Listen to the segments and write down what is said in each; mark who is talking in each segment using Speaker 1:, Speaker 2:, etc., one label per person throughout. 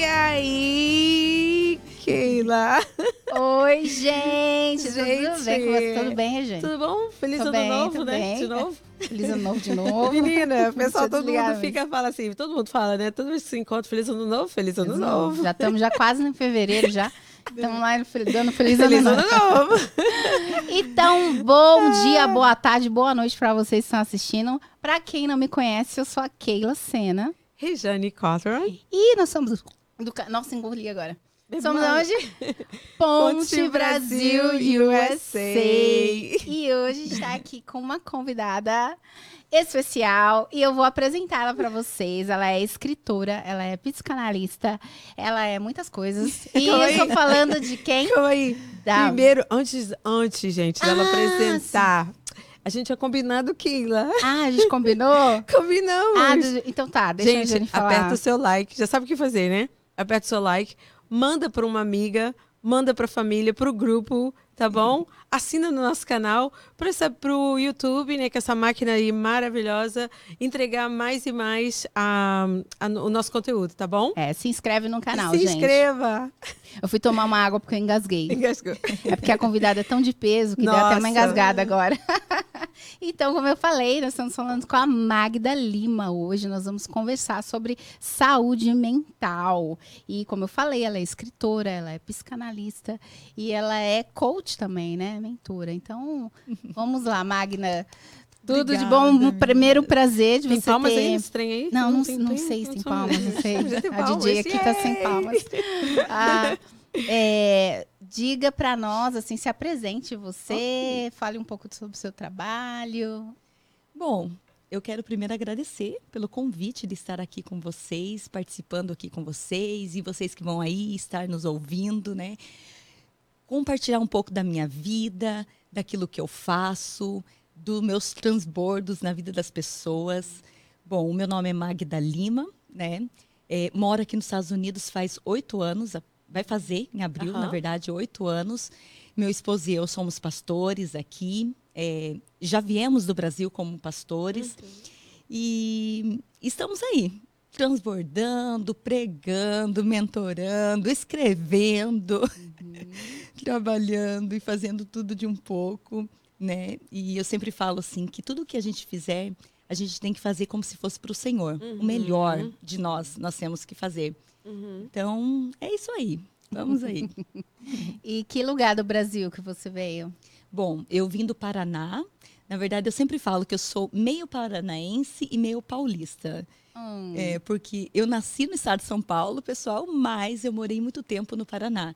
Speaker 1: E aí, Keila?
Speaker 2: Oi, gente.
Speaker 1: Gente.
Speaker 2: Tudo bem com você? Tudo bem, gente?
Speaker 1: Tudo bom? Feliz
Speaker 2: Tô
Speaker 1: ano
Speaker 2: bem,
Speaker 1: novo, né?
Speaker 2: bem.
Speaker 1: De novo?
Speaker 2: Feliz ano novo de novo.
Speaker 1: Menina, o pessoal, todo mundo fica, fala assim, todo mundo fala, né? Todo mundo se encontra, feliz ano novo, feliz ano novo.
Speaker 2: Já estamos já quase em fevereiro já. Estamos lá no dando feliz,
Speaker 1: Feliz
Speaker 2: ano novo.
Speaker 1: novo.
Speaker 2: Então, bom dia, boa tarde, boa noite para vocês que estão assistindo. Para quem não me conhece, eu sou a Keila Sena.
Speaker 1: Rejane Cotton.
Speaker 2: E nós somos do Nossa, engoli agora. Somos hoje Ponte
Speaker 1: Ponte
Speaker 2: Brasil
Speaker 1: Brasil,
Speaker 2: USA. E hoje está aqui com uma convidada especial e eu vou apresentá-la para vocês. Ela é escritora, ela é psicanalista, ela é muitas coisas. E eu estou falando de quem?
Speaker 1: Aí.
Speaker 2: Da-
Speaker 1: Primeiro, antes, antes, gente, dela
Speaker 2: Ah,
Speaker 1: apresentar, a gente tinha combinado Keila.
Speaker 2: Ah, a gente combinou?
Speaker 1: Combinamos.
Speaker 2: Ah, então tá, deixa a
Speaker 1: gente,
Speaker 2: falar.
Speaker 1: aperta o seu like. Já sabe o que fazer, né? Aperta o seu like, manda para uma amiga, manda para a família, para o grupo, tá bom? Assina no nosso canal para o YouTube, né? Que essa máquina aí maravilhosa entregar mais e mais a, a- o nosso conteúdo, tá bom?
Speaker 2: É, se inscreve no canal,
Speaker 1: Se
Speaker 2: gente.
Speaker 1: inscreva.
Speaker 2: Eu fui tomar uma água porque eu engasguei.
Speaker 1: Engasgou.
Speaker 2: É porque a convidada é tão de peso que deu até uma
Speaker 1: Nossa.
Speaker 2: engasgada agora. então, como eu falei, nós estamos falando com a Magda Lima hoje. Nós vamos conversar sobre saúde mental. E como eu falei, ela é escritora, ela é psicanalista e ela é coach também, né? Mentora. Então, vamos lá, Magna. Tudo de bom.
Speaker 1: Obrigada,
Speaker 2: Um primeiro prazer de
Speaker 1: Tem
Speaker 2: você
Speaker 1: palmas
Speaker 2: ter...
Speaker 1: aí nesse trem aí?
Speaker 2: Não, não,
Speaker 1: tem-
Speaker 2: não
Speaker 1: tem?
Speaker 2: sei se tem
Speaker 1: Não
Speaker 2: palmas, não sei. A DJ aqui tá sem palmas. Ah, é, diga pra nós, assim, se apresente você, fale um pouco sobre o seu trabalho.
Speaker 3: Bom, eu quero primeiro agradecer pelo convite de estar aqui com vocês, participando aqui com vocês e vocês que vão aí estar nos ouvindo, né? Compartilhar um pouco da minha vida, daquilo que eu faço, dos meus transbordos na vida das pessoas. Bom, o meu nome é Magda Lima, né? É, moro aqui nos Estados Unidos faz oito anos, vai fazer em abril,
Speaker 1: Aham.
Speaker 3: na verdade, oito anos. Meu esposo e eu somos pastores aqui. é, já viemos do Brasil como pastores e estamos aí, transbordando, pregando, mentorando, escrevendo, trabalhando e fazendo tudo de um pouco, né? E eu sempre falo assim que tudo que a gente fizer, a gente tem que fazer como se fosse para o Senhor. O melhor de nós, nós temos que fazer.
Speaker 1: Uhum.
Speaker 3: Então, é isso aí. Vamos aí.
Speaker 2: E que lugar do Brasil que você veio?
Speaker 3: Bom, eu vim do Paraná. Na verdade, eu sempre falo que eu sou meio paranaense e meio paulista.
Speaker 2: Hum,
Speaker 3: É, porque eu nasci no estado de São Paulo, pessoal, mas eu morei muito tempo no Paraná.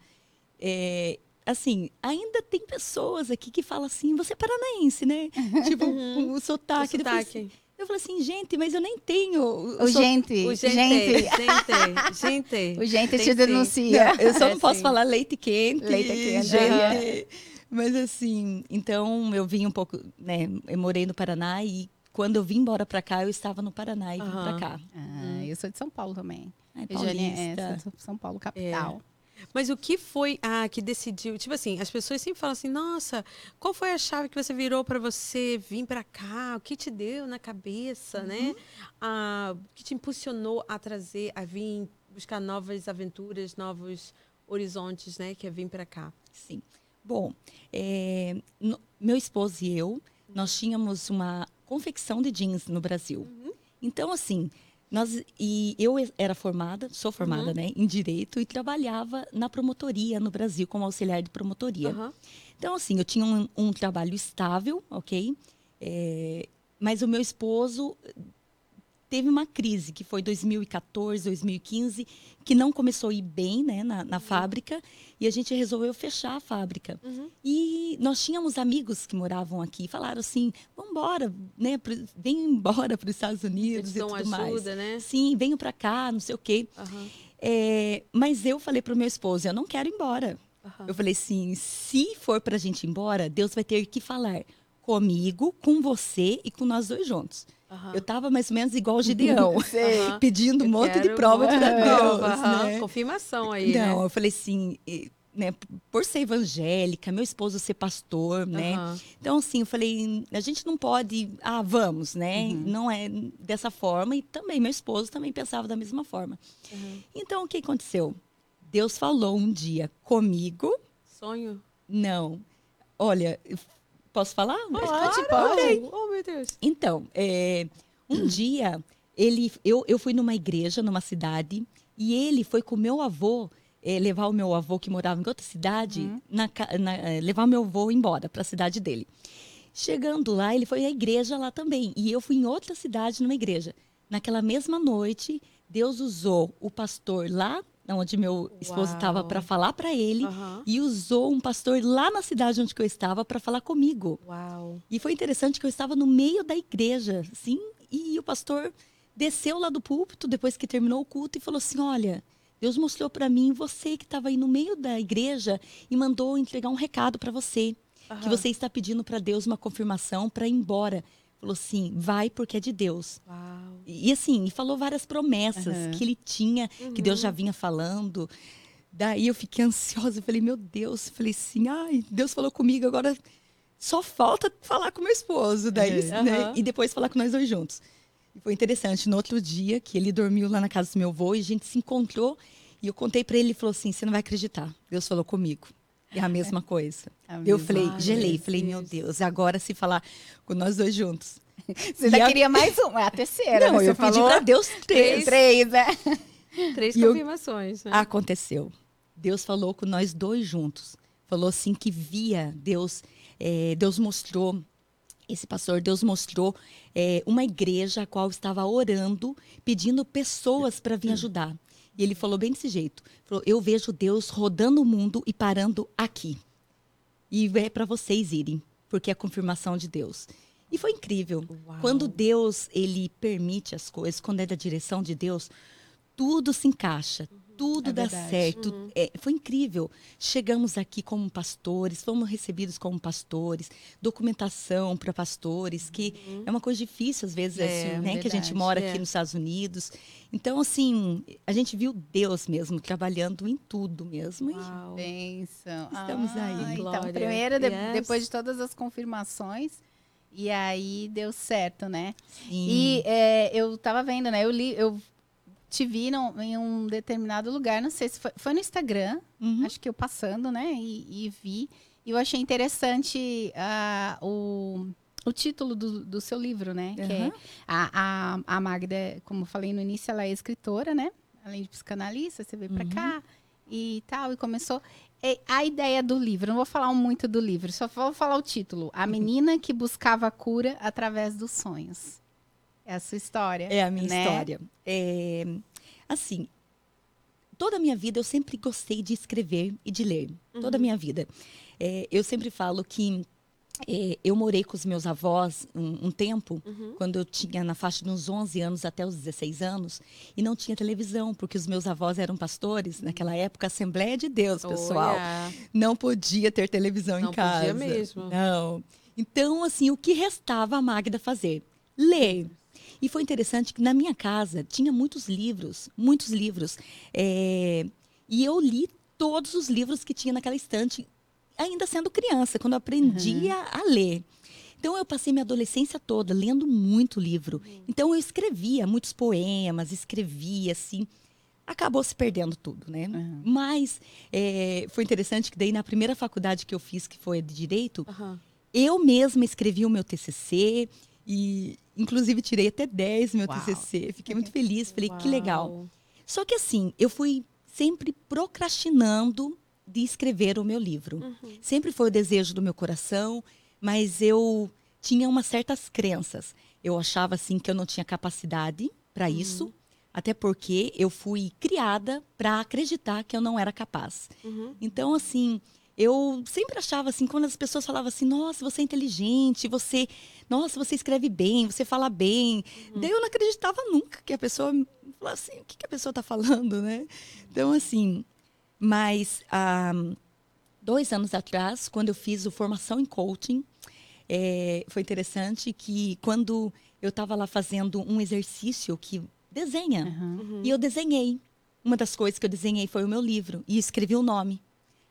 Speaker 3: É, assim, ainda tem pessoas aqui que falam assim, você é paranaense, né? tipo, com o sotaque.
Speaker 1: O
Speaker 3: Eu falei assim-
Speaker 1: sotaque.
Speaker 3: Eu falei assim, gente, mas eu nem tenho. o-
Speaker 2: o gente,
Speaker 1: O
Speaker 2: gente,
Speaker 1: gente, gente, gente.
Speaker 2: o gente
Speaker 1: Tem
Speaker 2: te denuncia.
Speaker 3: Eu só
Speaker 1: É,
Speaker 3: não posso
Speaker 1: sim.
Speaker 3: falar leite quente.
Speaker 2: Leite quente,
Speaker 3: gente. Mas assim, então eu vim um pouco, né? Eu morei no Paraná e quando eu vim embora pra cá, eu estava no Paraná e vim
Speaker 1: Aham.
Speaker 3: pra cá.
Speaker 2: Ah, eu sou de São Paulo também.
Speaker 3: Ai,
Speaker 2: Regiane é,
Speaker 3: paulista.
Speaker 2: sou de São Paulo, capital.
Speaker 1: Mas o que foi ah, que decidiu? Tipo assim, as pessoas sempre falam assim: nossa, qual foi a chave que você virou para você vir para cá? O que te deu na cabeça, né? Ah, o que te impulsionou a trazer, a vir buscar novas aventuras, novos horizontes, né? Que é vir para cá.
Speaker 3: Sim. Bom, é, no- meu esposo e eu, nós tínhamos uma confecção de jeans no Brasil. Então, assim, nós e eu era formada, sou formada, né, em direito e trabalhava na promotoria no Brasil como auxiliar de promotoria.
Speaker 1: Aham.
Speaker 3: Então, assim, eu tinha um, um trabalho estável, ok? É, mas o meu esposo teve uma crise, que foi 2014, 2015, que não começou a ir bem né, na, na fábrica, e a gente resolveu fechar a fábrica.
Speaker 1: Uhum.
Speaker 3: E nós tínhamos amigos que moravam aqui, e falaram assim, vamos embora, né, pro- vem embora para os Estados
Speaker 1: Eles
Speaker 3: Unidos e
Speaker 1: dão
Speaker 3: tudo mais.
Speaker 1: ajuda, né?
Speaker 3: Sim, venho para cá, não sei o quê.
Speaker 1: Aham,
Speaker 3: É, mas eu falei para o meu esposo, eu não quero ir embora. Eu falei assim: se for pra gente ir embora, Deus vai ter que falar comigo, com você e com nós dois juntos.
Speaker 1: Aham.
Speaker 3: Eu tava mais ou menos igual o Gideão,
Speaker 1: Sei.
Speaker 3: pedindo um monte de prova para Deus.
Speaker 1: prova, aham.
Speaker 3: né?
Speaker 1: Confirmação aí,
Speaker 3: Não,
Speaker 1: né?
Speaker 3: eu falei assim, né, por ser evangélica, meu esposo ser pastor, né? Então, assim, eu falei, a gente não pode, ah, vamos, né?
Speaker 1: Uhum.
Speaker 3: Não é dessa forma. E também, meu esposo também pensava da mesma forma.
Speaker 1: Uhum.
Speaker 3: Então, o que aconteceu? Deus falou um dia comigo,
Speaker 1: Sonho?
Speaker 3: não. Olha, eu- posso falar?
Speaker 2: Pode,
Speaker 1: Claro!
Speaker 2: pode.
Speaker 1: Oh, meu Deus.
Speaker 3: Então, é, um dia, ele, eu, eu fui numa igreja, numa cidade, e ele foi com o meu avô é, levar o meu avô, que morava em outra cidade, na ca- na- é, levar o meu avô embora para a cidade dele. Chegando lá, ele foi à igreja lá também. E eu fui em outra cidade, numa igreja. Naquela mesma noite, Deus usou o pastor lá onde meu esposo estava para falar para ele
Speaker 1: Aham.
Speaker 3: e usou um pastor lá na cidade onde que eu estava para falar comigo.
Speaker 1: Uau.
Speaker 3: E foi interessante que eu estava no meio da igreja, sim, e o pastor desceu lá do púlpito depois que terminou o culto e falou assim: "Olha, Deus mostrou para mim você que estava aí no meio da igreja e mandou entregar um recado para você, que
Speaker 1: Aham.
Speaker 3: você está pedindo para Deus uma confirmação para ir embora". Falou assim: "Vai porque é de Deus".
Speaker 1: Uau.
Speaker 3: E assim, e falou várias promessas
Speaker 2: Aham.
Speaker 3: que ele tinha, que Deus já vinha falando. Daí eu fiquei ansiosa, eu falei, meu Deus, eu falei assim, ai, Deus falou comigo, agora só falta falar com meu esposo, daí,
Speaker 1: Aham.
Speaker 3: né? E depois falar com nós dois juntos. E foi interessante, no outro dia, que ele dormiu lá na casa do meu avô, e a gente se encontrou, e eu contei para ele, ele falou assim, você não vai acreditar, Deus falou comigo. É a mesma coisa.
Speaker 2: A
Speaker 3: Eu
Speaker 2: mesma
Speaker 3: falei,
Speaker 1: Ai,
Speaker 3: gelei,
Speaker 1: meu
Speaker 3: falei, meu
Speaker 1: Deus.
Speaker 3: Agora se falar com nós dois juntos.
Speaker 2: Você
Speaker 3: E a-
Speaker 2: queria mais uma, é a terceira,
Speaker 3: Não,
Speaker 2: né? Você
Speaker 3: eu pedi
Speaker 2: falou
Speaker 3: para Deus três.
Speaker 2: três, né?
Speaker 1: Três
Speaker 3: E eu-
Speaker 1: confirmações, né?
Speaker 3: Aconteceu. Deus falou com nós dois juntos. Falou assim que via Deus, eh, Deus mostrou esse pastor, Deus mostrou eh, uma igreja a qual estava orando, pedindo pessoas para vir ajudar. E ele falou bem desse jeito. Falou: Eu vejo Deus rodando o mundo e parando aqui. E é para vocês irem, porque é a confirmação de Deus. E foi incrível.
Speaker 1: Uau.
Speaker 3: Quando Deus ele permite as coisas, quando é da direção de Deus, tudo se encaixa, tudo
Speaker 2: É
Speaker 3: dá
Speaker 2: verdade.
Speaker 3: certo. É, foi incrível. Chegamos aqui como pastores, fomos recebidos como pastores, documentação para pastores, que é uma coisa difícil às vezes,
Speaker 1: É,
Speaker 3: né, que a gente mora
Speaker 1: É.
Speaker 3: aqui nos Estados Unidos. Então, assim, a gente viu Deus mesmo trabalhando em tudo mesmo. E
Speaker 1: Uau.
Speaker 2: Benção.
Speaker 3: Estamos aí.
Speaker 2: então, primeiro, de-
Speaker 1: Yes.
Speaker 2: depois de todas as confirmações, e aí deu certo, né?
Speaker 3: sim.
Speaker 2: E é, eu tava vendo, né? Eu li, eu te vi num- em um determinado lugar, não sei se foi, foi no Instagram,
Speaker 3: Uhum.
Speaker 2: acho que eu passando, né? E, e vi. E eu achei interessante ah, o, o título do, do seu livro, né? Que é a, a, a Magda, como eu falei no início, ela é escritora, né? Além de psicanalista, você veio pra
Speaker 3: Uhum.
Speaker 2: cá e tal, e começou. E a ideia do livro, não vou falar muito do livro, só vou falar o título. A menina que buscava a cura através dos sonhos. É a sua história.
Speaker 3: É a minha
Speaker 2: né?
Speaker 3: história. É, assim, toda a minha vida eu sempre gostei de escrever e de ler. Toda a minha vida. É, eu sempre falo que é, eu morei com os meus avós um, um tempo,
Speaker 1: Uhum.
Speaker 3: quando eu tinha na faixa de uns 11 anos até os 16 anos, e não tinha televisão, porque os meus avós eram pastores. Naquela época, Assembleia de Deus, pessoal
Speaker 1: Olha.
Speaker 3: não podia ter televisão
Speaker 1: Não
Speaker 3: em casa.
Speaker 1: podia mesmo.
Speaker 3: Não. Então, assim, o que restava a Magda fazer? Ler. E foi interessante que na minha casa tinha muitos livros, muitos livros. É, E eu li todos os livros que tinha naquela estante, ainda sendo criança, quando eu aprendi a, a ler. Então eu passei minha adolescência toda lendo muito livro. Então eu escrevia muitos poemas, escrevia assim. Acabou se perdendo tudo, né?
Speaker 2: Uhum.
Speaker 3: Mas é, foi interessante que daí na primeira faculdade que eu fiz, que foi de direito,
Speaker 1: Aham.
Speaker 3: eu mesma escrevi o meu TCC e inclusive tirei até 10 no meu
Speaker 2: Uau.
Speaker 3: TCC. Fiquei muito feliz, falei que legal.
Speaker 1: Uau.
Speaker 3: Só que assim, eu fui sempre procrastinando de escrever o meu livro.
Speaker 1: Uhum.
Speaker 3: Sempre foi o desejo do meu coração, mas eu tinha umas certas crenças. Eu achava assim que eu não tinha capacidade para isso, até porque eu fui criada para acreditar que eu não era capaz.
Speaker 1: Uhum.
Speaker 3: Então, assim, eu sempre achava assim, quando as pessoas falavam assim, nossa, você é inteligente, você, nossa, você escreve bem, você fala bem. Daí eu não acreditava nunca que a pessoa falava assim, o que, que a pessoa está falando, né? Então, assim, mas há dois anos atrás, quando eu fiz o formação em coaching, é, foi interessante que quando eu estava lá fazendo um exercício que desenha,
Speaker 2: Uhum.
Speaker 3: e eu desenhei. Uma das coisas que eu desenhei foi o meu livro e escrevi o nome.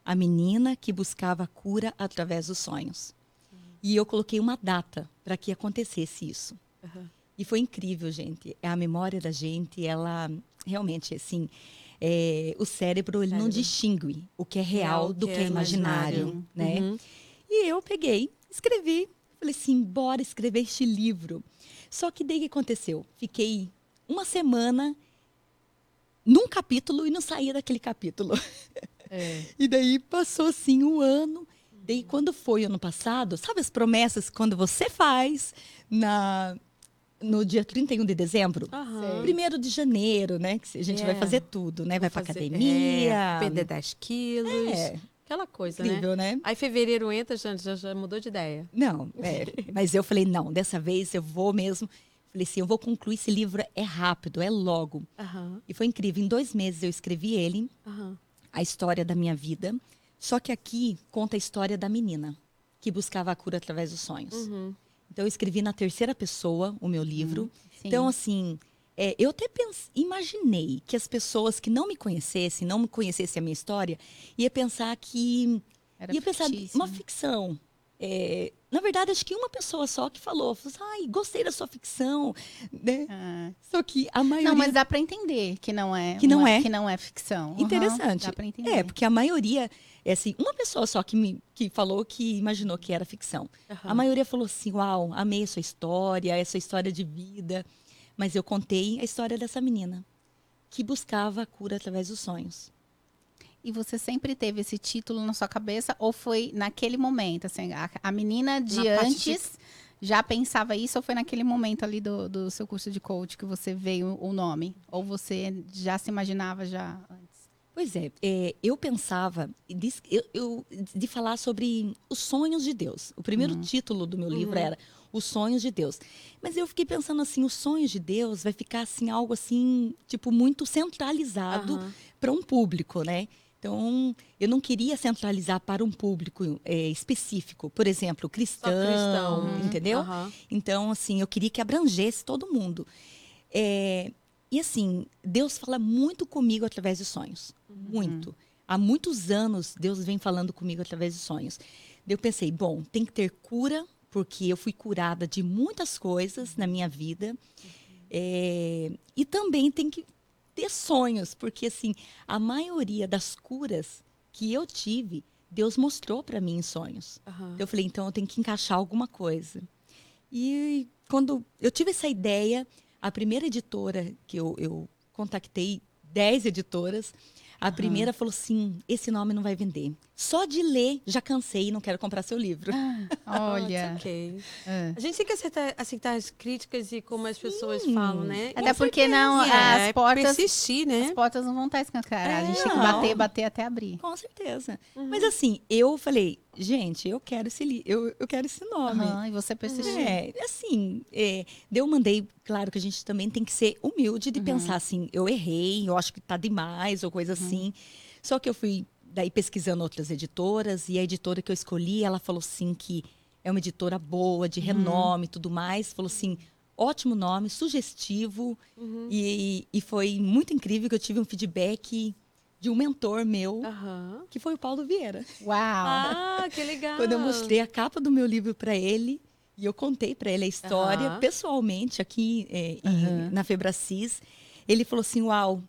Speaker 3: A menina que buscava cura através dos sonhos. E eu coloquei uma data para que acontecesse isso.
Speaker 1: Aham.
Speaker 3: E foi incrível, gente. A memória da gente, ela realmente, assim, é, o cérebro, ele não
Speaker 1: Cérebro.
Speaker 3: distingue o que é real,
Speaker 1: Real,
Speaker 3: do que é imaginário, né?
Speaker 1: Uhum.
Speaker 3: E eu peguei, escrevi, falei assim, bora escrever este livro. Só que daí que aconteceu? Fiquei uma semana num capítulo e não saía daquele capítulo.
Speaker 2: É.
Speaker 3: E daí passou assim um ano. Daí quando foi ano passado, sabe as promessas que quando você faz na no dia 31 de dezembro? Primeiro de janeiro, né? Que a gente
Speaker 1: É.
Speaker 3: vai fazer tudo, né? Vai pra
Speaker 1: Fazer-
Speaker 3: academia.
Speaker 1: é, perder 10 quilos.
Speaker 3: É,
Speaker 1: Aquela coisa, né?
Speaker 3: incrível, né?
Speaker 1: Aí fevereiro entra, já, já, já mudou de ideia.
Speaker 3: Não, é, mas eu falei, não, dessa vez eu vou mesmo. Falei assim, eu vou concluir esse livro, é rápido, é logo.
Speaker 1: Aham,
Speaker 3: E foi incrível. Em dois meses eu escrevi ele,
Speaker 1: aham.
Speaker 3: a história da minha vida. Só que aqui conta a história da menina que buscava a cura através dos sonhos.
Speaker 1: Uhum.
Speaker 3: Então eu escrevi na terceira pessoa o meu livro.
Speaker 2: Sim.
Speaker 3: Então, assim, é, eu até pens- imaginei que as pessoas que não me conhecessem, não me conhecessem a minha história, ia pensar que.
Speaker 2: Era
Speaker 3: ia pensar
Speaker 2: fictício,
Speaker 3: uma
Speaker 2: né?
Speaker 3: ficção. É, na verdade, acho que uma pessoa só que falou, falou assim, ai, gostei da sua ficção, né?
Speaker 2: Ah.
Speaker 3: Só que a maioria...
Speaker 2: Não, mas dá pra entender que não é
Speaker 3: Que não
Speaker 2: uma-
Speaker 3: é.
Speaker 2: que não é ficção. Uhum,
Speaker 3: Interessante.
Speaker 2: dá pra entender.
Speaker 3: É, porque a maioria, é assim, uma pessoa só que me que falou que imaginou que era ficção.
Speaker 1: aham.
Speaker 3: A maioria falou assim: Uau, amei a sua história, essa história de vida. Mas eu contei a história dessa menina que buscava a cura através dos sonhos.
Speaker 2: E você sempre teve esse título na sua cabeça ou foi naquele momento, assim, a, a menina de
Speaker 1: Na
Speaker 2: antes já pensava isso ou foi naquele momento ali do, do seu curso de coach que você veio o nome? Ou você já se imaginava já antes?
Speaker 3: Pois é, é, eu pensava de, eu, eu- de falar sobre os sonhos de Deus. O primeiro título do meu livro era Os Sonhos de Deus. Mas eu fiquei pensando assim, os sonhos de Deus vai ficar assim algo assim, tipo muito centralizado
Speaker 1: Aham.
Speaker 3: para um público, né? Então, eu não queria centralizar para um público é, específico, por exemplo, cristão,
Speaker 1: cristão.
Speaker 3: entendeu?
Speaker 1: Aham.
Speaker 3: Então, assim, eu queria que abrangesse todo mundo. É, e assim, Deus fala muito comigo através de sonhos. Muito. Há muitos anos, Deus vem falando comigo através de sonhos. Eu pensei, bom, tem que ter cura, porque eu fui curada de muitas coisas na minha vida. É, e também tem que ter sonhos, porque assim, a maioria das curas que eu tive, Deus mostrou para mim em sonhos.
Speaker 1: Aham.
Speaker 3: Eu falei, então eu tenho que encaixar alguma coisa. E quando eu tive essa ideia, a primeira editora que eu, eu contactei, 10 editoras, a primeira falou assim: esse nome não vai vender. Só de ler, já cansei e não quero comprar seu livro.
Speaker 2: Olha.
Speaker 1: It's ok.
Speaker 2: É.
Speaker 1: A gente tem que aceitar, aceitar as críticas e como as pessoas falam, né?
Speaker 2: Até porque não,
Speaker 1: E é,
Speaker 2: as portas,
Speaker 1: persistir, né?
Speaker 2: as portas não vão estar escancaradas. a gente tem que
Speaker 3: Não.
Speaker 2: bater, bater até abrir.
Speaker 3: Com certeza. Mas assim, eu falei, gente, eu quero esse li eu, eu quero esse nome.
Speaker 2: Aham, e você persistiu.
Speaker 3: É, assim, é, eu mandei, claro que a gente também tem que ser humilde de pensar assim, eu errei, eu acho que tá demais, ou coisa assim. Só que eu fui daí pesquisando outras editoras, e a editora que eu escolhi, ela falou assim que é uma editora boa, de renome e tudo mais. Falou assim, ótimo nome, sugestivo. E, e foi muito incrível que eu tive um feedback de um mentor meu,
Speaker 1: Aham.
Speaker 3: que foi o Paulo Vieira.
Speaker 2: Uau!
Speaker 1: Ah, que legal.
Speaker 3: Quando eu mostrei a capa do meu livro para ele e eu contei para ele a história pessoalmente aqui é, em- na Febracis, ele falou assim: "Uau,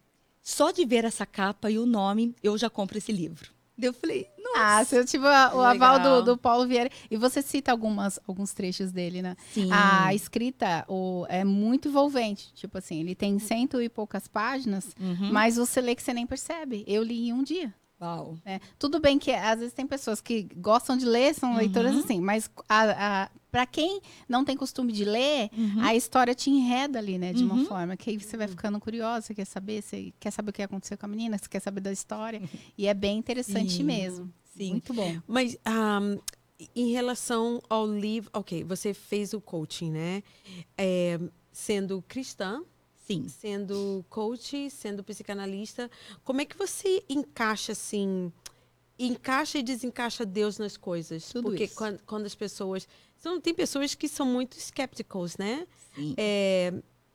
Speaker 3: só de ver essa capa e o nome, eu já compro esse livro". Eu falei: "Nossa".
Speaker 2: Ah, você tive o, o aval
Speaker 1: Legal.
Speaker 2: do, do Paulo Vieira. E você cita algumas, alguns trechos dele, né?
Speaker 3: Sim.
Speaker 2: A escrita o, é muito envolvente. Tipo assim, ele tem cento e poucas páginas,
Speaker 3: Uhum.
Speaker 2: mas você lê que você nem percebe. Eu li em um dia.
Speaker 3: Uau.
Speaker 2: né? Tudo bem que às vezes tem pessoas que gostam de ler, são leitoras assim, mas para quem não tem costume de ler, a história te enreda ali, né? De uma
Speaker 3: Uhum.
Speaker 2: forma que aí você vai ficando curiosa, você quer saber, você quer saber o que aconteceu com a menina, você quer saber da história. E é bem interessante mesmo.
Speaker 3: Sim.
Speaker 2: Muito bom.
Speaker 1: Mas ahm, em relação ao livro, ok, você fez o coaching, né? É, sendo cristã,
Speaker 3: Sim.
Speaker 1: sendo coach, sendo psicanalista, como é que você encaixa assim, encaixa e desencaixa Deus nas coisas?
Speaker 3: Tudo
Speaker 1: Porque
Speaker 3: isso.
Speaker 1: quando, quando as pessoas, são, tem pessoas que são muito skepticals, né?
Speaker 3: Sim.
Speaker 1: É,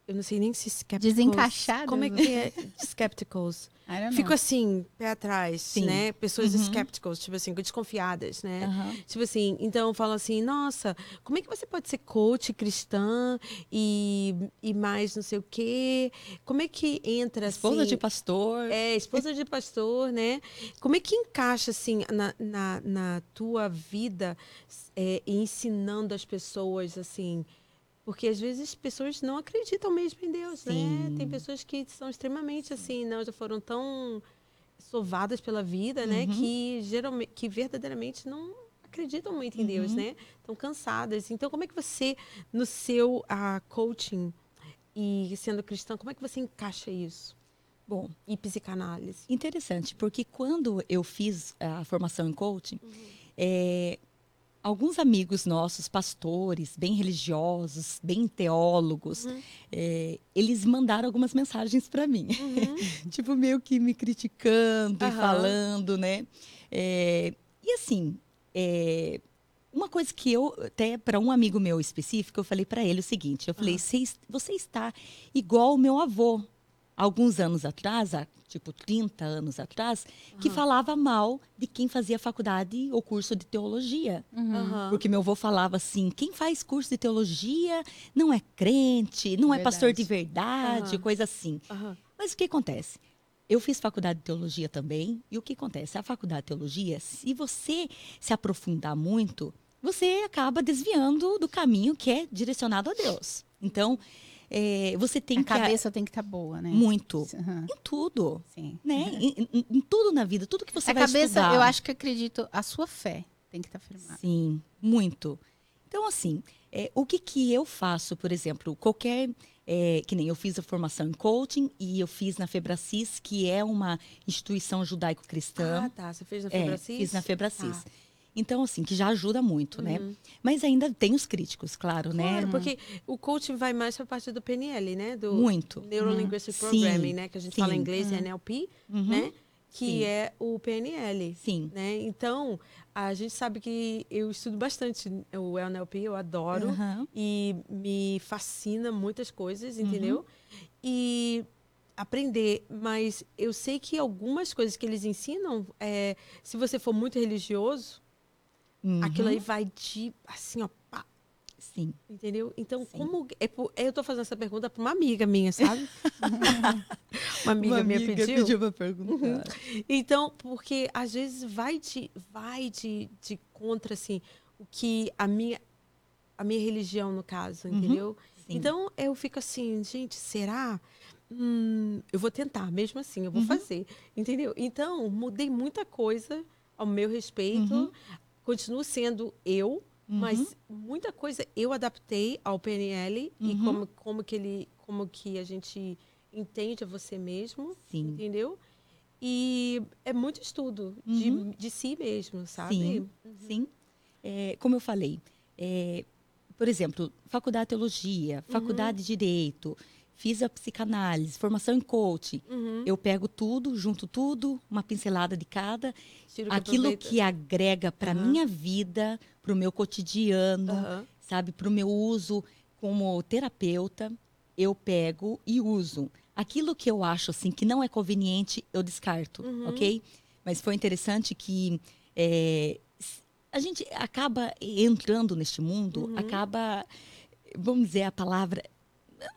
Speaker 1: eu não sei nem se skepticals.
Speaker 2: Desencaixadas.
Speaker 1: Como é que é skepticals? Fico assim, pé atrás,
Speaker 3: Sim.
Speaker 1: né? Pessoas
Speaker 3: Uhum.
Speaker 1: skepticals, tipo assim, desconfiadas, né?
Speaker 3: Aham.
Speaker 1: Tipo assim, então falam assim, nossa, como é que você pode ser coach cristã e, e mais não sei o quê? Como é que entra
Speaker 3: Esposa
Speaker 1: assim?
Speaker 3: de pastor.
Speaker 1: É, esposa de pastor, né? Como é que encaixa, assim, na, na, na tua vida, é, ensinando as pessoas, assim? Porque às vezes as pessoas não acreditam mesmo em Deus, né?
Speaker 3: Sim.
Speaker 1: Tem pessoas que são extremamente, assim, não, já foram tão sovadas pela vida, né?
Speaker 3: Uhum.
Speaker 1: Que, geralmente, que verdadeiramente não acreditam muito em Deus,
Speaker 3: Uhum.
Speaker 1: né? Estão cansadas. Então, como é que você, no seu ah, coaching e sendo cristã, como é que você encaixa isso?
Speaker 3: Bom,
Speaker 1: E psicanálise?
Speaker 3: Interessante, porque quando eu fiz a formação em coaching, é, alguns amigos nossos, pastores, bem religiosos, bem teólogos,
Speaker 1: Uhum.
Speaker 3: é, eles mandaram algumas mensagens para mim,
Speaker 1: Uhum.
Speaker 3: tipo meio que me criticando e
Speaker 1: Aham.
Speaker 3: falando, né? É, e assim, é, uma coisa que eu até para um amigo meu específico, eu falei para ele o seguinte, eu falei,
Speaker 1: Ah.
Speaker 3: "Você es- você está igual o meu avô alguns anos atrás, há, tipo 30 anos atrás, que
Speaker 1: Aham.
Speaker 3: falava mal de quem fazia faculdade ou curso de teologia.
Speaker 2: Uhum.
Speaker 3: Porque meu avô falava assim: quem faz curso de teologia não é crente, não é pastor de verdade,
Speaker 1: Aham.
Speaker 3: coisa assim. Mas o que acontece? Eu fiz faculdade de teologia também, e o que acontece? A faculdade de teologia, se você se aprofundar muito, você acaba desviando do caminho que é direcionado a Deus. Então, é, você tem
Speaker 2: a
Speaker 3: que.
Speaker 2: cabeça tem que estar boa, né?
Speaker 3: Muito.
Speaker 2: Aham,
Speaker 3: Em tudo.
Speaker 2: Sim.
Speaker 3: Né? Em, em- em tudo na vida, tudo que você
Speaker 2: a
Speaker 3: vai
Speaker 2: cabeça,
Speaker 3: estudar.
Speaker 2: eu acho que acredito, a sua fé tem que estar firmada.
Speaker 3: Sim, muito. Então, assim, é, o que, que eu faço, por exemplo, qualquer. é, que nem eu fiz a formação em coaching e eu fiz na Febracis, que é uma instituição judaico-cristã.
Speaker 1: Ah, tá. Você fez na
Speaker 3: é,
Speaker 1: Febracis?
Speaker 3: fiz na Febracis.
Speaker 1: Tá.
Speaker 3: Então, assim, que já ajuda muito, né?
Speaker 1: Uhum.
Speaker 3: Mas ainda tem os críticos, claro,
Speaker 1: Claro,
Speaker 3: né?
Speaker 1: porque o coaching vai mais para a parte do PNL, né? Do
Speaker 3: Muito.
Speaker 1: Neuro Linguistic
Speaker 3: Sim,
Speaker 1: Programming, né? Que a gente fala em
Speaker 3: sim.
Speaker 1: inglês, é NLP,
Speaker 3: Uhum.
Speaker 1: né? Que
Speaker 3: Sim.
Speaker 1: é o PNL.
Speaker 3: Sim.
Speaker 1: Né? Então, a gente sabe que eu estudo bastante o NLP, eu adoro.
Speaker 3: Aham.
Speaker 1: e me fascina muitas coisas,
Speaker 3: Uhum.
Speaker 1: entendeu? E aprender, mas eu sei que algumas coisas que eles ensinam, é, se você for muito religioso,
Speaker 3: Uhum.
Speaker 1: aquilo aí vai de assim, ó, pá,
Speaker 3: Sim.
Speaker 1: entendeu? Então,
Speaker 3: Sim.
Speaker 1: como é, eu tô fazendo essa pergunta para uma amiga minha, sabe? uma amiga
Speaker 3: Uma
Speaker 1: minha pediu.
Speaker 3: para perguntar.
Speaker 1: Então, porque às vezes vai de vai de, de contra assim o que a minha a minha religião no caso,
Speaker 3: Uhum.
Speaker 1: entendeu?
Speaker 3: Sim.
Speaker 1: Então eu fico assim, gente, será? Hum, eu vou tentar, mesmo assim, eu vou
Speaker 3: Uhum.
Speaker 1: fazer, entendeu? Então mudei muita coisa ao meu respeito,
Speaker 3: Uhum.
Speaker 1: Continuo sendo eu, mas
Speaker 3: Uhum.
Speaker 1: muita coisa eu adaptei ao PNL e
Speaker 3: Uhum.
Speaker 1: como como que ele como que a gente entende a você mesmo,
Speaker 3: Sim.
Speaker 1: entendeu? E é muito estudo
Speaker 3: Uhum.
Speaker 1: de, de si mesmo, sabe?
Speaker 3: Sim. Sim. É, como eu falei, é, por exemplo, faculdade de teologia,
Speaker 1: Uhum.
Speaker 3: faculdade de direito, fiz a psicanálise, formação em coaching.
Speaker 1: Uhum.
Speaker 3: Eu pego tudo, junto tudo, uma pincelada de cada,
Speaker 1: Tiro que
Speaker 3: aquilo
Speaker 1: aproveita.
Speaker 3: que agrega para
Speaker 1: Aham.
Speaker 3: minha vida, para o meu cotidiano,
Speaker 1: Aham.
Speaker 3: sabe, para o meu uso como terapeuta, eu pego e uso. Aquilo que eu acho assim que não é conveniente, eu descarto,
Speaker 1: Uhum.
Speaker 3: ok? Mas foi interessante que é, a gente acaba entrando neste mundo,
Speaker 1: Uhum.
Speaker 3: acaba, vamos dizer a palavra,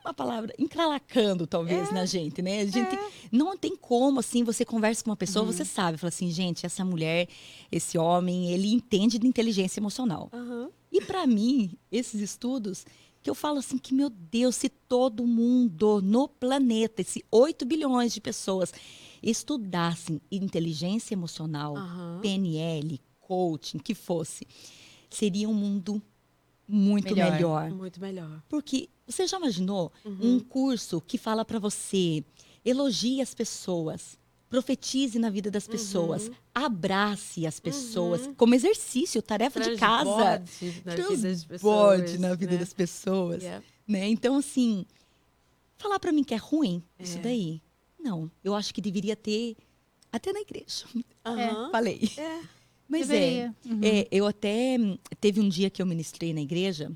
Speaker 3: uma palavra, encralacando talvez
Speaker 1: É.
Speaker 3: na gente, né? A gente não tem como, assim, você conversa com uma pessoa,
Speaker 1: Uhum.
Speaker 3: você sabe, fala assim, gente, essa mulher, esse homem, ele entende de inteligência emocional.
Speaker 1: Aham.
Speaker 3: E para mim, esses estudos, que eu falo assim que, meu Deus, se todo mundo no planeta, esses 8 bilhões de pessoas, estudassem inteligência emocional,
Speaker 1: Aham.
Speaker 3: PNL, coaching, que fosse, seria um mundo muito
Speaker 2: Melhor.
Speaker 3: melhor.
Speaker 1: Muito melhor.
Speaker 3: Porque você já imaginou
Speaker 1: Uhum.
Speaker 3: um curso que fala para você, elogie as pessoas, profetize na vida das pessoas,
Speaker 1: Uhum.
Speaker 3: abrace as pessoas, como exercício, tarefa de casa.
Speaker 1: Transborde na vida das pessoas.
Speaker 3: Transborde na vida
Speaker 1: né?
Speaker 3: das pessoas,
Speaker 1: Yeah.
Speaker 3: né? Então, assim, falar para mim que é ruim isso
Speaker 1: É.
Speaker 3: daí, não. Eu acho que deveria ter até na igreja.
Speaker 1: Aham.
Speaker 3: Falei.
Speaker 1: É.
Speaker 3: Mas é,
Speaker 2: Deveria. Uhum.
Speaker 3: é, eu até hum, teve um dia que eu ministrei na igreja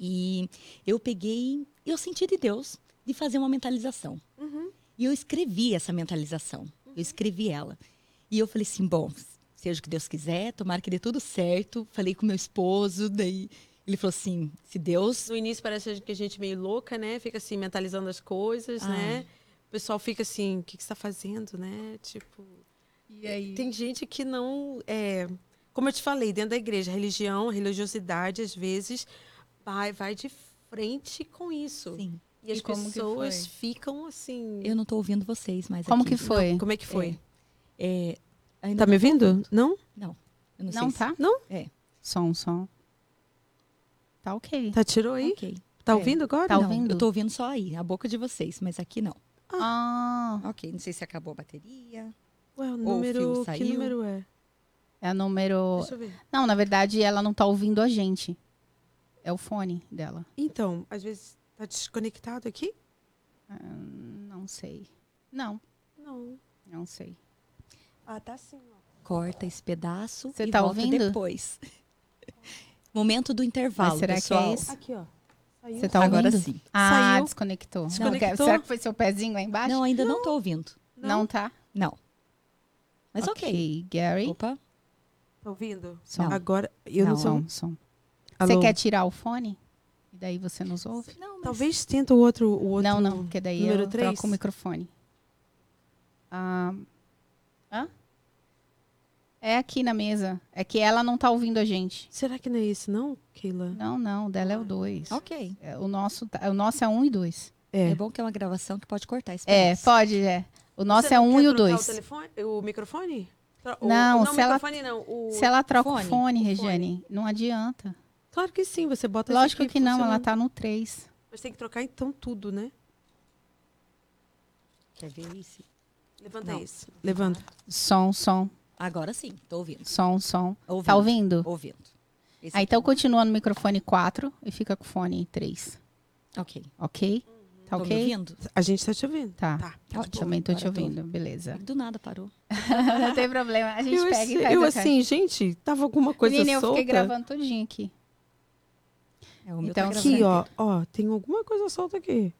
Speaker 3: e eu peguei, eu senti de Deus de fazer uma mentalização.
Speaker 1: Uhum.
Speaker 3: E eu escrevi essa mentalização. Eu escrevi ela. E eu falei assim, bom, seja o que Deus quiser, tomara que dê tudo certo. Falei com meu esposo, daí ele falou assim, se Deus...
Speaker 1: No início parece que a gente é meio louca, né? Fica assim, mentalizando as coisas,
Speaker 3: Ah.
Speaker 1: né? O pessoal fica assim, o que, que você tá fazendo, né? Tipo.
Speaker 2: E aí?
Speaker 1: Tem gente que não. É, como eu te falei, dentro da igreja, religião, religiosidade, às vezes, vai, vai de frente com isso.
Speaker 3: Sim,
Speaker 1: E as
Speaker 2: E como que
Speaker 1: pessoas ficam assim.
Speaker 3: eu não tô ouvindo vocês mais
Speaker 2: Como
Speaker 3: aqui.
Speaker 2: que foi?
Speaker 1: Como é que foi?
Speaker 3: É, ainda
Speaker 1: Tá me ouvindo? Não?
Speaker 3: Não. Eu não,
Speaker 2: Não
Speaker 3: sei se-
Speaker 2: tá?
Speaker 1: Não?
Speaker 3: É.
Speaker 2: Som, som. Tá ok.
Speaker 1: Tá, tirou aí?
Speaker 3: Ok.
Speaker 1: Tá
Speaker 3: É.
Speaker 1: ouvindo agora?
Speaker 2: Tá
Speaker 3: não,
Speaker 2: ouvindo?
Speaker 3: eu tô ouvindo só aí, a boca de vocês, mas aqui não.
Speaker 2: Ah,
Speaker 3: Ok, não sei se acabou a bateria.
Speaker 1: Ué, o
Speaker 3: Ou o
Speaker 1: número. que
Speaker 3: saiu?
Speaker 1: número é?
Speaker 2: é o número.
Speaker 1: Deixa eu ver.
Speaker 2: Não, na verdade, ela não tá ouvindo a gente. É o fone dela.
Speaker 1: Então, às vezes tá desconectado aqui?
Speaker 2: Ah, não sei. Não,
Speaker 1: Não.
Speaker 2: não sei.
Speaker 1: Ah, tá sim, ó.
Speaker 3: Corta esse pedaço
Speaker 2: Você
Speaker 3: e
Speaker 2: tá
Speaker 3: volta
Speaker 2: ouvindo?
Speaker 3: depois. Momento do intervalo,
Speaker 2: Mas será que é
Speaker 3: pessoal.
Speaker 2: isso?
Speaker 1: Aqui, ó. Saiu.
Speaker 2: Você tá
Speaker 3: Agora
Speaker 2: ouvindo?
Speaker 3: sim.
Speaker 2: Ah,
Speaker 1: Saiu.
Speaker 2: desconectou. Não,
Speaker 1: Desconectou?
Speaker 2: quer- será que foi seu pezinho aí embaixo?
Speaker 3: Não, ainda não tô ouvindo.
Speaker 2: Não, tá?
Speaker 3: Não. Mas ok.
Speaker 2: Gary.
Speaker 3: Opa.
Speaker 1: Tá ouvindo?
Speaker 2: Som.
Speaker 1: Agora, eu não,
Speaker 3: Não.
Speaker 1: sou.
Speaker 2: Som, som.
Speaker 1: Alô?
Speaker 2: Você quer tirar o fone? E daí você nos ouve?
Speaker 3: Não, mas...
Speaker 1: Talvez tenta o outro. O outro
Speaker 2: Não, não, porque daí
Speaker 1: número
Speaker 2: eu
Speaker 1: três?
Speaker 2: troco o microfone. Ah, hã? É aqui na mesa. É que ela não tá ouvindo a gente.
Speaker 1: Será que não é esse, não, Keila?
Speaker 2: Não, não, o dela é o 2.
Speaker 3: Ok.
Speaker 2: o, nosso, tá- o nosso é um e dois.
Speaker 3: É.
Speaker 1: É.
Speaker 3: bom que é uma gravação que pode cortar esse
Speaker 2: É,
Speaker 3: pedaço.
Speaker 2: pode, é. O nosso
Speaker 1: Você
Speaker 2: é um e o dois.
Speaker 1: O, telefone, o microfone? O-
Speaker 2: Não,
Speaker 1: não
Speaker 2: se ela-
Speaker 1: não. O...
Speaker 2: Se ela troca
Speaker 3: fone,
Speaker 2: o fone,
Speaker 1: o
Speaker 2: Regiane, não adianta.
Speaker 1: Claro que sim, você bota
Speaker 2: Lógico
Speaker 1: aqui
Speaker 2: que não, ela tá no 3.
Speaker 1: Mas tem que trocar então tudo, né?
Speaker 3: Quer ver isso?
Speaker 1: Levanta
Speaker 3: Não.
Speaker 1: esse. Levanta.
Speaker 2: Som, som,
Speaker 3: Agora sim, tô ouvindo.
Speaker 2: som, som.
Speaker 3: ouvindo.
Speaker 2: Tá ouvindo?
Speaker 3: Ouvindo. Esse
Speaker 2: Ah, então continua no microfone 4 e fica com o fone 3.
Speaker 3: Ok.
Speaker 2: Ok? Tá
Speaker 3: Tô me
Speaker 2: ok?
Speaker 3: ouvindo?
Speaker 1: A gente tá te ouvindo.
Speaker 2: Tá.
Speaker 1: Tá.
Speaker 2: Eu
Speaker 3: Ótimo.
Speaker 2: Também tô te
Speaker 3: Agora tô.
Speaker 2: ouvindo, beleza.
Speaker 3: Do nada parou.
Speaker 2: não tem problema, a gente
Speaker 1: Eu,
Speaker 2: pega e faz
Speaker 1: eu assim, gente, tava alguma coisa
Speaker 2: Menina, eu
Speaker 1: solta.
Speaker 2: fiquei gravando todinho aqui.
Speaker 3: É, o meu
Speaker 2: Então,
Speaker 3: tá
Speaker 1: Aqui, ó, ó, tem alguma coisa solta aqui.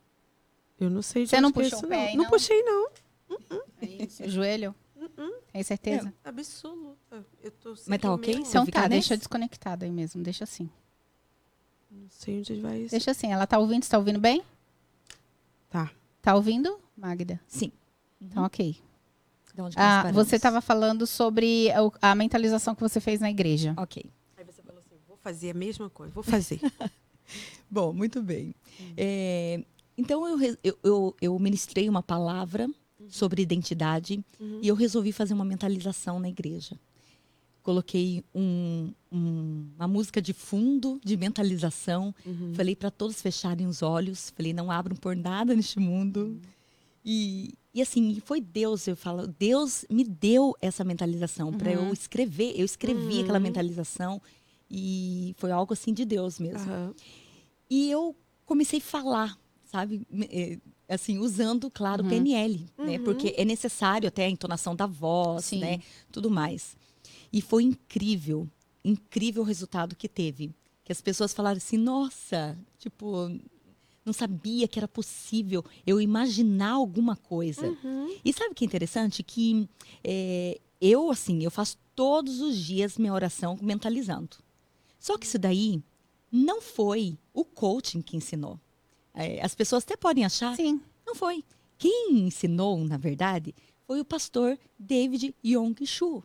Speaker 1: Eu não sei de
Speaker 2: Você não
Speaker 1: é
Speaker 2: puxou
Speaker 1: isso,
Speaker 2: o pé aí,
Speaker 1: não.
Speaker 2: não?
Speaker 1: puxei, não.
Speaker 2: O joelho? Tem certeza?
Speaker 1: Absoluta. Eu tô sem
Speaker 3: Mas tá ok? eu
Speaker 2: Então tá, deixa desconectado aí mesmo, deixa assim.
Speaker 1: Não sei onde vai isso.
Speaker 2: Deixa assim, ela tá ouvindo, você tá ouvindo bem?
Speaker 1: Tá.
Speaker 2: Tá ouvindo, Magda?
Speaker 3: Sim.
Speaker 2: Então ok.
Speaker 3: Que nós
Speaker 2: Ah, você estava falando sobre a mentalização que você fez na igreja.
Speaker 3: Ok.
Speaker 1: Aí você falou assim, vou fazer a mesma coisa, vou fazer.
Speaker 3: Bom, muito bem. É, então, eu, eu, eu, eu ministrei uma palavra sobre identidade
Speaker 1: Uhum.
Speaker 3: e eu resolvi fazer uma mentalização na igreja. Coloquei um- um- uma música de fundo de mentalização.
Speaker 1: Uhum.
Speaker 3: Falei para todos fecharem os olhos. Falei, não abram por nada neste mundo. E, e assim, foi Deus, eu falo, Deus me deu essa mentalização para eu escrever. Eu escrevi
Speaker 1: Uhum.
Speaker 3: aquela mentalização e foi algo assim de Deus mesmo. E eu comecei a falar, sabe? Eh, Assim, usando, claro,
Speaker 2: Uhum.
Speaker 3: PNL, né?
Speaker 1: Uhum.
Speaker 3: Porque é necessário até a entonação da voz,
Speaker 2: Sim.
Speaker 3: né? Tudo mais. E foi incrível, incrível o resultado que teve. Que as pessoas falaram assim, nossa, tipo, não sabia que era possível eu imaginar alguma coisa.
Speaker 1: Uhum.
Speaker 3: E sabe o que é interessante? Que é, eu, assim, eu faço todos os dias minha oração mentalizando. Só que isso daí não foi o coaching que ensinou. É, as pessoas até podem achar,
Speaker 2: Sim.
Speaker 3: não foi. Quem ensinou, na verdade, foi o pastor David Yong-Shu,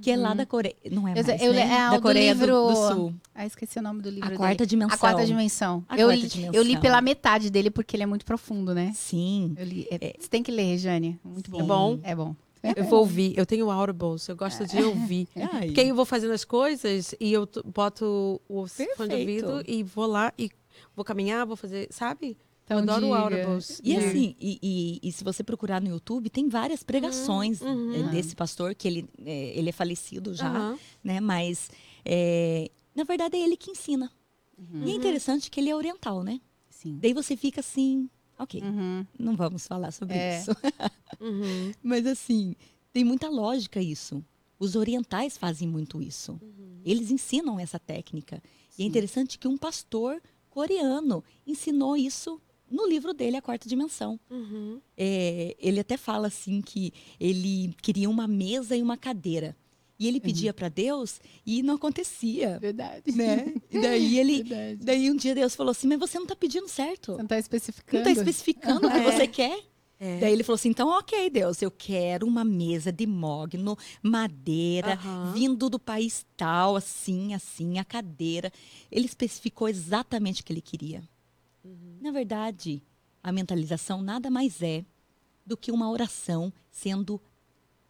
Speaker 3: que é lá da Coreia. Não é
Speaker 2: Uhum. Eu,
Speaker 3: mais,
Speaker 2: eu,
Speaker 3: né?
Speaker 2: é, o
Speaker 3: da Coreia do-
Speaker 2: livro...
Speaker 3: do, Sul.
Speaker 2: Ah, esqueci o nome do livro
Speaker 3: A
Speaker 2: dele.
Speaker 3: quarta dimensão.
Speaker 2: A quarta dimensão.
Speaker 3: A
Speaker 2: eu,
Speaker 3: quarta
Speaker 2: li,
Speaker 3: dimensão.
Speaker 2: eu li pela metade dele porque ele é muito profundo, né?
Speaker 3: Sim.
Speaker 2: Eu li, é- Você tem que ler, Rejane. Muito
Speaker 3: Sim.
Speaker 2: bom.
Speaker 1: É bom?
Speaker 2: É bom.
Speaker 1: Eu vou ouvir. Eu tenho Audibles, eu gosto de ouvir.
Speaker 3: Ai.
Speaker 1: Porque aí eu vou fazendo as coisas e eu boto o fone de ouvido e vou lá e vou caminhar, vou fazer, sabe?
Speaker 2: Então,
Speaker 1: eu adoro
Speaker 2: diga.
Speaker 1: Audibles.
Speaker 3: E
Speaker 1: É.
Speaker 3: assim, e, e- e se você procurar no YouTube, tem várias pregações
Speaker 1: Uhum.
Speaker 3: eh, desse pastor, que ele, eh, ele é falecido já,
Speaker 1: Aham.
Speaker 3: né? Mas, eh, na verdade, é ele que ensina.
Speaker 2: Uhum.
Speaker 3: E é interessante que ele é oriental, né?
Speaker 2: Sim.
Speaker 3: Daí você fica assim, ok,
Speaker 2: Uhum.
Speaker 3: não vamos falar sobre
Speaker 2: É.
Speaker 3: isso.
Speaker 1: Uhum.
Speaker 3: Mas assim, tem muita lógica isso. Os orientais fazem muito isso. Eles ensinam essa técnica. E é interessante que um pastor coreano ensinou isso no livro dele, A Quarta Dimensão.
Speaker 1: Uhum.
Speaker 3: É, ele até fala assim que ele queria uma mesa e uma cadeira. E ele pedia para Deus e não acontecia.
Speaker 2: Verdade.
Speaker 3: Né? E daí ele.
Speaker 2: Verdade.
Speaker 3: Daí um dia Deus falou assim: Mas você não está pedindo certo.
Speaker 2: Você não tá especificando.
Speaker 3: Não está especificando o que
Speaker 1: É.
Speaker 3: você quer.
Speaker 1: É.
Speaker 3: Daí ele falou assim: então, ok, Deus, eu quero uma mesa de mogno, madeira,
Speaker 1: Aham.
Speaker 3: vindo do país tal, assim, assim, a cadeira. Ele especificou exatamente o que ele queria.
Speaker 1: Uhum.
Speaker 3: Na verdade, a mentalização nada mais é do que uma oração sendo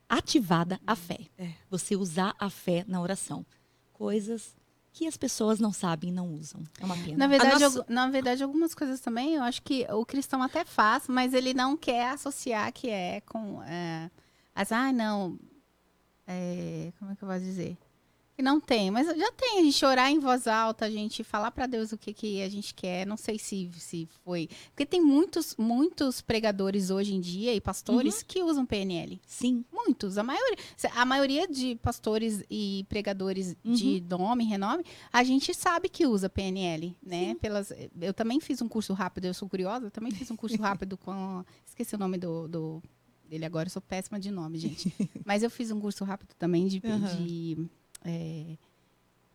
Speaker 3: ativada a fé.
Speaker 1: É.
Speaker 3: Você usar a fé na oração. Coisas que as pessoas não sabem e não usam. É uma pena.
Speaker 2: Na verdade,
Speaker 1: nossa-
Speaker 2: na verdade, algumas coisas também eu acho que o cristão até faz, mas ele não quer associar que é com. É, as, ah, não. é, como é que eu vou dizer? Que não tem, mas já tem. A gente orar em voz alta, a gente falar para Deus o que, que a gente quer. Não sei se, se foi. Porque tem muitos, muitos pregadores hoje em dia e pastores que usam PNL.
Speaker 3: Sim.
Speaker 2: Muitos, a maioria. A maioria de pastores e pregadores de nome, renome, a gente sabe que usa PNL, né? Pelas, eu também fiz um curso rápido, eu sou curiosa, eu também fiz um curso rápido com. Esqueci o nome do, do dele agora, eu sou péssima de nome, gente. Mas eu fiz um curso rápido também de,
Speaker 3: Aham.
Speaker 2: de, é,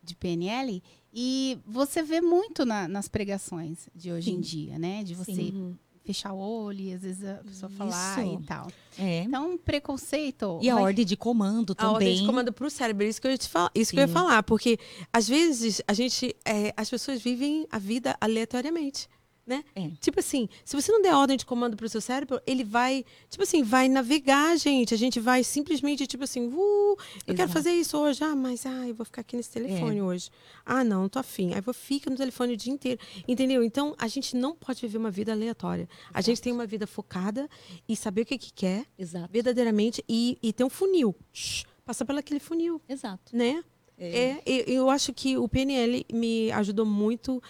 Speaker 2: de PNL. E você vê muito na- nas pregações de hoje em
Speaker 3: Sim.
Speaker 2: dia, né? De você
Speaker 1: Uhum.
Speaker 2: fechar o olho e às vezes a pessoa falar
Speaker 3: Isso.
Speaker 2: e tal.
Speaker 3: É.
Speaker 2: Então, preconceito.
Speaker 3: E a
Speaker 2: vai-
Speaker 3: ordem de comando
Speaker 1: A ordem
Speaker 3: também.
Speaker 1: de comando pro cérebro, isso que eu ia, te falar, isso que eu ia
Speaker 3: Sim.
Speaker 1: falar, porque às vezes a gente, é, as pessoas vivem a vida aleatoriamente, né?
Speaker 3: É.
Speaker 1: Tipo assim, se você não der ordem de comando pro seu cérebro, ele vai, tipo assim, vai navegar, gente. A gente vai simplesmente, tipo assim, uh, eu quero
Speaker 3: Exato.
Speaker 1: fazer isso hoje, ah, mas ah, eu vou ficar aqui nesse telefone hoje. Ah, não, não tô afim. Aí vou ficar no telefone o dia inteiro. Entendeu? Então, a gente não pode viver uma vida aleatória. A gente tem uma vida focada e saber o que, que quer
Speaker 3: Exato.
Speaker 1: verdadeiramente e, e ter um funil. Shhh, passar pelo aquele funil,
Speaker 3: Exato.
Speaker 1: né? É, eu, eu acho que o PNL me ajudou muito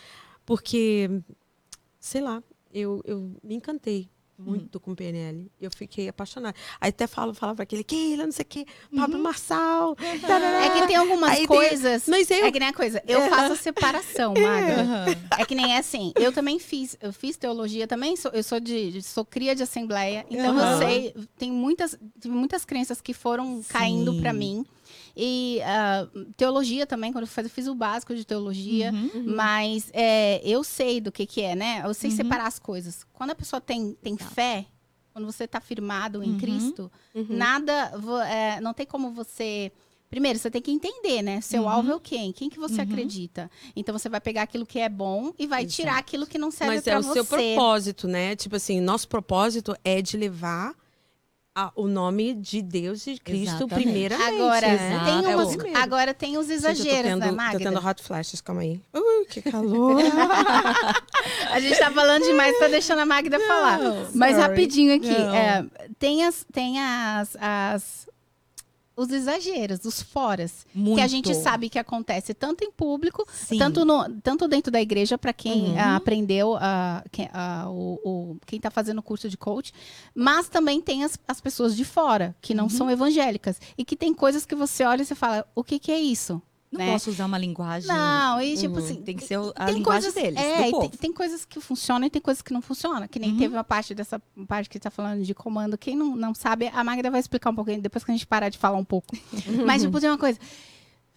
Speaker 1: porque, sei lá, eu, eu me encantei muito com o PNL. Eu fiquei apaixonada. Aí até falo, falava para aquele, Keila, não sei o quê, Pablo Marçal. tarará.
Speaker 2: É que tem algumas
Speaker 1: Aí tem-
Speaker 2: coisas.
Speaker 1: Mas eu-
Speaker 2: É que nem a coisa. Eu faço a separação, Maga.
Speaker 3: Aham.
Speaker 2: É que nem assim. Eu também fiz. Eu fiz teologia também. Sou, eu sou de, sou cria de assembleia. Então eu
Speaker 1: Aham.
Speaker 2: sei. Tem muitas, muitas crenças que foram caindo
Speaker 3: Sim.
Speaker 2: pra mim. E ah, teologia também, quando eu fiz, eu fiz o básico de teologia.
Speaker 3: Uhum.
Speaker 2: Mas é, eu sei do que, que é, né? Eu sei separar as coisas. Quando a pessoa tem, tem
Speaker 3: Exato.
Speaker 2: fé, quando você está firmado em
Speaker 3: Uhum.
Speaker 2: Cristo,
Speaker 1: Uhum.
Speaker 2: nada. é, não tem como você. Primeiro, você tem que entender, né? Seu
Speaker 3: Uhum.
Speaker 2: alvo é o quem? Quem que você
Speaker 3: Uhum.
Speaker 2: acredita? Então você vai pegar aquilo que é bom e vai
Speaker 3: Exato.
Speaker 2: tirar aquilo que não serve
Speaker 1: Mas
Speaker 2: pra
Speaker 1: é o
Speaker 2: você.
Speaker 1: seu propósito, né? Tipo assim, nosso propósito é de levar a- o nome de Deus e de Cristo
Speaker 3: Exatamente.
Speaker 1: primeiramente.
Speaker 2: Agora,
Speaker 1: né?
Speaker 2: tem
Speaker 1: É
Speaker 2: umas,
Speaker 1: primeiro.
Speaker 2: agora tem os
Speaker 1: Gente, tô
Speaker 2: exageros,
Speaker 1: tendo,
Speaker 2: né,
Speaker 1: Tô
Speaker 2: Magda?
Speaker 1: tendo hot flashes, calma aí. Uh, que calor.
Speaker 2: A gente tá falando demais, tá deixando a Magda falar. Mas
Speaker 3: sorry.
Speaker 2: rapidinho aqui,
Speaker 3: Não.
Speaker 2: é, tem, as, tem as, as- os exageros, os foras, que a gente
Speaker 3: Muito.
Speaker 2: sabe que acontece tanto em público,
Speaker 3: Sim.
Speaker 2: tanto, no, tanto dentro da igreja, para quem
Speaker 3: Uhum.
Speaker 2: ah, aprendeu, ah, quem, ah, o, o- quem tá fazendo o curso de coach, mas também tem as, as pessoas de fora, que
Speaker 3: Uhum.
Speaker 2: não são evangélicas, e que tem coisas que você olha e você fala, o que que é isso?
Speaker 3: Não
Speaker 2: né?
Speaker 3: posso usar uma linguagem.
Speaker 2: Não, e tipo
Speaker 3: Uhum.
Speaker 2: assim.
Speaker 3: Tem que ser a linguagem
Speaker 2: coisas,
Speaker 3: deles,
Speaker 2: É, tem, tem coisas que funcionam e tem coisas que não funcionam. Que nem
Speaker 3: Uhum.
Speaker 2: teve uma parte dessa parte que tá falando de comando. Quem não, não sabe, a Magda vai explicar um pouquinho depois que a gente parar de falar um pouco. Mas, tipo, tem uma coisa.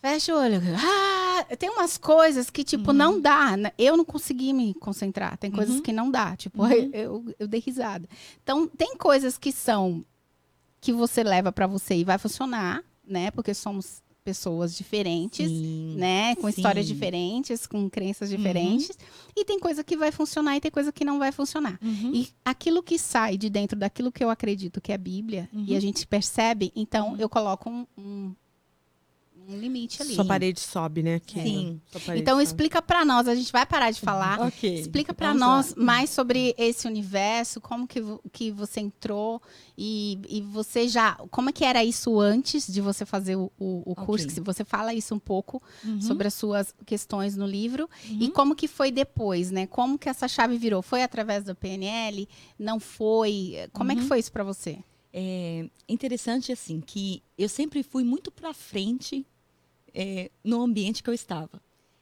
Speaker 2: Fecha o olho. Ah, tem umas coisas que, tipo, não dá. né? Eu não consegui me concentrar. Tem coisas
Speaker 3: Uhum.
Speaker 2: que não dá. Tipo,
Speaker 3: Uhum.
Speaker 2: eu, eu dei risada. Então, tem coisas que são que você leva pra você e vai funcionar, né? Porque somos pessoas diferentes
Speaker 3: Sim.
Speaker 2: né? Com histórias
Speaker 3: Sim.
Speaker 2: diferentes, com crenças diferentes. E tem coisa que vai funcionar e tem coisa que não vai funcionar.
Speaker 3: Uhum.
Speaker 2: E aquilo que sai de dentro daquilo que eu acredito que é a Bíblia,
Speaker 3: Uhum.
Speaker 2: e a gente percebe, então eu coloco um, um, um limite ali.
Speaker 1: Sua parede sobe, né? Keila?
Speaker 3: Sim.
Speaker 1: Sua parede
Speaker 2: Então
Speaker 1: sobe.
Speaker 2: explica pra nós, a gente vai parar de falar.
Speaker 3: Ok.
Speaker 2: Explica pra
Speaker 3: Vamos
Speaker 2: nós
Speaker 3: lá.
Speaker 2: mais sobre esse universo, como que, que você entrou e, e você já. Como é que era isso antes de você fazer o, o, curso? Que se você fala isso um pouco
Speaker 3: Uhum.
Speaker 2: sobre as suas questões no livro. E
Speaker 3: Uhum.
Speaker 2: como que foi depois, né? Como que essa chave virou? Foi através do PNL? Não foi? Como é que
Speaker 3: Uhum.
Speaker 2: foi isso pra você?
Speaker 3: É interessante assim que eu sempre fui muito para frente é, no ambiente que eu estava.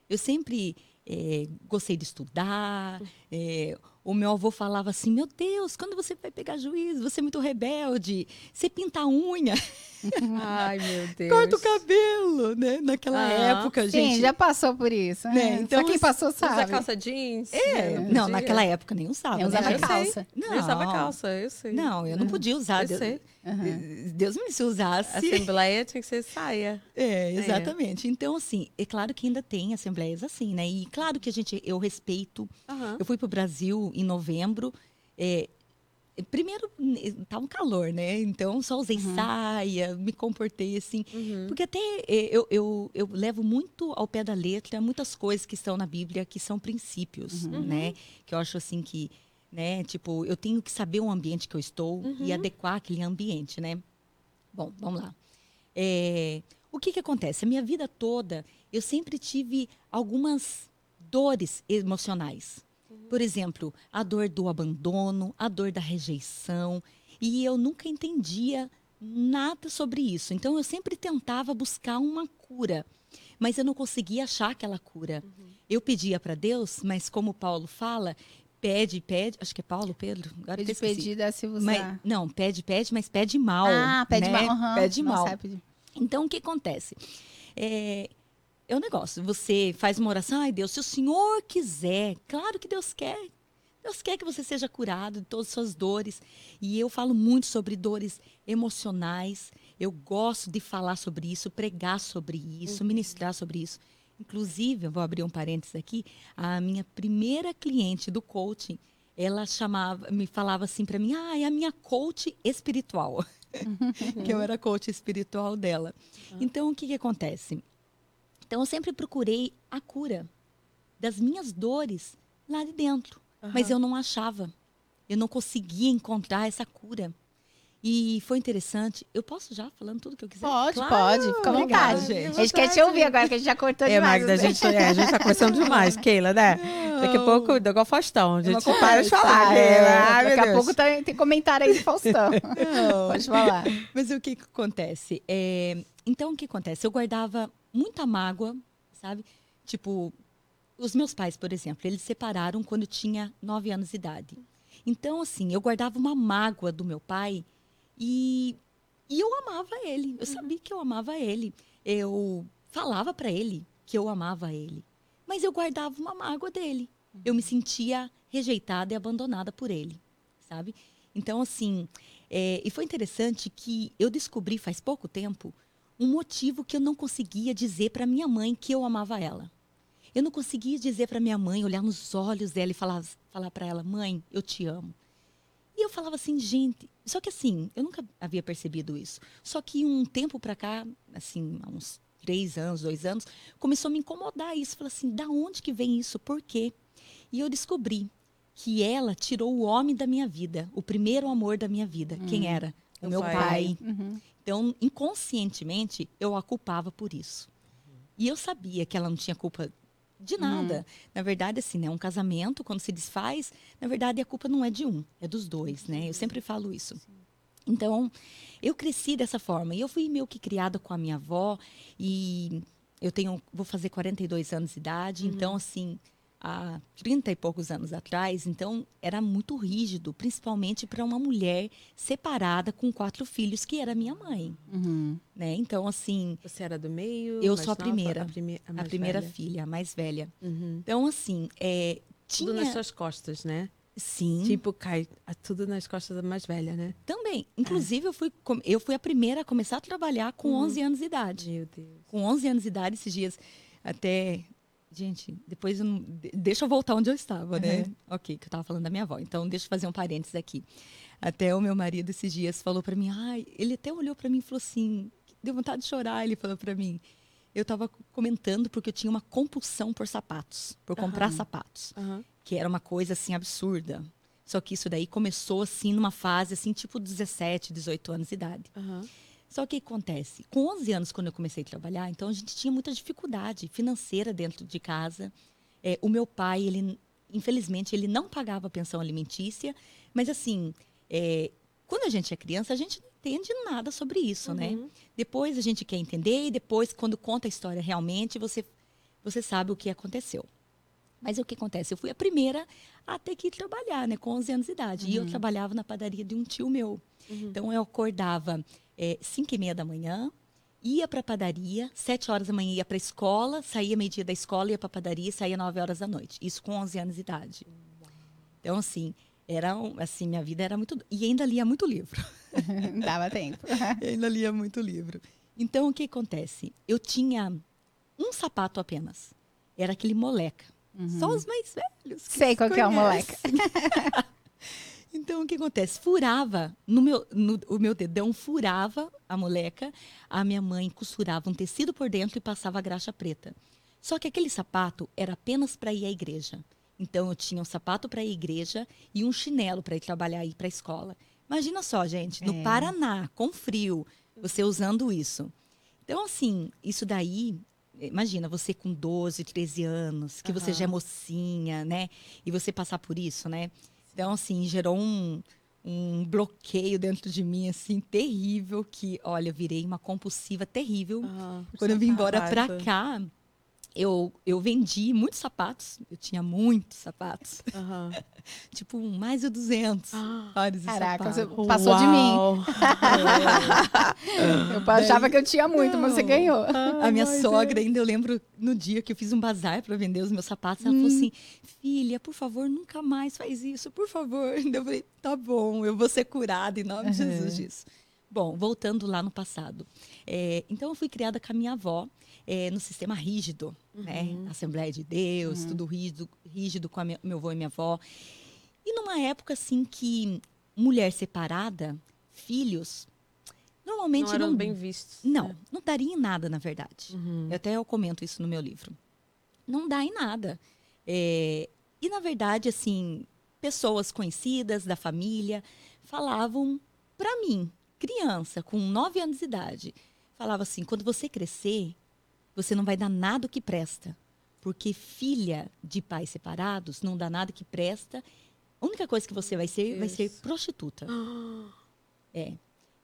Speaker 3: Eu sempre é, gostei de estudar. é, o meu avô falava assim: Meu Deus, quando você vai pegar juízo? Você é muito rebelde. Você pinta a unha,
Speaker 1: Ai, meu Deus.
Speaker 3: corta o cabelo, né? Naquela
Speaker 1: Aham.
Speaker 3: época, gente.
Speaker 2: Sim, já passou por isso.
Speaker 3: Né,
Speaker 2: Né?
Speaker 3: então,
Speaker 2: Só quem passou
Speaker 1: Usa
Speaker 2: sabe.
Speaker 1: calça jeans?
Speaker 3: É,
Speaker 1: né?
Speaker 3: não,
Speaker 1: podia.
Speaker 3: naquela época nem usava.
Speaker 2: Eu
Speaker 3: né,
Speaker 2: usava
Speaker 3: gente?
Speaker 2: calça.
Speaker 3: Não,
Speaker 1: Eu usava calça, eu sei.
Speaker 3: Não, eu não podia usar.
Speaker 1: Eu
Speaker 3: Deus,
Speaker 1: sei.
Speaker 3: Deus me se usasse.
Speaker 1: Assembleia tinha que ser saia.
Speaker 3: É, exatamente. Então, assim, é claro que ainda tem assembleias assim, né? E claro que a gente, eu respeito.
Speaker 1: Aham.
Speaker 3: Eu fui para o Brasil em novembro. é, primeiro, tá um calor, né? Então, só usei saia, me comportei assim.
Speaker 1: Uhum.
Speaker 3: Porque até é, eu, eu, eu levo muito ao pé da letra muitas coisas que estão na Bíblia que são princípios, né? Que eu acho assim que, né? Tipo, eu tenho que saber o ambiente que eu estou e adequar aquele ambiente, né? Bom, vamos lá. É, o que que acontece? A minha vida toda, eu sempre tive algumas dores emocionais. Por exemplo, a dor do abandono, a dor da rejeição. E eu nunca entendia nada sobre isso. Então, eu sempre tentava buscar uma cura. Mas eu não conseguia achar aquela cura. Eu pedia para Deus, mas como Paulo fala, pede, pede. Acho que é Paulo, Pedro? Agora
Speaker 2: Pede pedida se usar.
Speaker 3: Mas, não, pede, pede, mas pede mal.
Speaker 2: ah, pede
Speaker 3: né?
Speaker 2: mal. aham.
Speaker 3: Pede mal.
Speaker 2: sabe pedir.
Speaker 3: Então, o que acontece? É, é um negócio. Você faz uma oração, ai Deus, se o Senhor quiser, claro que Deus quer. Deus quer que você seja curado de todas as suas dores. E eu falo muito sobre dores emocionais. Eu gosto de falar sobre isso, pregar sobre isso, ministrar sobre isso. Inclusive, eu vou abrir um parênteses aqui, a minha primeira cliente do coaching, ela chamava, me falava assim para mim: "Ah, é a minha coach espiritual". que eu era coach espiritual dela. Então, o que, que acontece? Então, eu sempre procurei a cura das minhas dores lá de dentro. Mas eu não achava. Eu não conseguia encontrar essa cura. E foi interessante. Eu posso já falando tudo que eu quiser?
Speaker 2: Pode,
Speaker 1: Claro,
Speaker 2: pode. Fica à
Speaker 3: obrigada,
Speaker 2: vontade.
Speaker 3: gente.
Speaker 2: A gente quer te ouvir agora, que a gente já cortou
Speaker 1: É,
Speaker 2: demais.
Speaker 1: Magda, a gente, é, a gente tá conversando demais, Keila, né? Daqui a pouco, igual Faustão, a
Speaker 3: É
Speaker 1: gente para de falar.
Speaker 2: É,
Speaker 1: Keila. Meu
Speaker 2: daqui a
Speaker 1: Deus.
Speaker 2: pouco tá- tem comentário aí do Faustão. Pode falar.
Speaker 3: Mas o que, que acontece? É, então, o que acontece? Eu guardava muita mágoa, sabe? Tipo, os meus pais, por exemplo, eles se separaram quando eu tinha nove anos de idade. Então, assim, eu guardava uma mágoa do meu pai e, e eu amava ele. Eu sabia que eu amava ele. Eu falava para ele que eu amava ele. Mas eu guardava uma mágoa dele. Eu me sentia rejeitada e abandonada por ele, sabe? Então, assim, é, e foi interessante que eu descobri faz pouco tempo um motivo que eu não conseguia dizer para minha mãe que eu amava ela. Eu não conseguia dizer para minha mãe, olhar nos olhos dela e falar, falar para ela, mãe, eu te amo. E eu falava assim, gente, só que assim, eu nunca havia percebido isso. Só que um tempo para cá, assim, há uns três anos, dois anos, começou a me incomodar isso. Falei assim, da onde que vem isso? Por quê? E eu descobri que ela tirou o homem da minha vida, o primeiro amor da minha vida. Quem era? O
Speaker 1: O
Speaker 3: meu
Speaker 1: pai.
Speaker 3: pai.
Speaker 2: Uhum.
Speaker 3: Então, inconscientemente, eu a culpava por isso. E eu sabia que ela não tinha culpa de nada. Na verdade, assim, né, um casamento, quando se desfaz, na verdade, a culpa não é de um, é dos dois, né? Eu sempre falo isso. Então, eu cresci dessa forma. E eu fui meio que criada com a minha avó. E eu tenho, vou fazer 42 anos de idade. Então, assim, há 30 e poucos anos atrás, então, era muito rígido, principalmente para uma mulher separada com quatro filhos, que era minha mãe.
Speaker 2: Uhum.
Speaker 3: Né? Então, assim,
Speaker 1: Você era do meio?
Speaker 3: Eu sou a
Speaker 1: nova?
Speaker 3: primeira.
Speaker 1: A, prime a,
Speaker 3: a primeira
Speaker 1: velha?
Speaker 3: filha, a mais velha.
Speaker 1: Uhum.
Speaker 3: Então, assim, é,
Speaker 1: Tudo
Speaker 3: tinha...
Speaker 1: nas suas costas, né?
Speaker 3: Sim,
Speaker 1: Tipo, cai tudo nas costas da mais velha, né?
Speaker 3: também. Inclusive, eu, fui, eu fui a primeira a começar a trabalhar com 11 anos de idade.
Speaker 1: Meu Deus.
Speaker 3: Com 11 anos de idade, esses dias, até... Gente, depois eu não- de- deixa eu voltar onde eu estava, né? Ok, que eu estava falando da minha avó. Então, deixa eu fazer um parênteses aqui. Até o meu marido, esses dias, falou para mim... Ai, ele até olhou para mim e falou assim... Deu vontade de chorar, ele falou para mim. Eu estava comentando porque eu tinha uma compulsão por sapatos. Por comprar sapatos.
Speaker 1: Aham.
Speaker 3: que era uma coisa assim absurda. Só que isso daí começou assim numa fase assim, tipo 17, 18 anos de idade.
Speaker 1: Aham.
Speaker 3: Só que o que acontece? Com 11 anos quando eu comecei a trabalhar, então a gente tinha muita dificuldade financeira dentro de casa. É, o meu pai, ele infelizmente ele não pagava pensão alimentícia, mas assim, é, quando a gente é criança, a gente não entende nada sobre isso, né?
Speaker 1: Uhum.
Speaker 3: Depois a gente quer entender e depois quando conta a história realmente, você você sabe o que aconteceu. Mas o que acontece? Eu fui a primeira a ter que trabalhar, né? Com 11 anos de idade. E eu trabalhava na padaria de um tio meu. Então eu acordava é, 5 e meia da manhã, ia para a padaria, 7 horas da manhã ia para a escola, saía meio-dia da escola, ia para a padaria e saía 9 horas da noite. Isso com 11 anos de idade. Então, assim, era um- assim, minha vida era muito. E ainda lia muito livro.
Speaker 2: Dava tempo.
Speaker 3: Ainda lia muito livro. Então, o que acontece? Eu tinha um sapato apenas. Era aquele moleca. Só os mais velhos. que
Speaker 2: Sei qual que é o
Speaker 3: conhecem. Então, o que acontece? Furava, no meu, no, o meu dedão furava a moleca, a minha mãe costurava um tecido por dentro e passava a graxa preta. Só que aquele sapato era apenas para ir à igreja. Então, eu tinha um sapato para ir à igreja e um chinelo para ir trabalhar e ir para a escola. Imagina só, gente, no
Speaker 2: É.
Speaker 3: Paraná, com frio, você usando isso. Então, assim, isso daí, imagina, você com 12, 13 anos, que você
Speaker 1: Aham.
Speaker 3: já é mocinha, né? E você passar por isso, né? Então, assim, gerou um, um bloqueio dentro de mim, assim, terrível, que, olha, eu virei uma compulsiva terrível.
Speaker 1: Ah,
Speaker 3: Quando eu vim embora pra
Speaker 1: raiva.
Speaker 3: cá, eu, eu vendi muitos sapatos. Eu tinha muitos sapatos.
Speaker 1: Aham.
Speaker 3: Tipo, mais de 200
Speaker 1: Ah.
Speaker 3: pares de
Speaker 2: Caraca, você
Speaker 3: sapatos.
Speaker 2: passou de mim.
Speaker 1: Uau.
Speaker 2: Eu achava que eu tinha muito, mas você
Speaker 3: Não.
Speaker 2: ganhou.
Speaker 3: A minha
Speaker 1: Ai,
Speaker 3: sogra, ainda eu lembro no dia que eu fiz um bazar para vender os meus sapatos, ela falou assim: filha, por favor, nunca mais faz isso, por favor. Eu falei: tá bom, eu vou ser curada em nome de Jesus disso. Bom, voltando lá no passado. É, então, eu fui criada com a minha avó é, no sistema rígido, né? Assembleia de Deus, tudo rígido, rígido com a minha- meu avô e minha avó. E numa época, assim, que mulher separada, filhos, normalmente
Speaker 1: Não eram
Speaker 3: não
Speaker 1: bem vistos.
Speaker 3: não,
Speaker 1: né?
Speaker 3: não daria em nada, na verdade.
Speaker 1: Uhum.
Speaker 3: Eu Até eu comento isso no meu livro. Não dá em nada. É, e, na verdade, assim, pessoas conhecidas da família falavam para mim, criança, com nove anos de idade, falava assim, quando você crescer, você não vai dar nada que presta. Porque filha de pais separados não dá nada que presta. A única coisa que você vai ser, vai ser
Speaker 1: Deus.
Speaker 3: prostituta.
Speaker 1: Ah,
Speaker 3: É.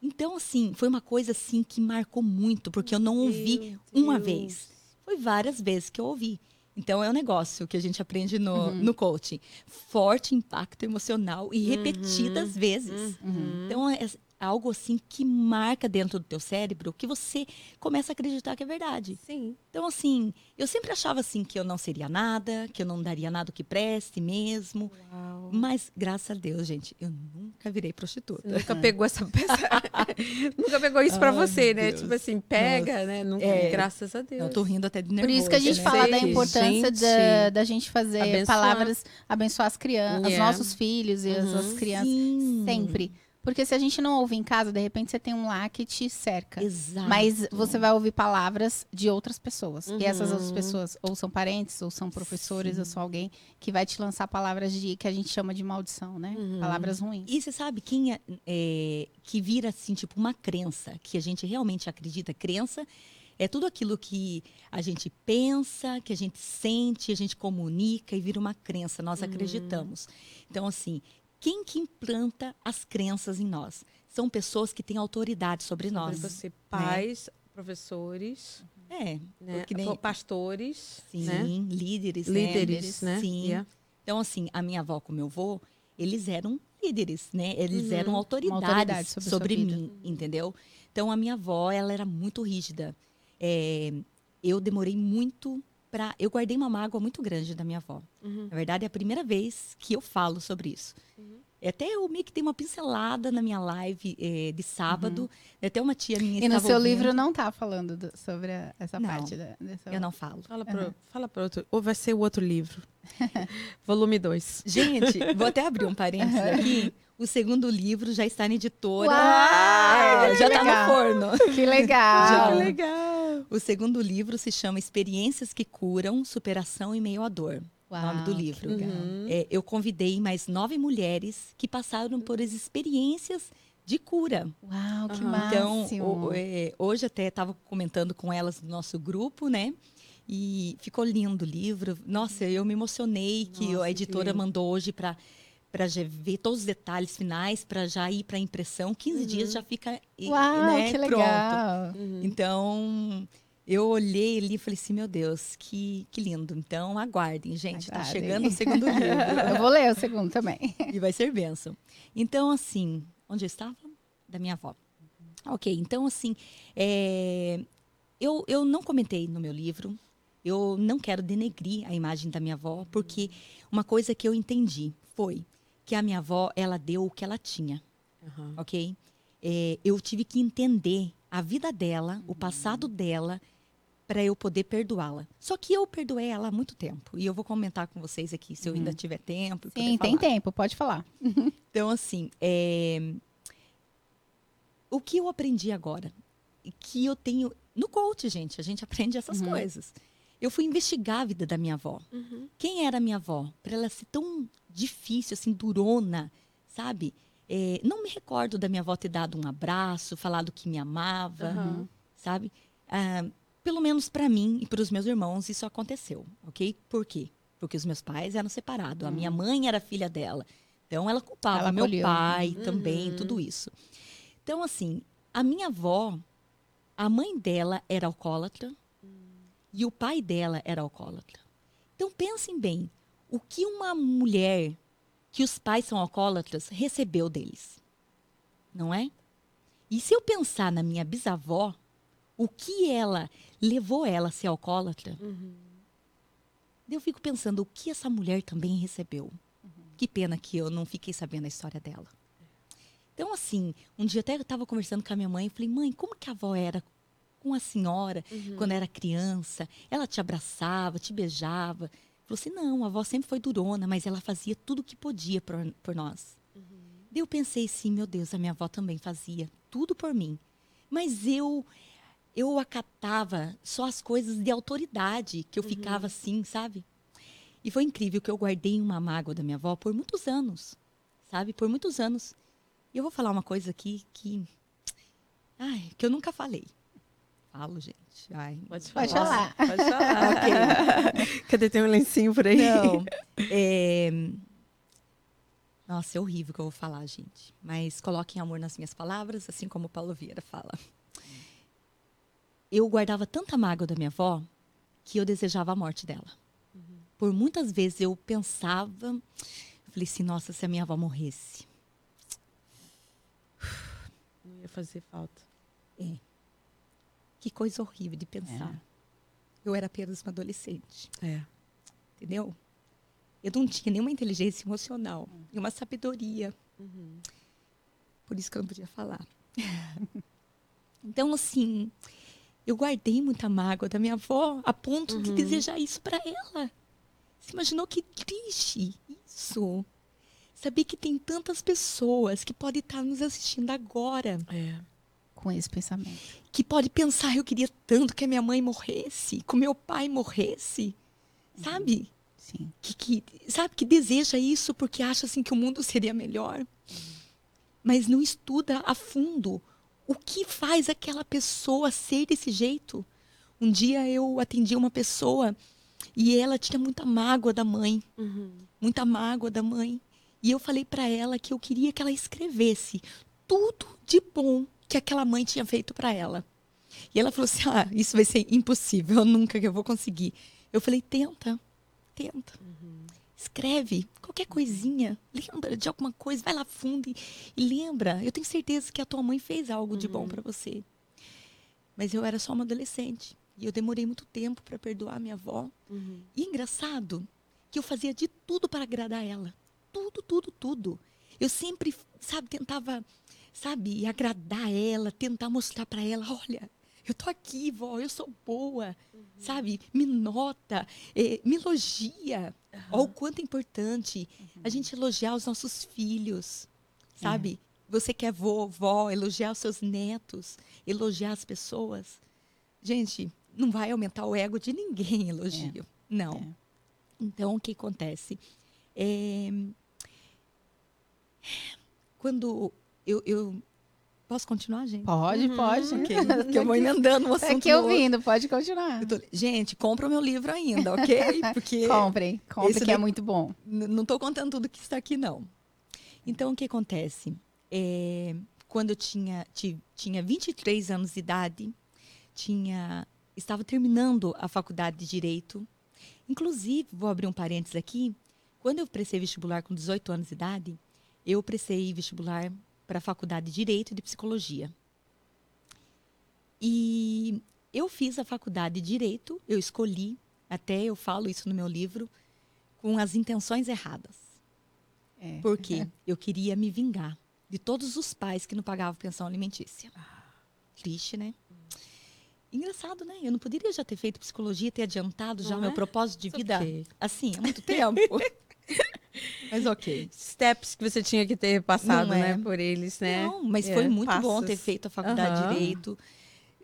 Speaker 3: Então, assim, foi uma coisa assim que marcou muito, porque eu não ouvi
Speaker 1: Meu
Speaker 3: uma
Speaker 1: Deus.
Speaker 3: vez. Foi várias vezes que eu ouvi. Então, é um negócio que a gente aprende no, no coaching. Forte impacto emocional e repetidas vezes. Então, é algo assim que marca dentro do teu cérebro que você começa a acreditar que é verdade.
Speaker 1: Sim.
Speaker 3: Então, assim, eu sempre achava assim que eu não seria nada, que eu não daria nada que preste mesmo.
Speaker 1: Uau.
Speaker 3: Mas, graças a Deus, gente, eu nunca virei prostituta.
Speaker 1: Você nunca pegou essa peça. nunca pegou isso pra
Speaker 3: Ai,
Speaker 1: você, né?
Speaker 3: Deus.
Speaker 1: Tipo assim, pega,
Speaker 3: Nossa.
Speaker 1: né? Nunca,
Speaker 3: É.
Speaker 1: graças a Deus.
Speaker 3: Eu tô rindo até de
Speaker 2: Por
Speaker 3: nervoso.
Speaker 2: isso que a gente
Speaker 3: né?
Speaker 2: fala da
Speaker 1: Sei,
Speaker 2: importância
Speaker 1: gente.
Speaker 2: da, da gente fazer
Speaker 1: Abençoar.
Speaker 2: palavras, abençoar as crianças, os
Speaker 1: Yeah.
Speaker 2: nossos filhos e as
Speaker 1: Uhum.
Speaker 2: nossas crianças.
Speaker 3: Sim.
Speaker 2: Sempre. Porque se a gente não ouve em casa, de repente você tem um lá que te cerca.
Speaker 3: Exato.
Speaker 2: Mas você vai ouvir palavras de outras pessoas. E essas
Speaker 1: Uhum.
Speaker 2: outras pessoas ou são parentes, ou são professores, ou são alguém que vai te lançar palavras de que a gente chama de maldição, né?
Speaker 1: Uhum.
Speaker 2: Palavras ruins.
Speaker 3: E você sabe quem é, é, que vira assim, tipo, uma crença, que a gente realmente acredita, crença é tudo aquilo que a gente pensa, que a gente sente, a gente comunica e vira uma crença, nós acreditamos. Então, assim, quem que implanta as crenças em nós? São pessoas que têm autoridade sobre,
Speaker 1: Sobre
Speaker 3: nós.
Speaker 1: você, pais, professores,
Speaker 3: É,
Speaker 1: né?
Speaker 3: nem-
Speaker 1: pastores,
Speaker 3: sim,
Speaker 1: né?
Speaker 3: líderes, né?
Speaker 1: líderes, né?
Speaker 3: Sim.
Speaker 1: Yeah.
Speaker 3: Então, assim, a minha avó com meu avô, eles eram líderes, né? Eles
Speaker 1: Uhum.
Speaker 3: eram autoridades
Speaker 2: autoridade sobre
Speaker 3: sobre, mim, entendeu? Então, a minha avó, ela era muito rígida. É, eu demorei muito pra... Eu guardei uma mágoa muito grande da minha avó.
Speaker 1: Uhum.
Speaker 3: Na verdade, é a primeira vez que eu falo sobre isso. Até eu meio que dei uma pincelada na minha live eh, de sábado. Até uma tia minha
Speaker 2: Uhum. E no seu
Speaker 3: ouvindo.
Speaker 2: livro não tá falando do- sobre a- essa
Speaker 3: Não,
Speaker 2: parte da, dessa...
Speaker 3: Eu não falo.
Speaker 1: Fala para fala pro outro. Ou vai ser o outro livro. Volume 2.
Speaker 3: Gente, vou até abrir um parênteses aqui. O segundo livro já está na editora.
Speaker 2: Uau,
Speaker 3: É, já está no forno.
Speaker 2: Que legal!
Speaker 3: Já.
Speaker 1: legal.
Speaker 3: O segundo livro se chama Experiências que Curam, Superação em Meio à Dor.
Speaker 2: Uau,
Speaker 3: nome do
Speaker 2: que
Speaker 3: livro.
Speaker 1: Uhum.
Speaker 3: É, eu convidei mais nove mulheres que passaram por as experiências de cura.
Speaker 2: Uau, que
Speaker 1: Aham.
Speaker 3: Então, o- é, hoje até estava comentando com elas no nosso grupo, né? E ficou lindo o livro. Nossa, eu me emocionei que
Speaker 1: Nossa,
Speaker 3: a
Speaker 1: que
Speaker 3: editora
Speaker 1: lindo.
Speaker 3: mandou hoje para para ver todos os detalhes finais, para já ir para impressão. 15 dias já fica
Speaker 2: Uau,
Speaker 3: né,
Speaker 2: que
Speaker 3: pronto.
Speaker 2: legal!
Speaker 1: Uhum.
Speaker 3: Então, Eu olhei ali e falei assim, meu Deus, que, que lindo. Então, aguardem, gente. Tá
Speaker 2: Aguardem.
Speaker 3: chegando o segundo livro.
Speaker 2: Eu vou ler o segundo também.
Speaker 3: e vai ser bênção. Então, assim, onde eu estava? Da minha avó. Ok, então, assim, é, eu, eu não comentei no meu livro, eu não quero denegrir a imagem da minha avó, porque uma coisa que eu entendi foi que a minha avó, ela deu o que ela tinha,
Speaker 1: Aham.
Speaker 3: ok? É, eu tive que entender a vida dela, o passado dela, para eu poder perdoá-la. Só que eu perdoei ela há muito tempo, e eu vou comentar com vocês aqui, se eu ainda tiver tempo.
Speaker 2: Sim, tem
Speaker 3: falar.
Speaker 2: tempo, pode falar.
Speaker 3: Então, assim, é, o que eu aprendi agora? E Que eu tenho. No coach, gente, a gente aprende essas
Speaker 2: Uhum.
Speaker 3: coisas. Eu fui investigar a vida da minha avó.
Speaker 1: Uhum.
Speaker 3: Quem era a minha avó? Para ela ser tão difícil, assim, durona, sabe? É, não me recordo da minha avó ter dado um abraço, falado que me amava,
Speaker 1: Aham.
Speaker 3: sabe? Ah, pelo menos para mim e para os meus irmãos isso aconteceu, ok? Por quê? Porque os meus pais eram separados. A minha mãe era filha dela. Então ela culpava
Speaker 2: Ela
Speaker 3: meu
Speaker 2: acolheu.
Speaker 3: pai também,
Speaker 1: Uhum.
Speaker 3: tudo isso. Então, assim, a minha avó, a mãe dela era alcoólatra e o pai dela era alcoólatra. Então, pensem bem, o que uma mulher que os pais são alcoólatras recebeu deles? Não é? E se eu pensar na minha bisavó, o que ela levou ela a ser alcoólatra,
Speaker 1: Uhum.
Speaker 3: eu fico pensando o que essa mulher também recebeu.
Speaker 1: Uhum.
Speaker 3: Que pena que eu não fiquei sabendo a história dela. Então, assim, um dia até eu estava conversando com a minha mãe e falei, mãe, como que a avó era com a senhora
Speaker 1: Uhum.
Speaker 3: quando era criança? Ela te abraçava, te beijava. Falou assim, não, a avó sempre foi durona, mas ela fazia tudo o que podia por, por nós. Daí eu pensei, sim, meu Deus, a minha avó também fazia tudo por mim. Mas eu eu acatava só as coisas de autoridade, que eu ficava assim, sabe? E foi incrível que eu guardei uma mágoa da minha avó por muitos anos, sabe? Por muitos anos. E eu vou falar uma coisa aqui que ai, que eu nunca falei. Falo, gente. Ai,
Speaker 1: Pode
Speaker 2: Pode
Speaker 1: falar.
Speaker 2: falar.
Speaker 1: Pode falar. Cadê? Tem um lencinho por aí?
Speaker 3: Não. é, Nossa, é horrível o que eu vou falar, gente. Mas coloquem amor nas minhas palavras, assim como o Paulo Vieira fala. Eu guardava tanta mágoa da minha avó que eu desejava a morte dela. Por muitas vezes eu pensava, eu falei assim, nossa, se a minha avó morresse.
Speaker 1: Não ia fazer falta.
Speaker 3: Que coisa horrível de pensar. Eu era apenas uma adolescente.
Speaker 1: É.
Speaker 3: entendeu? Eu não tinha nenhuma inteligência emocional e uma sabedoria.
Speaker 1: Uhum.
Speaker 3: Por isso que eu não podia falar. então, assim, eu guardei muita mágoa da minha avó a ponto de
Speaker 1: Uhum.
Speaker 3: desejar isso para ela. Você imaginou que triste isso? Saber que tem tantas pessoas que podem estar nos assistindo agora,
Speaker 1: É.
Speaker 2: Com esse pensamento.
Speaker 3: que pode pensar, eu queria tanto que a minha mãe morresse, que o meu pai morresse, sabe?
Speaker 2: Sim.
Speaker 3: que, que- sabe que deseja isso porque acha assim que o mundo seria melhor, mas não estuda a fundo o que faz aquela pessoa ser desse jeito. Um dia eu atendi uma pessoa e ela tinha muita mágoa da mãe,
Speaker 1: Uhum.
Speaker 3: muita mágoa da mãe, e eu falei para ela que eu queria que ela escrevesse tudo de bom que aquela mãe tinha feito para ela. E ela falou assim: "Ah, isso vai ser impossível, nunca que eu vou conseguir". Eu falei: "Tenta. Tenta. Escreve qualquer coisinha. Lembra de alguma coisa, vai lá fundo e, e lembra. Eu tenho certeza que a tua mãe fez algo de bom para você. Mas eu era só uma adolescente e eu demorei muito tempo para perdoar minha avó.
Speaker 1: Uhum.
Speaker 3: E engraçado que eu fazia de tudo para agradar ela. Tudo, tudo, tudo. Eu sempre, sabe, tentava, sabe, agradar ela, tentar mostrar para ela, olha, eu tô aqui, vó, eu sou boa, sabe? Me nota, eh, me elogia. Olha o quanto é importante a gente elogiar os nossos filhos, sabe? Você que é vovó, elogiar os seus netos, elogiar as pessoas. Gente, não vai aumentar o ego de ninguém elogio. Não.
Speaker 2: É.
Speaker 3: Então, o que acontece? É, Quando eu, eu- Posso continuar, gente?
Speaker 2: Pode,
Speaker 1: Uhum.
Speaker 2: pode.
Speaker 3: Ok, que eu vou emendando um
Speaker 2: Tá
Speaker 3: assunto
Speaker 2: aqui
Speaker 3: no outro.
Speaker 2: ouvindo, pode continuar.
Speaker 3: Eu tô- Gente, compra o meu livro ainda, ok? Porque
Speaker 2: Comprem, comprem que é muito bom.
Speaker 3: Não estou contando tudo que está aqui, não. Então, o que acontece? É, quando eu tinha, ti- tinha 23 anos de idade, tinha estava terminando a faculdade de Direito. Inclusive, vou abrir um parênteses aqui, quando eu prestei vestibular com 18 anos de idade, eu prestei vestibular para a faculdade de Direito e de Psicologia. E eu fiz a faculdade de Direito, eu escolhi, até eu falo isso no meu livro, com as intenções erradas.
Speaker 2: É.
Speaker 3: Porque eu queria me vingar de todos os pais que não pagavam pensão alimentícia. Triste, né? Engraçado, né? Eu não poderia já ter feito psicologia, ter adiantado já o meu
Speaker 1: é?
Speaker 3: propósito de vida assim, há muito tempo. Mas ok.
Speaker 1: Steps que você tinha que ter passado,
Speaker 3: Não é.
Speaker 1: né? Por eles, né?
Speaker 3: Não, mas
Speaker 1: É,
Speaker 3: foi muito bom
Speaker 1: passos.
Speaker 3: ter feito a faculdade
Speaker 1: Aham.
Speaker 3: de Direito.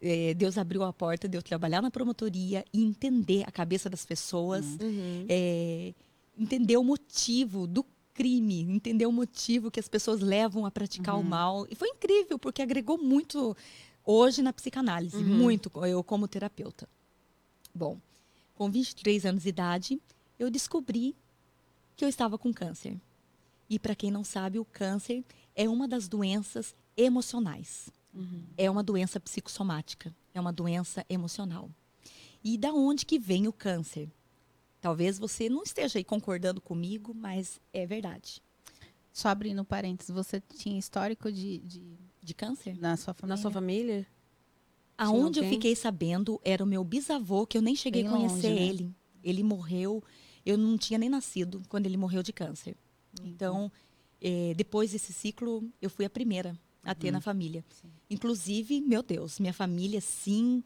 Speaker 3: É, Deus abriu a porta de eu trabalhar na promotoria e entender a cabeça das pessoas,
Speaker 1: Uhum.
Speaker 3: é, entender o motivo do crime, entender o motivo que as pessoas levam a praticar o mal. E foi incrível, porque agregou muito hoje na psicanálise,
Speaker 1: Uhum.
Speaker 3: muito eu como terapeuta. Bom, com 23 anos de idade, eu descobri que eu estava com câncer. E para quem não sabe, o câncer é uma das doenças emocionais.
Speaker 1: Uhum.
Speaker 3: É uma doença psicossomática, é uma doença emocional. E da onde que vem o câncer? Talvez você não esteja aí concordando comigo, mas é verdade.
Speaker 2: Só abrindo parênteses, você tinha histórico de, de-
Speaker 3: De câncer?
Speaker 2: na sua família?
Speaker 1: Na sua família?
Speaker 3: Aonde eu fiquei sabendo era o meu bisavô, que eu nem cheguei
Speaker 2: Bem
Speaker 3: a conhecer
Speaker 2: longe, né?
Speaker 3: ele. Ele morreu, eu não tinha nem nascido quando ele morreu de câncer. Então, eh, depois desse ciclo, eu fui a primeira a ter na família.
Speaker 2: Sim.
Speaker 3: Inclusive, meu Deus, minha família, sim,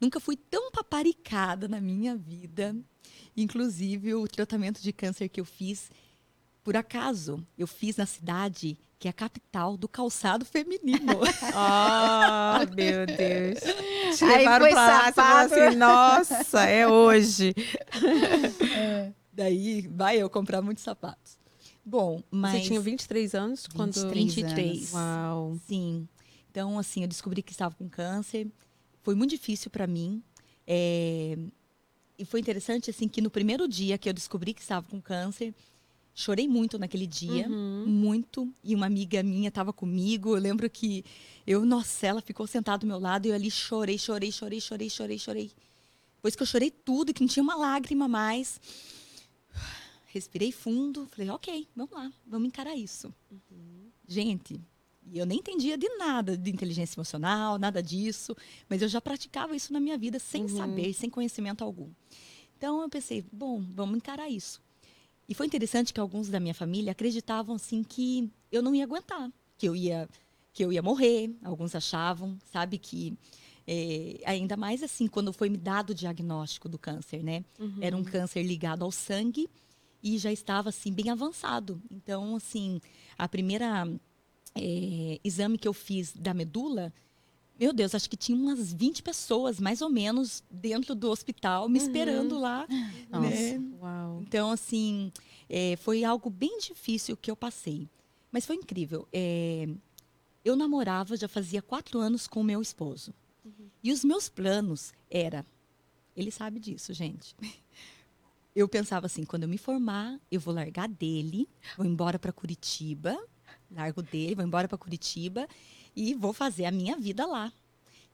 Speaker 3: nunca fui tão paparicada na minha vida. Inclusive, o tratamento de câncer que eu fiz, por acaso, eu fiz na cidade que é a capital do calçado feminino.
Speaker 1: Ah, meu Deus. Te
Speaker 2: Aí
Speaker 1: levaram
Speaker 2: foi
Speaker 1: pra lá, você falou assim, nossa, é hoje.
Speaker 3: Daí vai eu comprar muitos sapatos. Bom, mas
Speaker 1: Você tinha 23 anos quando...
Speaker 2: 23
Speaker 3: 23.
Speaker 1: Uau.
Speaker 3: Sim. Então, assim, eu descobri que estava com câncer. Foi muito difícil para mim. É, E foi interessante, assim, que no primeiro dia que eu descobri que estava com câncer, chorei muito naquele dia.
Speaker 1: Uhum.
Speaker 3: Muito. E uma amiga minha estava comigo. Eu lembro que eu, nossa, ela ficou sentada do meu lado e eu ali chorei, chorei, chorei, chorei, chorei, chorei. Depois que eu chorei tudo, que não tinha uma lágrima mais, respirei fundo, falei, ok, vamos lá, vamos encarar isso. Gente, e eu nem entendia de nada de inteligência emocional, nada disso, mas eu já praticava isso na minha vida sem
Speaker 1: Uhum.
Speaker 3: saber, sem conhecimento algum. Então eu pensei, bom, vamos encarar isso. E foi interessante que alguns da minha família acreditavam assim que eu não ia aguentar, que eu ia que eu ia morrer. Alguns achavam, sabe que é, ainda mais assim quando foi me dado o diagnóstico do câncer, né?
Speaker 1: Uhum.
Speaker 3: Era um câncer ligado ao sangue e já estava assim bem avançado. Então assim a primeira é, exame que eu fiz da medula meu Deus, acho que tinha umas 20 pessoas, mais ou menos, dentro do hospital, me esperando lá.
Speaker 2: Nossa.
Speaker 3: né?
Speaker 1: Uau.
Speaker 3: Então, assim, é, foi algo bem difícil que eu passei. Mas foi incrível. É, eu namorava já fazia quatro anos com o meu esposo. E os meus planos era... Ele sabe disso, gente. Eu pensava assim, quando eu me formar, eu vou largar dele, vou embora para Curitiba, largo dele, vou embora para Curitiba e vou fazer a minha vida lá.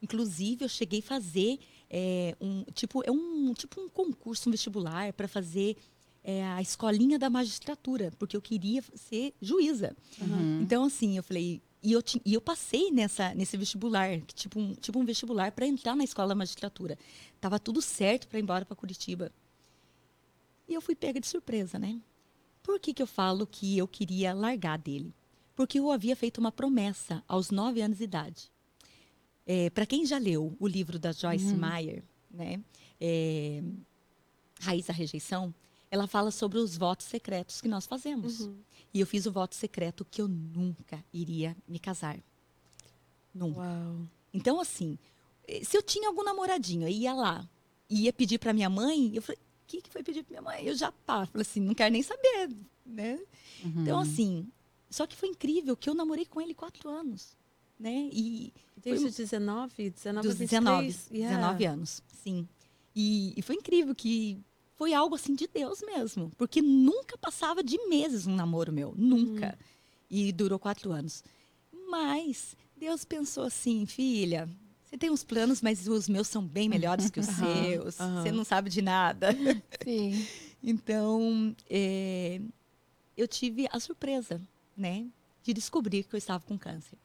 Speaker 3: Inclusive, eu cheguei a fazer é, um tipo é um tipo um concurso, um vestibular para fazer é, a escolinha da magistratura, porque eu queria ser juíza.
Speaker 2: Uhum.
Speaker 3: Então, assim, eu falei. E eu, e eu passei nessa, nesse vestibular, tipo um, tipo um vestibular para entrar na escola da magistratura. Tava tudo certo para ir embora para Curitiba. E eu fui pega de surpresa, né? Por que, que eu falo que eu queria largar dele? Porque eu havia feito uma promessa aos nove anos de idade. para quem já leu o livro da Joyce Meyer, né? É, Raiz da Rejeição, ela fala sobre os votos secretos que nós fazemos.
Speaker 1: Uhum.
Speaker 3: E eu fiz o voto secreto que eu nunca iria me casar. Nunca.
Speaker 1: Uau.
Speaker 3: Então, assim, eh, se eu tinha algum namoradinho, eu ia lá, ia pedir para minha mãe, eu falei, o que, que foi pedir para minha mãe? Eu já pá, falei assim, não quero nem saber, né?
Speaker 2: Uhum.
Speaker 3: Então, assim, só que foi incrível que eu namorei com ele quatro anos, né? E
Speaker 1: Desde os 19, 19 a
Speaker 3: dos
Speaker 1: 23.
Speaker 3: 19,
Speaker 1: Yeah.
Speaker 3: 19 anos, sim. E, e foi incrível que foi algo assim de Deus mesmo, porque nunca passava de meses um namoro meu, nunca. E durou quatro anos. Mas Deus pensou assim, filha, você tem uns planos, mas os meus são bem melhores que os seus. Você não sabe de nada.
Speaker 2: Sim.
Speaker 3: Então, é, eu tive a surpresa, né, de descobrir que eu estava com câncer.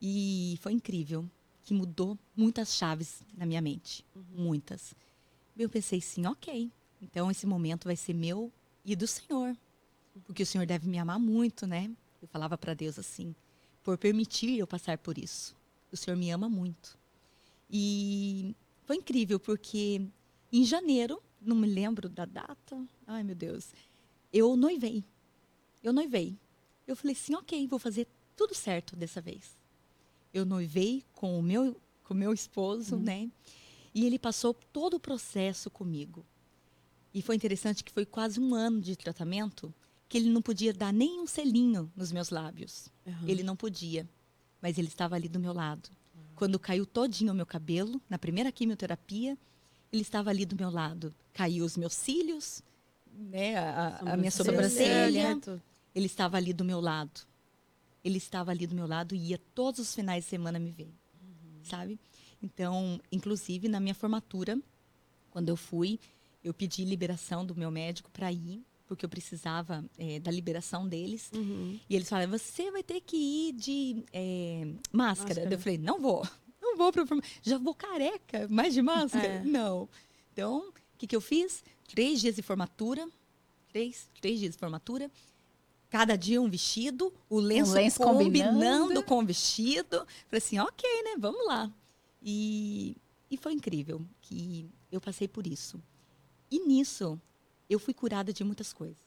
Speaker 3: E foi incrível, que mudou muitas chaves na minha mente, muitas. Eu pensei assim, ok, então esse momento vai ser meu e do Senhor, porque o Senhor deve me amar muito, né? Eu falava para Deus assim, por permitir eu passar por isso. O Senhor me ama muito. E foi incrível porque em janeiro, não me lembro da data, ai meu Deus, eu noivei. Eu noivei. Eu falei assim, ok, vou fazer tudo certo dessa vez. Eu noivei com o meu, com o meu esposo,
Speaker 1: Uhum.
Speaker 3: né? E ele passou todo o processo comigo. E foi interessante que foi quase um ano de tratamento que ele não podia dar nem um selinho nos meus lábios.
Speaker 1: Aham.
Speaker 3: Ele não podia, mas ele estava ali do meu lado. Quando caiu todinho o meu cabelo, na primeira quimioterapia, ele estava ali do meu lado. Caiu os meus cílios, né, a, a- a minha sobrancelha. Ele estava ali do meu lado. Ele estava ali do meu lado e ia todos os finais de semana me ver, sabe? Então, inclusive na minha formatura, quando eu fui, eu pedi liberação do meu médico para ir, porque eu precisava eh, da liberação deles.
Speaker 1: Uhum.
Speaker 3: E eles falaram, você vai ter que ir de eh, máscara.
Speaker 1: Máscara.
Speaker 3: Eu falei, não vou. Não vou para Já vou careca, mais de máscara?
Speaker 1: É.
Speaker 3: Não. Então, o que, que eu fiz? Três dias de formatura. Três, três dias de formatura. Cada dia um vestido, o lenço,
Speaker 2: lenço
Speaker 3: combinando,
Speaker 2: combinando.
Speaker 3: com o vestido. Falei assim, ok, né? Vamos lá. E, e foi incrível que eu passei por isso. E nisso, eu fui curada de muitas coisas.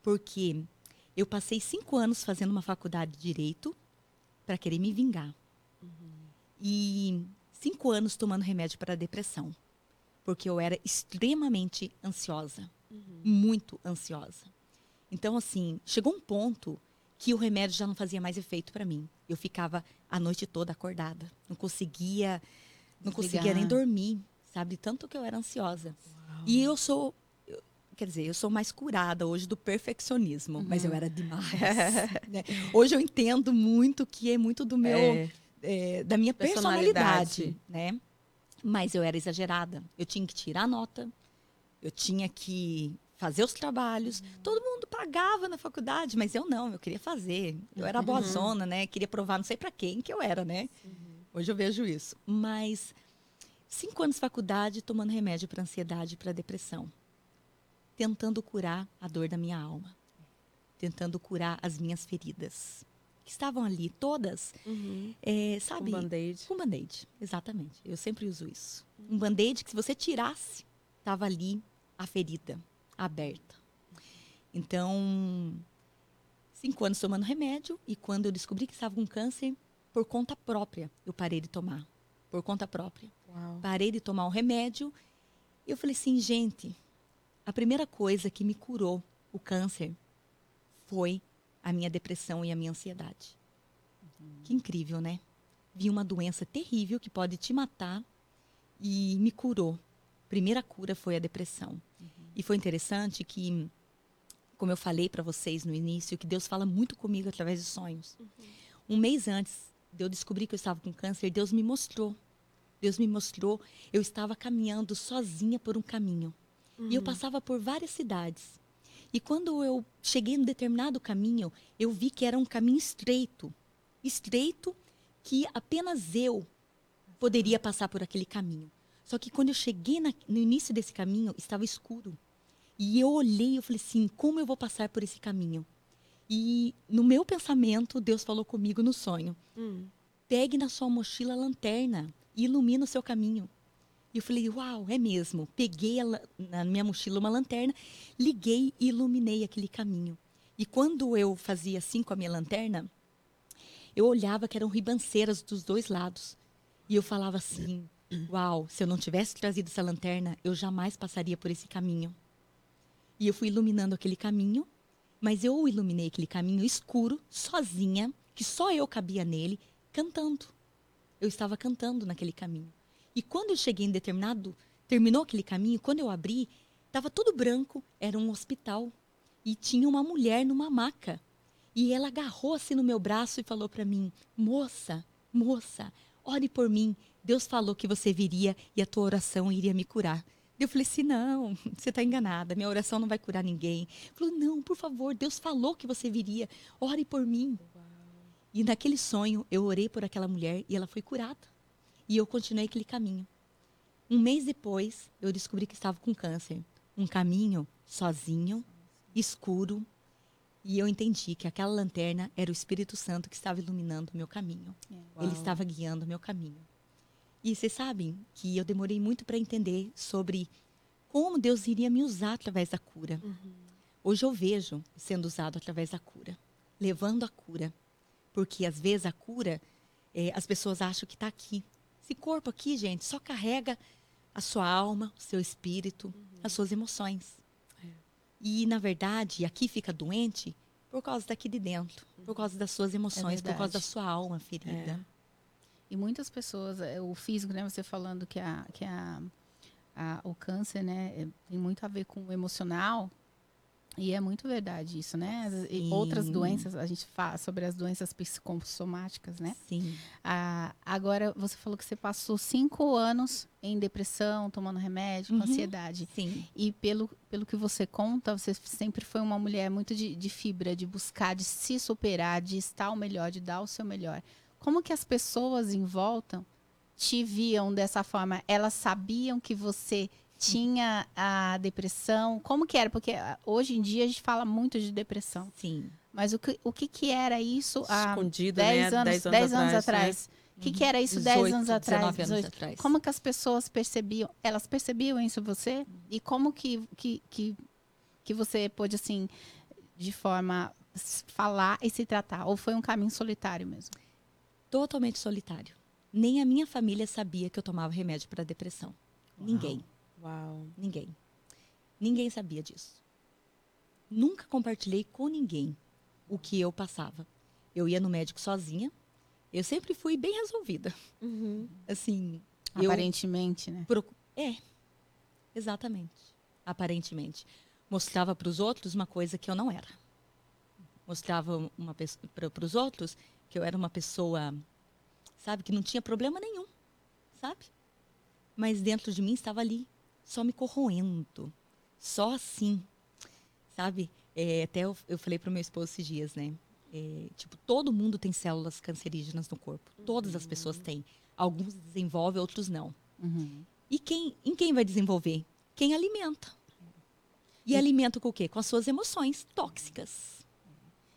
Speaker 3: Porque eu passei cinco anos fazendo uma faculdade de Direito para querer me vingar. E cinco anos tomando remédio para depressão. Porque eu era extremamente ansiosa. Muito ansiosa. Então, assim, chegou um ponto que o remédio já não fazia mais efeito para mim. Eu ficava a noite toda acordada. Não conseguia, não conseguia nem dormir, sabe? Tanto que eu era ansiosa. E eu sou, quer dizer, eu sou mais curada hoje do perfeccionismo, mas eu era demais. né? Hoje eu entendo muito que é muito do meu,
Speaker 1: É.
Speaker 3: é, da minha
Speaker 1: Personalidade.
Speaker 3: personalidade, né? Mas eu era exagerada. Eu tinha que tirar nota, eu tinha que fazer os trabalhos. Todo mundo pagava na faculdade, mas eu não, eu queria fazer. Eu era boazona, né? Queria provar, não sei para quem que eu era, né? Hoje eu vejo isso. Mas cinco anos de faculdade tomando remédio para ansiedade, para depressão, tentando curar a dor da minha alma, tentando curar as minhas feridas, que estavam ali todas,
Speaker 1: Uhum.
Speaker 3: é,
Speaker 1: Com
Speaker 3: sabe?
Speaker 1: band-aid.
Speaker 3: Com band-aid, exatamente. Eu sempre uso isso. Um band-aid que se você tirasse, estava ali a ferida aberta. Então, cinco anos tomando remédio e quando eu descobri que estava com câncer, por conta própria, eu parei de tomar. Por conta própria.
Speaker 1: Uau.
Speaker 3: Parei de tomar o remédio. E eu falei assim, gente, a primeira coisa que me curou o câncer foi a minha depressão e a minha ansiedade. Que incrível, né? Vi uma doença terrível que pode te matar e me curou. Primeira cura foi a depressão. E foi interessante que, como eu falei para vocês no início, que Deus fala muito comigo através de sonhos. Um mês antes de eu descobrir que eu estava com câncer, Deus me mostrou. Deus me mostrou, eu estava caminhando sozinha por um caminho. E eu passava por várias cidades. E quando eu cheguei em determinado caminho, eu vi que era um caminho estreito. Estreito que apenas eu poderia passar por aquele caminho. Só que quando eu cheguei na- no início desse caminho, estava escuro. E eu olhei e falei assim, como eu vou passar por esse caminho? E no meu pensamento, Deus falou comigo no sonho
Speaker 1: Hum.
Speaker 3: pegue na sua mochila a lanterna e ilumina o seu caminho. E eu falei, uau, é mesmo. Peguei a na minha mochila uma lanterna, liguei e iluminei aquele caminho. E quando eu fazia assim com a minha lanterna, eu olhava que eram ribanceiras dos dois lados. E eu falava assim, uau, se eu não tivesse trazido essa lanterna, eu jamais passaria por esse caminho. E eu fui iluminando aquele caminho, mas eu iluminei aquele caminho escuro, sozinha, que só eu cabia nele, cantando. Eu estava cantando naquele caminho. E quando eu cheguei em determinado, terminou aquele caminho, quando eu abri, estava tudo branco, era um hospital. E tinha uma mulher numa maca. E ela agarrou assim no meu braço e falou para mim: Moça, moça, ore por mim. Deus falou que você viria e a tua oração iria me curar. Eu falei assim: não, você está enganada, minha oração não vai curar ninguém. Ele falou: não, por favor, Deus falou que você viria, ore por mim. E naquele sonho, eu orei por aquela mulher e ela foi curada. E eu continuei aquele caminho. Um mês depois, eu descobri que estava com câncer. Um caminho sozinho, escuro, e eu entendi que aquela lanterna era o Espírito Santo que estava iluminando o meu caminho.
Speaker 2: É.
Speaker 3: Ele estava guiando o meu caminho. E vocês sabem que eu demorei muito para entender sobre como Deus iria me usar através da cura. Hoje eu vejo sendo usado através da cura, levando a cura. Porque às vezes a cura, eh, as pessoas acham que está aqui. Esse corpo aqui, gente, só carrega a sua alma, o seu espírito, as suas emoções. E, na verdade, aqui fica doente por causa daqui de dentro, por causa das suas emoções, por causa da sua alma ferida.
Speaker 2: E muitas pessoas, é, o físico, né? Você falando que, a, que a, a- o câncer, né? é, Tem muito a ver com o emocional. E é muito verdade isso, né? E
Speaker 3: Sim.
Speaker 2: outras doenças, a gente fala sobre as doenças psicossomáticas, né?
Speaker 3: Sim.
Speaker 2: Ah, agora, você falou que você passou cinco anos em depressão, tomando remédio, com
Speaker 3: Uhum.
Speaker 2: ansiedade.
Speaker 3: Sim.
Speaker 2: E pelo, pelo que você conta, você sempre foi uma mulher muito de, de fibra, de buscar, de se superar, de estar o melhor, de dar o seu melhor. Como que as pessoas em volta te viam dessa forma? Elas sabiam que você tinha a depressão? Como que era? Porque ah, hoje em dia a gente fala muito de depressão.
Speaker 3: Sim.
Speaker 2: Mas o que, o que, que era isso há
Speaker 1: Escondido,
Speaker 2: 10
Speaker 1: né?
Speaker 2: anos,
Speaker 1: 10
Speaker 2: 10
Speaker 1: anos
Speaker 2: anos
Speaker 1: atrás,
Speaker 2: atrás? O que, que era isso 10
Speaker 3: 18,
Speaker 2: anos atrás?
Speaker 3: 19 anos
Speaker 2: 18?
Speaker 3: atrás.
Speaker 2: Como que as pessoas percebiam? Elas percebiam isso em você? E como que, que, que, que você pôde, assim, de forma falar e se tratar? Ou foi um caminho solitário mesmo?
Speaker 3: Totalmente solitário. Nem a minha família sabia que eu tomava remédio para depressão. Ninguém.
Speaker 1: Uau.
Speaker 3: Ninguém. Ninguém sabia disso. Nunca compartilhei com ninguém o que eu passava. Eu ia no médico sozinha. Eu sempre fui bem resolvida.
Speaker 1: Uhum.
Speaker 3: Assim, eu
Speaker 2: Aparentemente, né?
Speaker 3: é. Exatamente. Aparentemente. Mostrava para os outros uma coisa que eu não era. Mostrava uma para os outros que eu era uma pessoa, sabe, que não tinha problema nenhum, sabe? Mas dentro de mim estava ali, só me corroendo, só assim, sabe? É, até eu, eu falei para o meu esposo esses dias, né? É, tipo, todo mundo tem células cancerígenas no corpo. Todas as pessoas têm. Alguns desenvolvem, outros não.
Speaker 2: Uhum.
Speaker 3: E quem, em quem vai desenvolver? Quem alimenta. E, alimenta com o quê? Com as suas emoções tóxicas.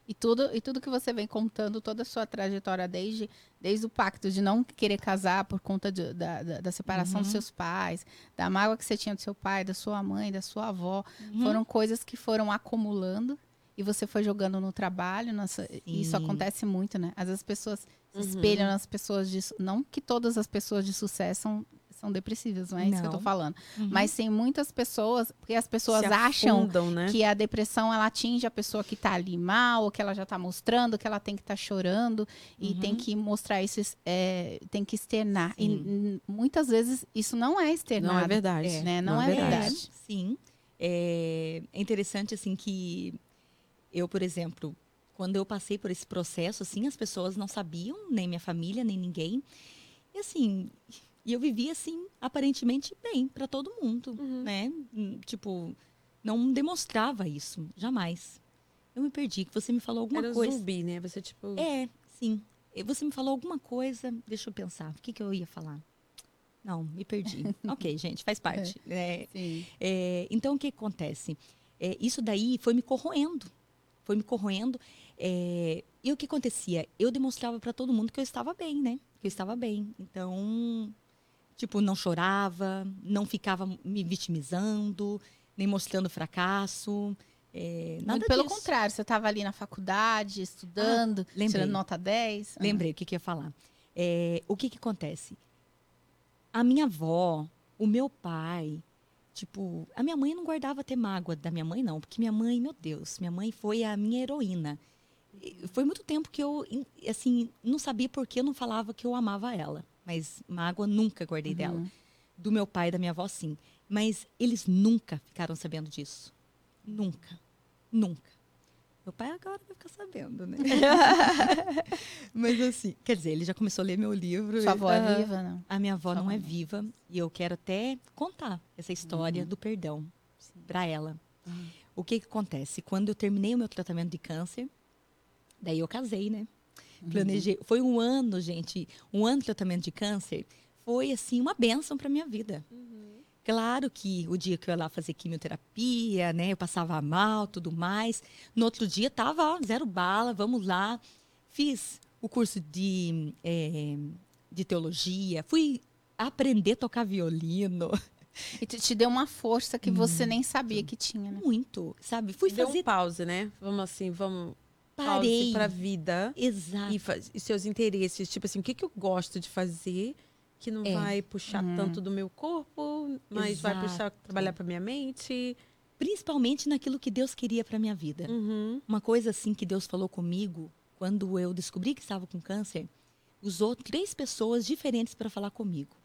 Speaker 2: E tudo, e tudo que você vem contando, toda a sua trajetória desde, desde o pacto de não querer casar por conta de- da, da, da separação dos seus pais, da mágoa que você tinha do seu pai, da sua mãe, da sua avó, foram coisas que foram acumulando e você foi jogando no trabalho. Nossa, e isso acontece muito, né? Às vezes as pessoas se espelham nas pessoas de. Não que todas as pessoas de sucesso são, são depressivas, não é isso que eu tô
Speaker 3: Não.
Speaker 2: falando.
Speaker 3: Uhum.
Speaker 2: Mas tem muitas pessoas, porque as pessoas
Speaker 1: Se
Speaker 2: acham
Speaker 1: afundam, né?
Speaker 2: que a depressão ela atinge a pessoa que está ali mal, ou que ela já está mostrando, que ela tem que estar chorando e
Speaker 3: Uhum.
Speaker 2: tem que mostrar isso, é, tem que externar. E
Speaker 3: Sim.
Speaker 2: n- muitas vezes isso não é externado.
Speaker 1: Não é verdade.
Speaker 3: É,
Speaker 2: né? Não é verdade.
Speaker 3: Sim. É, é interessante, assim, que eu, por exemplo, quando eu passei por esse processo, assim, as pessoas não sabiam, nem minha família, nem ninguém. E, assim, e eu vivia, assim, aparentemente bem para todo mundo,
Speaker 1: Uhum.
Speaker 3: né? Hum, Tipo, não demonstrava isso, jamais. Eu me perdi, que você me falou alguma
Speaker 1: Era
Speaker 3: coisa.
Speaker 1: zumbi, né? Você, tipo...
Speaker 3: É, sim. Você me falou alguma coisa, deixa eu pensar, o que, que eu ia falar? Não, me perdi. ok, gente, faz parte. É,
Speaker 2: Sim.
Speaker 3: é, então, o que acontece? É, isso daí foi me corroendo. Foi me corroendo. é, e o que acontecia? Eu demonstrava para todo mundo que eu estava bem, né? Que eu estava bem. Então, tipo, não chorava, não ficava me vitimizando, nem mostrando fracasso. é, nada
Speaker 2: Muito pelo
Speaker 3: disso.
Speaker 2: contrário, você estava ali na faculdade, estudando,
Speaker 3: lembrei.
Speaker 2: tirando nota 10. Ah.
Speaker 3: Lembrei o que, que eu ia falar. É, o que, que acontece? A minha avó, o meu pai, tipo, a minha mãe não guardava ter mágoa da minha mãe, não, porque minha mãe, meu Deus, minha mãe foi a minha heroína. Foi muito tempo que eu, assim, não sabia por que eu não falava que eu amava ela, mas mágoa nunca guardei dela.
Speaker 2: Uhum.
Speaker 3: Do meu pai e da minha avó, sim. Mas eles nunca ficaram sabendo disso. Nunca. Nunca. Meu pai agora vai ficar sabendo, né? Mas assim, quer dizer, ele já começou a ler meu livro.
Speaker 2: Sua avó é viva, não?
Speaker 3: A minha avó
Speaker 2: Sua
Speaker 3: não é viva e eu quero até contar essa história do perdão para ela. O que que acontece? Quando eu terminei o meu tratamento de câncer, daí eu casei, né? Planejei. Foi um ano, gente, um ano de tratamento de câncer. Foi assim uma benção para minha vida. Claro que o dia que eu ia lá fazer quimioterapia, né, eu passava mal, tudo mais. No outro dia tava ó, zero bala, vamos lá. Fiz o curso de, eh, de teologia, fui aprender a tocar violino.
Speaker 2: E te, te deu uma força que você nem sabia que tinha, né?
Speaker 3: Muito, sabe? Fui
Speaker 1: Deu
Speaker 3: fazer,
Speaker 1: um pause, né? Vamos assim, vamos
Speaker 3: parei.
Speaker 1: pause pra vida
Speaker 3: Exato.
Speaker 1: e, e seus interesses. Tipo assim, o que, que eu gosto de fazer que não
Speaker 3: É.
Speaker 1: vai puxar tanto do meu corpo, mas vai
Speaker 3: Exato.
Speaker 1: puxar trabalhar pra minha mente.
Speaker 3: Principalmente naquilo que Deus queria para minha vida.
Speaker 1: Uhum.
Speaker 3: Uma coisa assim que Deus falou comigo quando eu descobri que estava com câncer, usou três pessoas diferentes para falar comigo.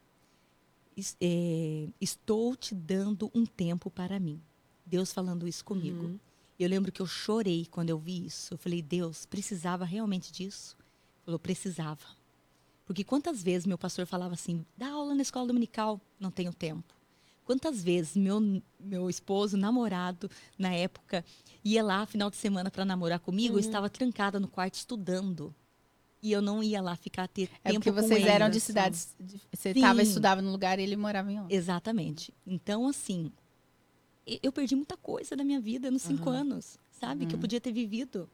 Speaker 3: É, estou te dando um tempo para mim. Deus falando isso comigo.
Speaker 1: Uhum.
Speaker 3: Eu lembro que eu chorei quando eu vi isso. Eu falei, Deus, precisava realmente disso? Ele falou, precisava. Porque quantas vezes meu pastor falava assim, dá aula na escola dominical, não tenho tempo. Quantas vezes meu, meu esposo, namorado, na época, ia lá final de semana para namorar comigo, eu estava trancada no quarto estudando. E eu não ia lá ficar ter
Speaker 2: É
Speaker 3: tempo
Speaker 2: porque
Speaker 3: com
Speaker 2: vocês
Speaker 3: ele.
Speaker 2: eram de cidades. de- Você estava estudava num lugar e ele morava em outro.
Speaker 3: Exatamente. Então, assim, e- eu perdi muita coisa da minha vida nos cinco
Speaker 1: Aham.
Speaker 3: anos, sabe? Que eu podia ter vivido.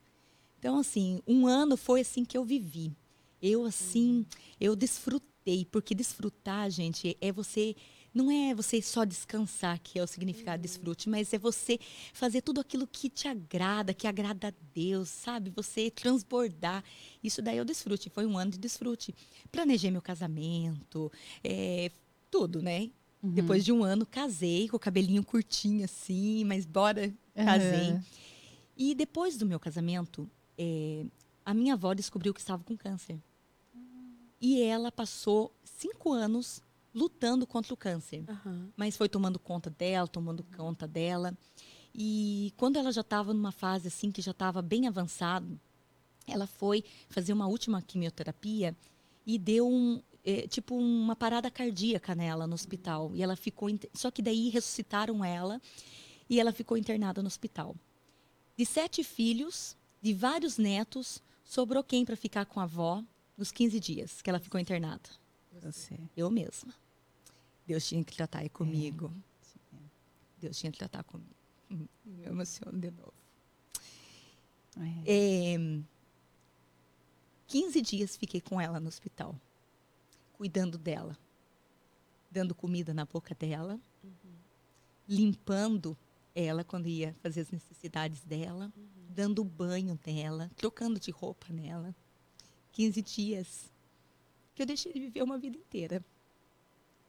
Speaker 3: Então, assim, um ano foi assim que eu vivi. Eu, assim, eu desfrutei, porque desfrutar, gente, é você. Não é você só descansar, que é o significado de desfrute, mas é você fazer tudo aquilo que te agrada, que agrada a Deus, sabe? Você transbordar. Isso daí é o desfrute. Foi um ano de desfrute. Planejei meu casamento, é, tudo, né? Depois de um ano, casei com o cabelinho curtinho assim, mas bora, casei.
Speaker 2: Aham.
Speaker 3: E depois do meu casamento, é, a minha avó descobriu que estava com câncer. E ela passou cinco anos lutando contra o câncer. Mas foi tomando conta dela, tomando conta dela. E quando ela já estava numa fase assim, que já estava bem avançado, ela foi fazer uma última quimioterapia e deu um, é, tipo uma parada cardíaca nela no hospital. E ela ficou. Só que daí ressuscitaram ela e ela ficou internada no hospital. De sete filhos, de vários netos, sobrou quem para ficar com a avó nos 15 dias que ela ficou internada?
Speaker 2: Você.
Speaker 3: Eu mesma. Deus tinha que tratar aí comigo. Deus tinha que tratar comigo. Me emociono de novo.
Speaker 2: É.
Speaker 3: É, 15 dias fiquei com ela no hospital, cuidando dela, dando comida na boca dela, limpando ela quando ia fazer as necessidades dela, dando banho nela, trocando de roupa nela. 15 dias que eu deixei de viver uma vida inteira,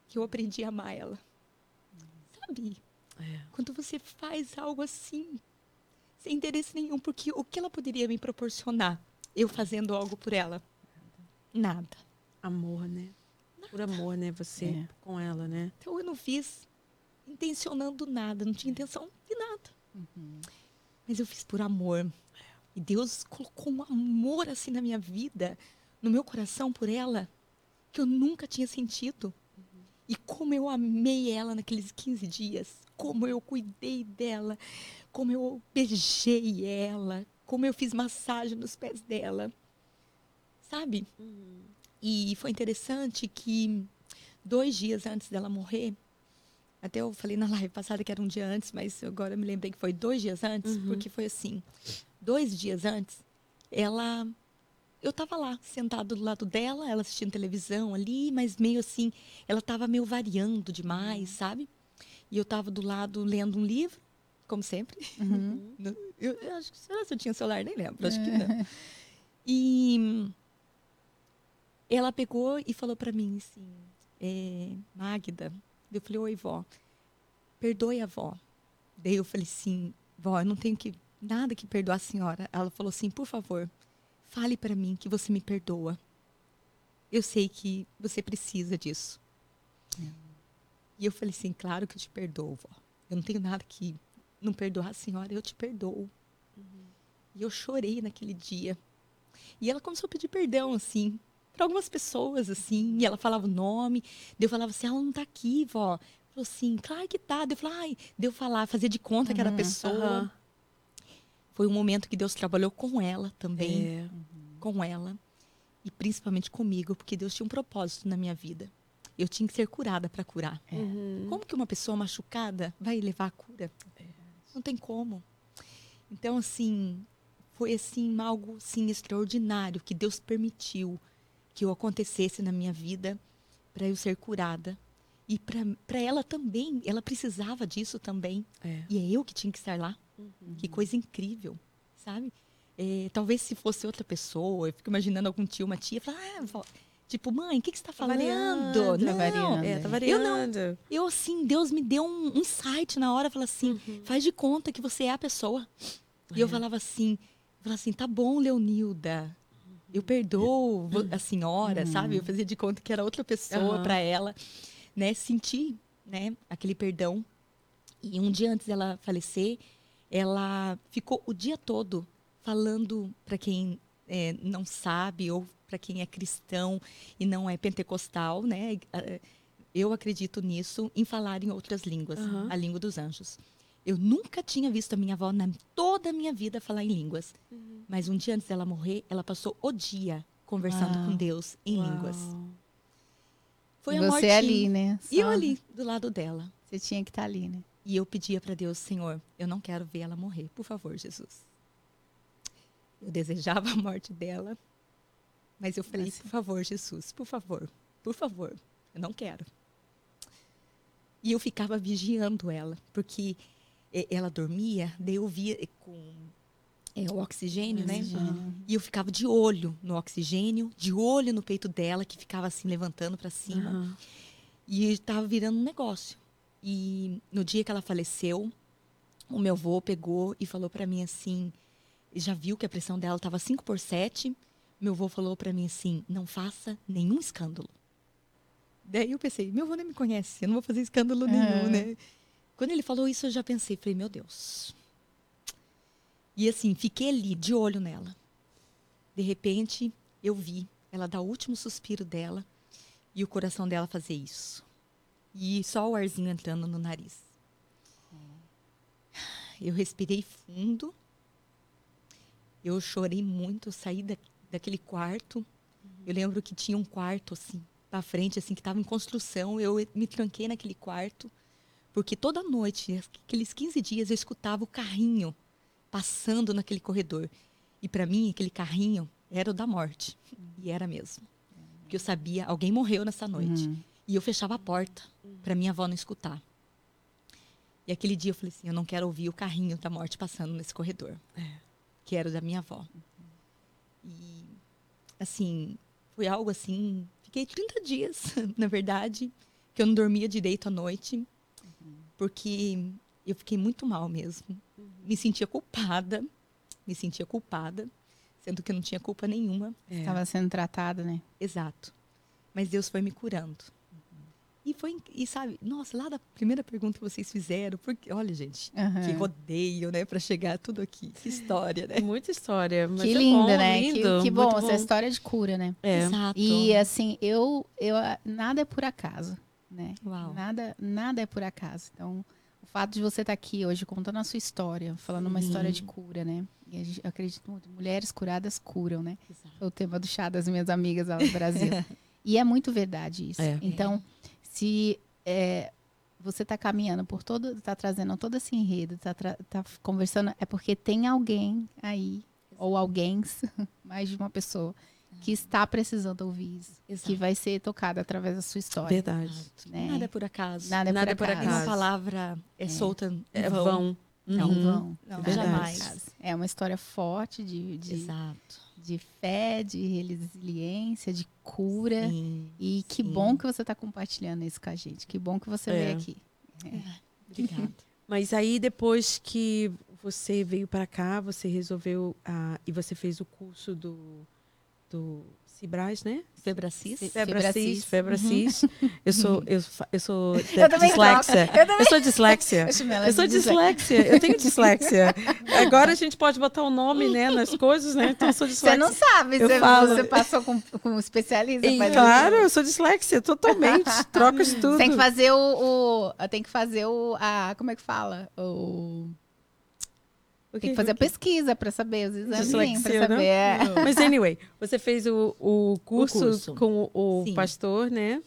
Speaker 3: que eu aprendi a amar ela. Sabe?
Speaker 1: É.
Speaker 3: Quando você faz algo assim, sem interesse nenhum, porque o que ela poderia me proporcionar, eu fazendo algo por ela? Nada.
Speaker 1: Amor, né? Por amor, né? Você
Speaker 2: É.
Speaker 1: com ela, né?
Speaker 3: Então eu não fiz intencionando nada, não tinha intenção de nada. Mas eu fiz por amor. E Deus colocou um amor assim na minha vida, no meu coração por ela, que eu nunca tinha sentido. E como eu amei ela naqueles 15 dias, como eu cuidei dela, como eu beijei ela, como eu fiz massagem nos pés dela. Sabe? E foi interessante que dois dias antes dela morrer, até eu falei na live passada que era um dia antes, mas agora eu me lembrei que foi dois dias antes, porque foi assim. Dois dias antes, ela. Eu estava lá, sentado do lado dela, ela assistindo televisão ali, mas meio assim, ela estava meio variando demais, sabe? E eu estava do lado lendo um livro, como sempre. No- Eu, eu acho que será se eu tinha celular, nem lembro, acho que não. E ela pegou e falou para mim assim, é, Magda, eu falei, oi, vó, perdoe a vó. Daí eu falei assim, vó, eu não tenho que, nada que perdoar a senhora. Ela falou assim, por favor, fale para mim que você me perdoa. Eu sei que você precisa disso. E eu falei assim, claro que eu te perdoo, vó. Eu não tenho nada que não perdoar a senhora, eu te perdoo. E eu chorei naquele dia. E ela começou a pedir perdão, assim, para algumas pessoas, assim. E ela falava o nome. Daí eu falava assim, ela não tá aqui, vó. Falou assim, claro que tá. Daí eu falava, ai, deu falar, fazer de conta que era a pessoa.
Speaker 1: Aham.
Speaker 3: Foi um momento que Deus trabalhou com ela também,
Speaker 1: É.
Speaker 3: com ela. E principalmente comigo, porque Deus tinha um propósito na minha vida. Eu tinha que ser curada para curar.
Speaker 1: Uhum.
Speaker 3: Como que uma pessoa machucada vai levar a cura? Não tem como. Então, assim, foi assim algo assim extraordinário que Deus permitiu que eu acontecesse na minha vida para eu ser curada. E para ela também, ela precisava disso também.
Speaker 1: É.
Speaker 3: E é eu que tinha que estar lá. Que coisa incrível, sabe? É, talvez se fosse outra pessoa, eu fico imaginando algum tio, uma tia, falar, ah, tipo, mãe, o que, que você está falando?
Speaker 1: variando,
Speaker 3: Não,
Speaker 2: tá variando.
Speaker 1: É, tá
Speaker 3: Eu
Speaker 1: variando.
Speaker 3: eu, assim, Deus me deu um, insight na hora, falou assim, faz de conta que você é a pessoa. E eu
Speaker 1: É.
Speaker 3: falava assim, eu falava assim, tá bom, Leonilda, eu perdoo a senhora, sabe? Eu fazia de conta que era outra pessoa
Speaker 1: Aham.
Speaker 3: para ela, né? Sentir, né, aquele perdão. E um dia antes dela falecer, ela ficou o dia todo falando para quem é, não sabe ou para quem é cristão e não é pentecostal, né? Eu acredito nisso em falar em outras línguas,
Speaker 1: Aham.
Speaker 3: a língua dos anjos. Eu nunca tinha visto a minha avó na toda a minha vida falar em línguas. Mas um dia antes dela morrer, ela passou o dia conversando
Speaker 2: Uau.
Speaker 3: com Deus em
Speaker 1: Uau.
Speaker 3: línguas. Foi a
Speaker 2: Você
Speaker 3: morte.
Speaker 2: ali, né?
Speaker 3: E eu
Speaker 2: Só-
Speaker 3: ali, do lado dela.
Speaker 2: Você tinha que estar ali, né?
Speaker 3: E eu pedia para Deus, Senhor, eu não quero ver ela morrer, por favor, Jesus. Eu desejava a morte dela, mas eu falei, por favor, Jesus, por favor, por favor, eu não quero. E eu ficava vigiando ela, porque ela dormia, daí eu via eh, com eh, o oxigênio, né?
Speaker 2: Oxigênio.
Speaker 3: E eu ficava de olho no oxigênio, de olho no peito dela, que ficava assim levantando para cima.
Speaker 1: Aham.
Speaker 3: E estava virando um negócio. E no dia que ela faleceu, o meu avô pegou e falou para mim assim, já viu que a pressão dela estava 5 por 7. Meu avô falou para mim assim, não faça nenhum escândalo. Daí eu pensei, meu avô nem me conhece, eu não vou fazer escândalo nenhum,
Speaker 2: É.
Speaker 3: né? Quando ele falou isso, eu já pensei, falei, meu Deus. E assim, fiquei ali, de olho nela. De repente, eu vi ela dar o último suspiro dela e o coração dela fazer isso. E só o arzinho entrando no nariz. Eu respirei fundo. Eu chorei muito, eu saí da, daquele quarto. Eu lembro que tinha um quarto assim, para frente assim que estava em construção. Eu me tranquei naquele quarto, porque toda noite, aqueles 15 dias eu escutava o carrinho passando naquele corredor. E para mim, aquele carrinho era o da morte. E era mesmo. Porque eu sabia, alguém morreu nessa noite.
Speaker 2: Uhum.
Speaker 3: E eu fechava a porta para minha avó não escutar. E aquele dia eu falei assim, eu não quero ouvir o carrinho da morte passando nesse corredor. Que era o da minha avó. E assim, foi algo assim, fiquei 30 dias, na verdade, que eu não dormia direito à noite, porque eu fiquei muito mal mesmo. Me sentia culpada, me sentia culpada, sendo que eu não tinha culpa nenhuma.
Speaker 1: É.
Speaker 2: Estava sendo tratada, né?
Speaker 3: Exato. Mas Deus foi me curando. E foi, e sabe, nossa, lá da primeira pergunta que vocês fizeram, porque, olha, gente,
Speaker 2: Aham.
Speaker 3: que rodeio, né, para chegar tudo aqui. Que história, né?
Speaker 1: Muita história. Mas
Speaker 2: Que
Speaker 1: é
Speaker 2: linda,
Speaker 1: bom,
Speaker 2: né?
Speaker 1: lindo,
Speaker 2: que, que bom, essa história de cura, né?
Speaker 1: É.
Speaker 3: Exato.
Speaker 2: E assim, eu, eu nada é por acaso, né?
Speaker 3: Uau.
Speaker 2: Nada, nada é por acaso. Então, o fato de você estar aqui hoje contando a sua história, falando uma
Speaker 1: Sim.
Speaker 2: história de cura, né? E a gente, eu acredito muito, mulheres curadas curam, né?
Speaker 3: Exato.
Speaker 2: Foi o tema do chá das minhas amigas lá no Brasil. e é muito verdade isso.
Speaker 1: É.
Speaker 2: Então, se é, você está caminhando por todo, está trazendo todo esse enredo, está tá conversando, é porque tem alguém aí, ou alguém, mais de uma pessoa, que está precisando ouvir isso, que
Speaker 3: Exato.
Speaker 2: vai ser tocada através da sua história.
Speaker 1: Verdade.
Speaker 2: né?
Speaker 3: Nada é por acaso.
Speaker 2: Nada é
Speaker 1: Nada
Speaker 2: por
Speaker 1: é por
Speaker 2: acaso.
Speaker 3: Nenhuma palavra é, solta em
Speaker 1: É
Speaker 3: vão.
Speaker 1: vão.
Speaker 2: Não
Speaker 1: Uhum.
Speaker 2: vão.
Speaker 3: Não,
Speaker 2: Nada é por
Speaker 3: jamais.
Speaker 2: acaso. É uma história forte de, de,
Speaker 3: Exato.
Speaker 2: de fé, de resiliência, de cura.
Speaker 3: Sim.
Speaker 2: E que
Speaker 3: Sim.
Speaker 2: bom que você está compartilhando isso com a gente. Que bom que você
Speaker 1: É.
Speaker 2: veio aqui.
Speaker 3: Obrigada.
Speaker 1: Mas aí depois que você veio para cá, você resolveu ah, e você fez o curso do, do Cibraz, né?
Speaker 3: Febracis.
Speaker 1: Febracis, Febracis. Eu sou, eu, eu sou
Speaker 2: Eu
Speaker 1: dislexia.
Speaker 2: Eu também-
Speaker 1: sou dislexia.
Speaker 2: Eu
Speaker 1: Eu sou
Speaker 2: dislexia.
Speaker 1: Eu tenho dislexia. Agora a gente pode botar o nome, né, nas coisas, né? Então eu sou
Speaker 2: Você
Speaker 1: dislexia.
Speaker 2: não sabe,
Speaker 1: Eu
Speaker 2: você,
Speaker 1: falo.
Speaker 2: você passou com, com um especialista.
Speaker 1: E,
Speaker 2: faz
Speaker 1: claro, eu sou dislexia, totalmente. Troca de tudo.
Speaker 2: Tem que fazer o, o- Tem que fazer o. A, como é que fala? O,
Speaker 1: O
Speaker 2: tem que fazer a
Speaker 1: O
Speaker 2: pesquisa para saber os exames.
Speaker 1: Dislexia,
Speaker 2: Para saber. é.
Speaker 1: Mas anyway, você fez o, o, curso,
Speaker 3: curso.
Speaker 1: com o, o pastor, né?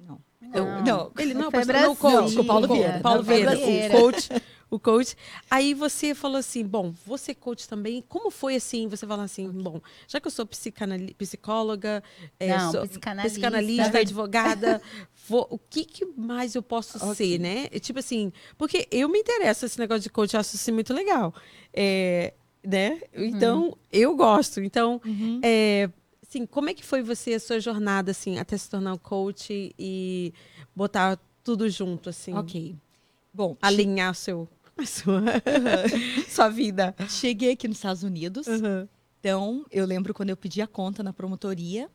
Speaker 3: Não.
Speaker 2: Não.
Speaker 3: não.
Speaker 1: Ele não,
Speaker 2: Foi
Speaker 1: pastor, não, o coach.
Speaker 3: Não, com o Paulo Vieira.
Speaker 1: Paulo Vieira. o coach. O coach. Aí você falou assim, bom, você coach também. Como foi assim? Você falou assim, bom, já que eu sou psicóloga, é,
Speaker 2: Não,
Speaker 1: sou
Speaker 2: psicanalista.
Speaker 1: psicanalista, advogada, vou- o que, que mais eu posso
Speaker 3: Ok.
Speaker 1: ser, né? E, Tipo assim, porque eu me interesso esse negócio de coach, eu acho assim muito legal. É, né? Então, eu gosto. Então,
Speaker 3: Uhum.
Speaker 1: é, assim, como é que foi você, a sua jornada, assim, até se tornar um coach e botar tudo junto, assim?
Speaker 3: Ok. Bom,
Speaker 1: Alinhar seu, sua, sua vida.
Speaker 3: cheguei aqui nos Estados Unidos. Então, eu lembro quando eu pedi a conta na promotoria,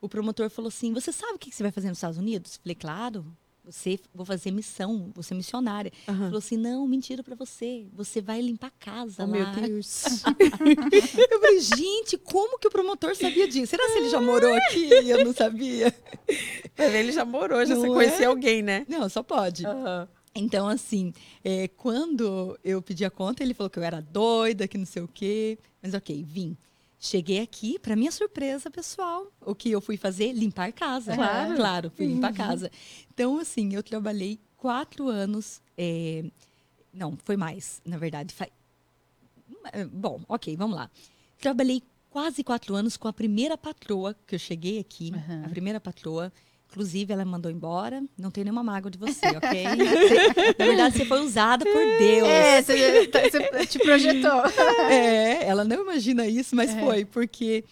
Speaker 3: o promotor falou assim: Você sabe o que você vai fazer nos Estados Unidos? Falei, claro. Você vou fazer missão, vou ser missionária.
Speaker 1: Aham.
Speaker 3: Falou assim: não, mentira pra você. Você vai limpar a casa
Speaker 1: Oh,
Speaker 3: lá.
Speaker 1: meu Deus.
Speaker 3: Eu falei, gente, como que o promotor sabia disso? Será que ele já morou aqui e eu não sabia?
Speaker 1: Ele já morou, já
Speaker 3: Não
Speaker 1: você
Speaker 3: é?
Speaker 1: conhecia alguém, né?
Speaker 3: Não, só pode. Então, assim, é, quando eu pedi a conta, ele falou que eu era doida, que não sei o quê. Mas ok, vim. Cheguei aqui, para minha surpresa pessoal, o que eu fui fazer? Limpar casa.
Speaker 1: Claro.
Speaker 3: Claro, fui limpar casa. Então, assim, eu trabalhei quatro anos. é, Não, foi mais, na verdade. Fa- É, Bom, ok, vamos lá. Trabalhei quase quatro anos com a primeira patroa que eu cheguei aqui.
Speaker 2: Aham.
Speaker 3: A primeira patroa. Inclusive, ela mandou embora. Não tem nenhuma mágoa de você, ok? Você- na verdade, você foi usada por Deus.
Speaker 2: É, você, tá- você te projetou.
Speaker 3: É, ela não imagina isso, mas
Speaker 2: É.
Speaker 3: foi, porque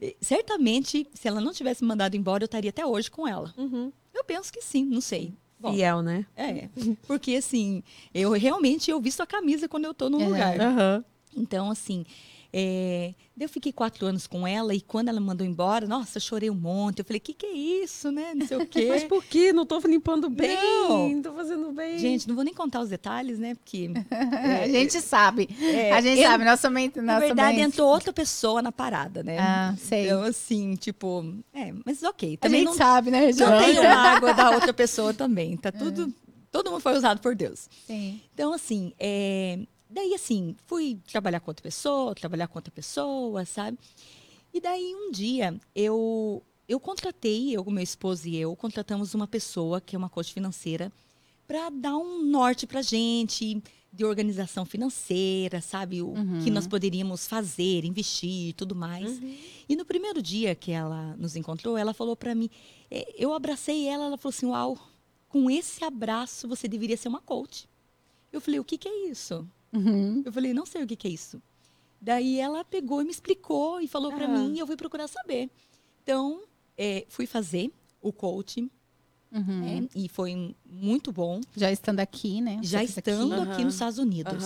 Speaker 3: eh, certamente, se ela não tivesse me mandado embora, eu estaria até hoje com ela.
Speaker 1: Uhum.
Speaker 3: Eu penso que sim, não sei. Bom,
Speaker 1: Fiel, né?
Speaker 3: é, porque assim, eu realmente eu visto a camisa quando eu tô num
Speaker 2: É.
Speaker 3: lugar.
Speaker 1: Aham.
Speaker 3: Então, assim, é, eu fiquei quatro anos com ela e quando ela mandou embora, nossa, eu chorei um monte. Eu falei, que que é isso, né? Não sei o quê.
Speaker 1: Mas por que? Não tô limpando bem,
Speaker 3: Não.
Speaker 1: tô fazendo bem.
Speaker 3: Gente, não vou nem contar os detalhes, né? Porque,
Speaker 2: a gente sabe.
Speaker 3: é,
Speaker 2: a gente
Speaker 3: eu-
Speaker 2: sabe. Também. Nós
Speaker 3: na verdade,
Speaker 2: também...
Speaker 3: entrou outra pessoa na parada, né?
Speaker 2: Ah, sei.
Speaker 3: Então, assim, tipo, é, mas ok.
Speaker 2: a
Speaker 3: Também
Speaker 2: gente
Speaker 3: não,
Speaker 2: sabe, né,
Speaker 3: não
Speaker 2: Regiane?
Speaker 3: tenho mágoa da outra pessoa também. Tá tudo. Todo mundo foi usado por Deus.
Speaker 2: Sim.
Speaker 3: Então, assim, é, daí, assim, fui trabalhar com outra pessoa, trabalhar com outra pessoa, sabe? E daí, um dia, eu, eu contratei, eu, meu esposo e eu, contratamos uma pessoa que é uma coach financeira para dar um norte pra gente de organização financeira, sabe? O
Speaker 2: Uhum.
Speaker 3: que nós poderíamos fazer, investir e tudo mais. E no primeiro dia que ela nos encontrou, ela falou para mim, eh, eu abracei ela, ela falou assim, uau, com esse abraço você deveria ser uma coach. Eu falei, o que, que é isso?
Speaker 2: Uhum.
Speaker 3: Eu falei, não sei o que, que é isso. Daí ela pegou e me explicou e falou para
Speaker 1: Ah.
Speaker 3: mim e eu fui procurar saber. Então, eh, fui fazer o coach
Speaker 2: Uhum.
Speaker 3: né, e foi muito bom,
Speaker 2: Já estando aqui, né?
Speaker 3: já
Speaker 2: Você
Speaker 3: estando
Speaker 2: aqui.
Speaker 3: aqui, nos Estados Unidos.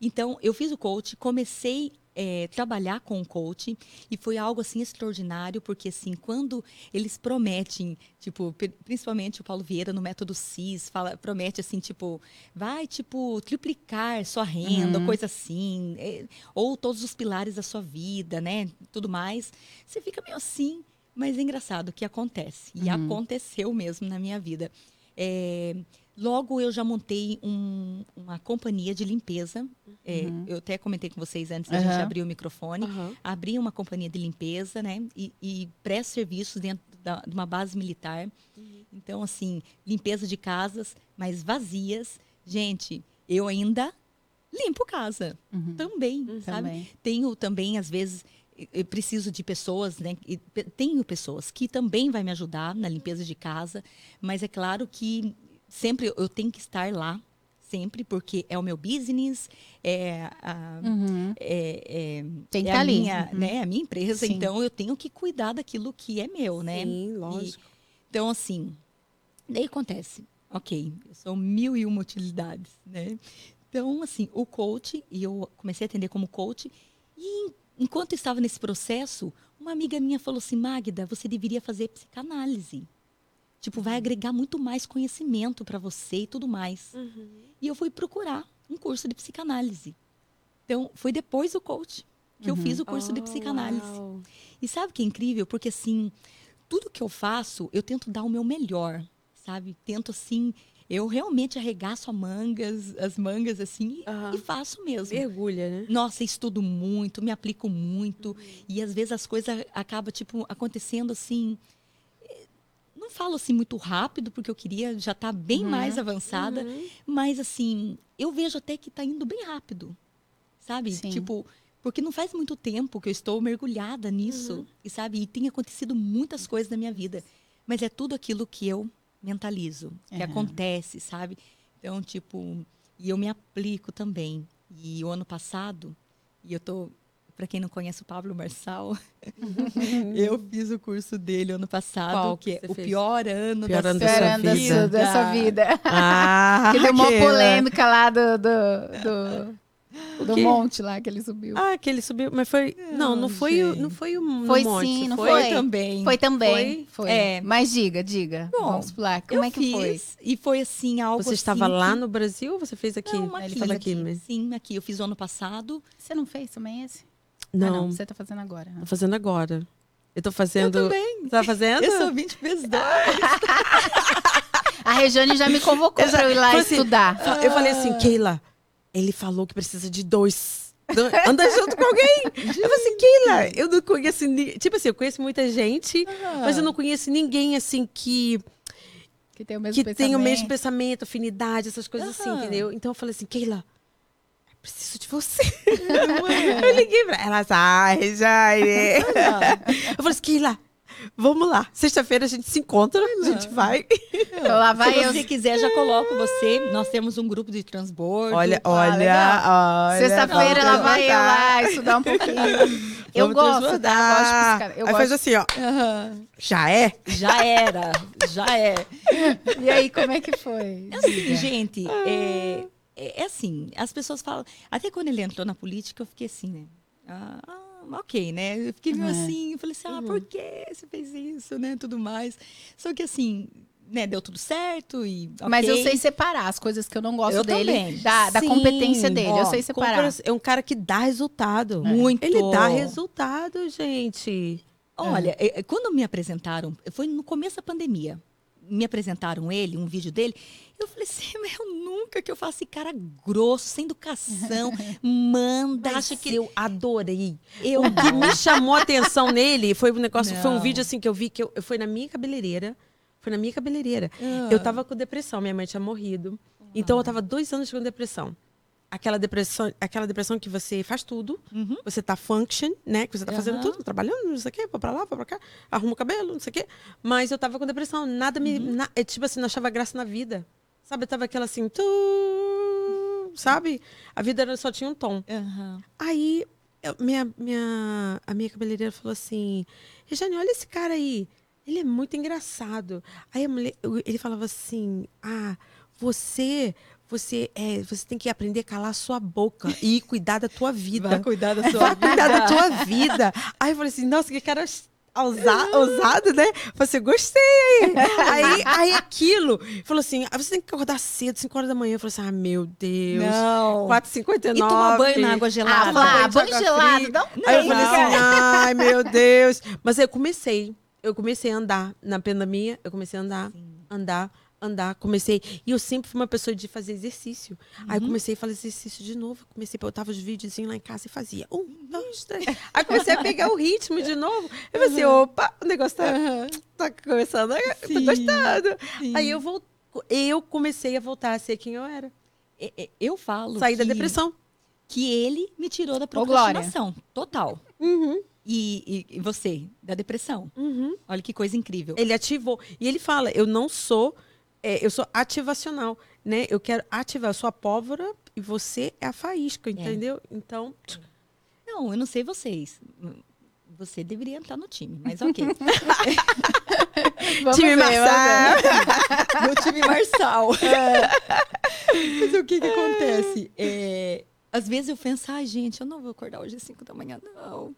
Speaker 3: Então, eu fiz o coach, comecei a trabalhar com o coach e foi algo assim extraordinário, porque assim, quando eles prometem, tipo, pri- principalmente o Paulo Vieira no método CIS, fala, promete assim, tipo, vai, tipo, triplicar sua renda,
Speaker 2: Uhum.
Speaker 3: coisa assim, é, ou todos os pilares da sua vida, né, tudo mais, você fica meio assim, mas é engraçado que acontece, e
Speaker 2: Uhum.
Speaker 3: aconteceu mesmo na minha vida. É, logo eu já montei um- uma companhia de limpeza. É,
Speaker 2: Uhum.
Speaker 3: Eu até comentei com vocês antes da gente
Speaker 2: Aham.
Speaker 3: abrir o microfone.
Speaker 1: Aham.
Speaker 3: Abri uma companhia de limpeza, né? E, e presto serviços dentro da- de uma base militar. Então, assim, limpeza de casas, mas vazias. Gente, eu ainda limpo casa.
Speaker 2: Uhum.
Speaker 3: Também, sabe?
Speaker 2: Também.
Speaker 3: Tenho também, às vezes, eu- preciso de pessoas, né? Tenho pessoas que também vai me ajudar na limpeza de casa, mas é claro que sempre eu tenho que estar lá, sempre, porque é o meu business, é a,
Speaker 2: Uhum.
Speaker 3: é, é-
Speaker 2: Tem
Speaker 3: é
Speaker 2: estar
Speaker 3: a minha,
Speaker 2: Uhum.
Speaker 3: né, a minha empresa,
Speaker 2: Sim.
Speaker 3: então eu tenho que cuidar daquilo que é meu, né?
Speaker 1: Sim, lógico.
Speaker 3: Então, assim, daí acontece. Ok, são mil e uma utilidades, né? Então, assim, o coach, e eu comecei a atender como coach, e en- enquanto estava nesse processo, Uma amiga minha falou assim, Magda, você deveria fazer psicanálise. Tipo, vai agregar muito mais conhecimento para você e tudo mais.
Speaker 1: Uhum.
Speaker 3: E eu fui procurar um curso de psicanálise. Então, foi depois do coach que eu
Speaker 2: Uhum.
Speaker 3: fiz o curso de
Speaker 1: Oh,
Speaker 3: psicanálise.
Speaker 1: uau.
Speaker 3: E sabe que é incrível? Porque, assim, tudo que eu faço, eu tento dar o meu melhor, sabe? Tento, assim, eu realmente arregaço a mangas, as mangas, assim, e-
Speaker 1: Aham.
Speaker 3: e faço mesmo.
Speaker 1: Mergulha, né?
Speaker 3: Nossa, estudo muito, me aplico muito.
Speaker 1: Uhum.
Speaker 3: E às vezes as coisas acabam, tipo, acontecendo assim. Não falo assim muito rápido, porque eu queria já estar bem
Speaker 2: Uhum.
Speaker 3: mais avançada.
Speaker 1: Uhum.
Speaker 3: Mas assim, eu vejo até que está indo bem rápido. Sabe?
Speaker 2: Sim.
Speaker 3: Tipo, porque não faz muito tempo que eu estou mergulhada nisso.
Speaker 1: Uhum.
Speaker 3: E sabe? E tem acontecido muitas coisas na minha vida. Mas é tudo aquilo que eu mentalizo, que
Speaker 2: Uhum.
Speaker 3: acontece, sabe? Então, tipo, e eu me aplico também. E o ano passado, e eu tô, para quem não conhece o Pablo Marçal, eu fiz o curso dele ano passado,
Speaker 1: Qual
Speaker 3: que
Speaker 1: que
Speaker 3: é o
Speaker 1: fez?
Speaker 3: pior ano
Speaker 1: Pior
Speaker 3: da
Speaker 1: ano
Speaker 3: sua
Speaker 1: vida.
Speaker 2: sua, da sua vida.
Speaker 1: Ah,
Speaker 2: Que deu uma polêmica lá do, do, do, do
Speaker 1: quê?
Speaker 2: monte lá que ele subiu.
Speaker 1: Ah, que ele subiu, mas foi. Não, não foi, o, não foi o
Speaker 2: Foi
Speaker 1: monte,
Speaker 2: sim, não
Speaker 3: Foi,
Speaker 2: foi?
Speaker 3: também.
Speaker 2: Foi também. Foi.
Speaker 3: É.
Speaker 2: Mas diga, diga.
Speaker 3: Bom,
Speaker 2: Vamos pular. Como
Speaker 3: eu
Speaker 2: é que
Speaker 3: fiz,
Speaker 2: foi?
Speaker 3: E foi assim, algo
Speaker 1: Você estava
Speaker 3: assim
Speaker 1: lá
Speaker 3: que-
Speaker 1: no Brasil ou você fez aqui?
Speaker 3: Não,
Speaker 2: Ele
Speaker 3: aqui,
Speaker 2: fez
Speaker 3: aqui,
Speaker 1: aqui mesmo.
Speaker 3: Sim, aqui. Eu fiz o ano passado.
Speaker 2: Você não fez também esse? Ah,
Speaker 1: Não,
Speaker 2: Você tá fazendo agora. né?
Speaker 1: tô fazendo agora. Eu tô fazendo.
Speaker 3: Eu também.
Speaker 1: Você tá fazendo?
Speaker 3: Eu sou 20 vezes 2.
Speaker 2: A Regiane já me convocou pra eu ir lá
Speaker 1: assim,
Speaker 2: estudar.
Speaker 1: Eu falei assim, Keila, ele falou que precisa de dois. Do- Anda junto com alguém. Eu falei assim, Keila, eu não conheço. Tipo assim, eu conheço muita gente, mas eu não conheço ninguém assim que,
Speaker 2: Que tem o mesmo
Speaker 1: que
Speaker 2: pensamento.
Speaker 1: tem o mesmo pensamento, afinidade, essas coisas assim, entendeu? Então eu falei assim, Keila, preciso de você. eu liguei pra ela, ai, Jair. Eu falei assim, Keila, vamos lá. Sexta-feira a gente se encontra, a gente vai.
Speaker 2: Então lá vai
Speaker 3: Se
Speaker 2: eu.
Speaker 3: você quiser, já coloco você. Nós temos um grupo de transbordo.
Speaker 1: Olha,
Speaker 2: Ah,
Speaker 1: olha, olha.
Speaker 2: Sexta-feira ela vai eu lá estudar um pouquinho. Eu
Speaker 1: Vamos
Speaker 2: gosto, tá? Eu gosto. Eu
Speaker 1: Aí
Speaker 2: gosto.
Speaker 1: faz assim, ó.
Speaker 3: Aham.
Speaker 1: Já é?
Speaker 3: Já era, já é.
Speaker 2: E aí, como é que foi?
Speaker 3: Assim, gente, é, é, é assim, as pessoas falam. Até quando ele entrou na política, eu fiquei assim, né? Ah, ah, ok, né? Eu fiquei meio
Speaker 2: Uhum.
Speaker 3: assim, eu falei assim, ah, por que você fez isso, né? Tudo mais. Só que assim, né, deu tudo certo e.
Speaker 2: Mas eu sei separar as coisas que eu não gosto
Speaker 3: Eu
Speaker 2: dele
Speaker 3: também.
Speaker 2: da, da
Speaker 1: Sim,
Speaker 2: competência dele. eu
Speaker 3: ó,
Speaker 2: sei separar.
Speaker 1: É um cara que dá resultado.
Speaker 3: Muito.
Speaker 1: Ele dá resultado, gente.
Speaker 3: Olha, é, é, quando me apresentaram, foi no começo da pandemia, me apresentaram ele, um vídeo dele, eu falei assim, mas eu nunca que eu faço esse cara grosso, sem educação, manda, acha que
Speaker 1: eu adorei.
Speaker 3: eu
Speaker 1: O que me chamou a atenção nele foi um negócio, foi um
Speaker 3: Não.
Speaker 1: vídeo assim que eu vi que eu, eu foi na minha cabeleireira. Foi na minha cabeleireira.
Speaker 3: Ah.
Speaker 1: Eu tava com depressão, minha mãe tinha morrido. Então eu tava dois anos com depressão. Aquela depressão, aquela depressão que você faz tudo,
Speaker 3: Uhum.
Speaker 1: você tá function, né? Que você tá fazendo
Speaker 3: Aham.
Speaker 1: tudo, trabalhando, não sei o quê, vou pra lá, vou pra cá, arrumo o cabelo, não sei o quê. Mas eu tava com depressão, nada me.
Speaker 3: Uhum.
Speaker 1: na- é, tipo assim, não achava graça na vida. Sabe? Tava aquela assim, tu, sabe? A vida era- só tinha um tom.
Speaker 3: Aham.
Speaker 1: Aí, eu- minha, minha, a minha cabeleireira falou assim: Regiane, olha esse cara aí. Ele é muito engraçado. Aí mulher, ele falava assim: Ah, você. Você, é, você tem que aprender a calar a sua boca e cuidar da tua vida.
Speaker 3: Vai cuidar da sua
Speaker 1: Vai cuidar da tua vida. Aí eu falei assim, nossa, que cara ousa- ousado, né? Você gostei. Aí, aí aquilo, falou assim, ah, você tem que acordar cedo, 5 horas da manhã. Eu falei assim, ah, meu Deus.
Speaker 3: Não.
Speaker 1: 4h59.
Speaker 3: E tomar banho na água
Speaker 2: Ah,
Speaker 3: gelada.
Speaker 2: lá,
Speaker 1: banho
Speaker 2: banho gelado.
Speaker 1: fria.
Speaker 2: Não
Speaker 1: Aí eu falei assim, ai, meu Deus. Mas aí eu comecei. Eu comecei a andar na pandemia. Eu comecei a andar, andar, andar. Comecei. E eu sempre fui uma pessoa de fazer exercício. Aí eu comecei a fazer exercício de novo. Comecei a botar os videozinhos lá em casa e fazia. Um, dois, três. Aí comecei a pegar o ritmo de novo. Eu pensei, opa, o negócio tá, tá começando. a- Tô gostando.
Speaker 3: sim.
Speaker 1: Aí eu, vol... eu comecei a voltar a ser quem eu era.
Speaker 3: É, é, Eu falo
Speaker 1: Sair da depressão.
Speaker 3: que ele me tirou da procrastinação. Total.
Speaker 1: Uhum,
Speaker 3: E, e- e você, da depressão.
Speaker 1: uhum.
Speaker 3: Olha que coisa incrível.
Speaker 1: Ele ativou. E ele fala: eu não sou, é, eu sou ativacional, né? Eu quero ativar, eu sou a pólvora e você é a faísca, entendeu? Então,
Speaker 3: Não, eu não sei vocês. Você deveria entrar no time, mas ok.
Speaker 2: Vamos
Speaker 1: time
Speaker 2: ver.
Speaker 1: Marçal.
Speaker 3: no time Marçal. Mas o que que acontece? É, às vezes eu penso, ai, gente, eu não vou acordar hoje às 5 da manhã, não.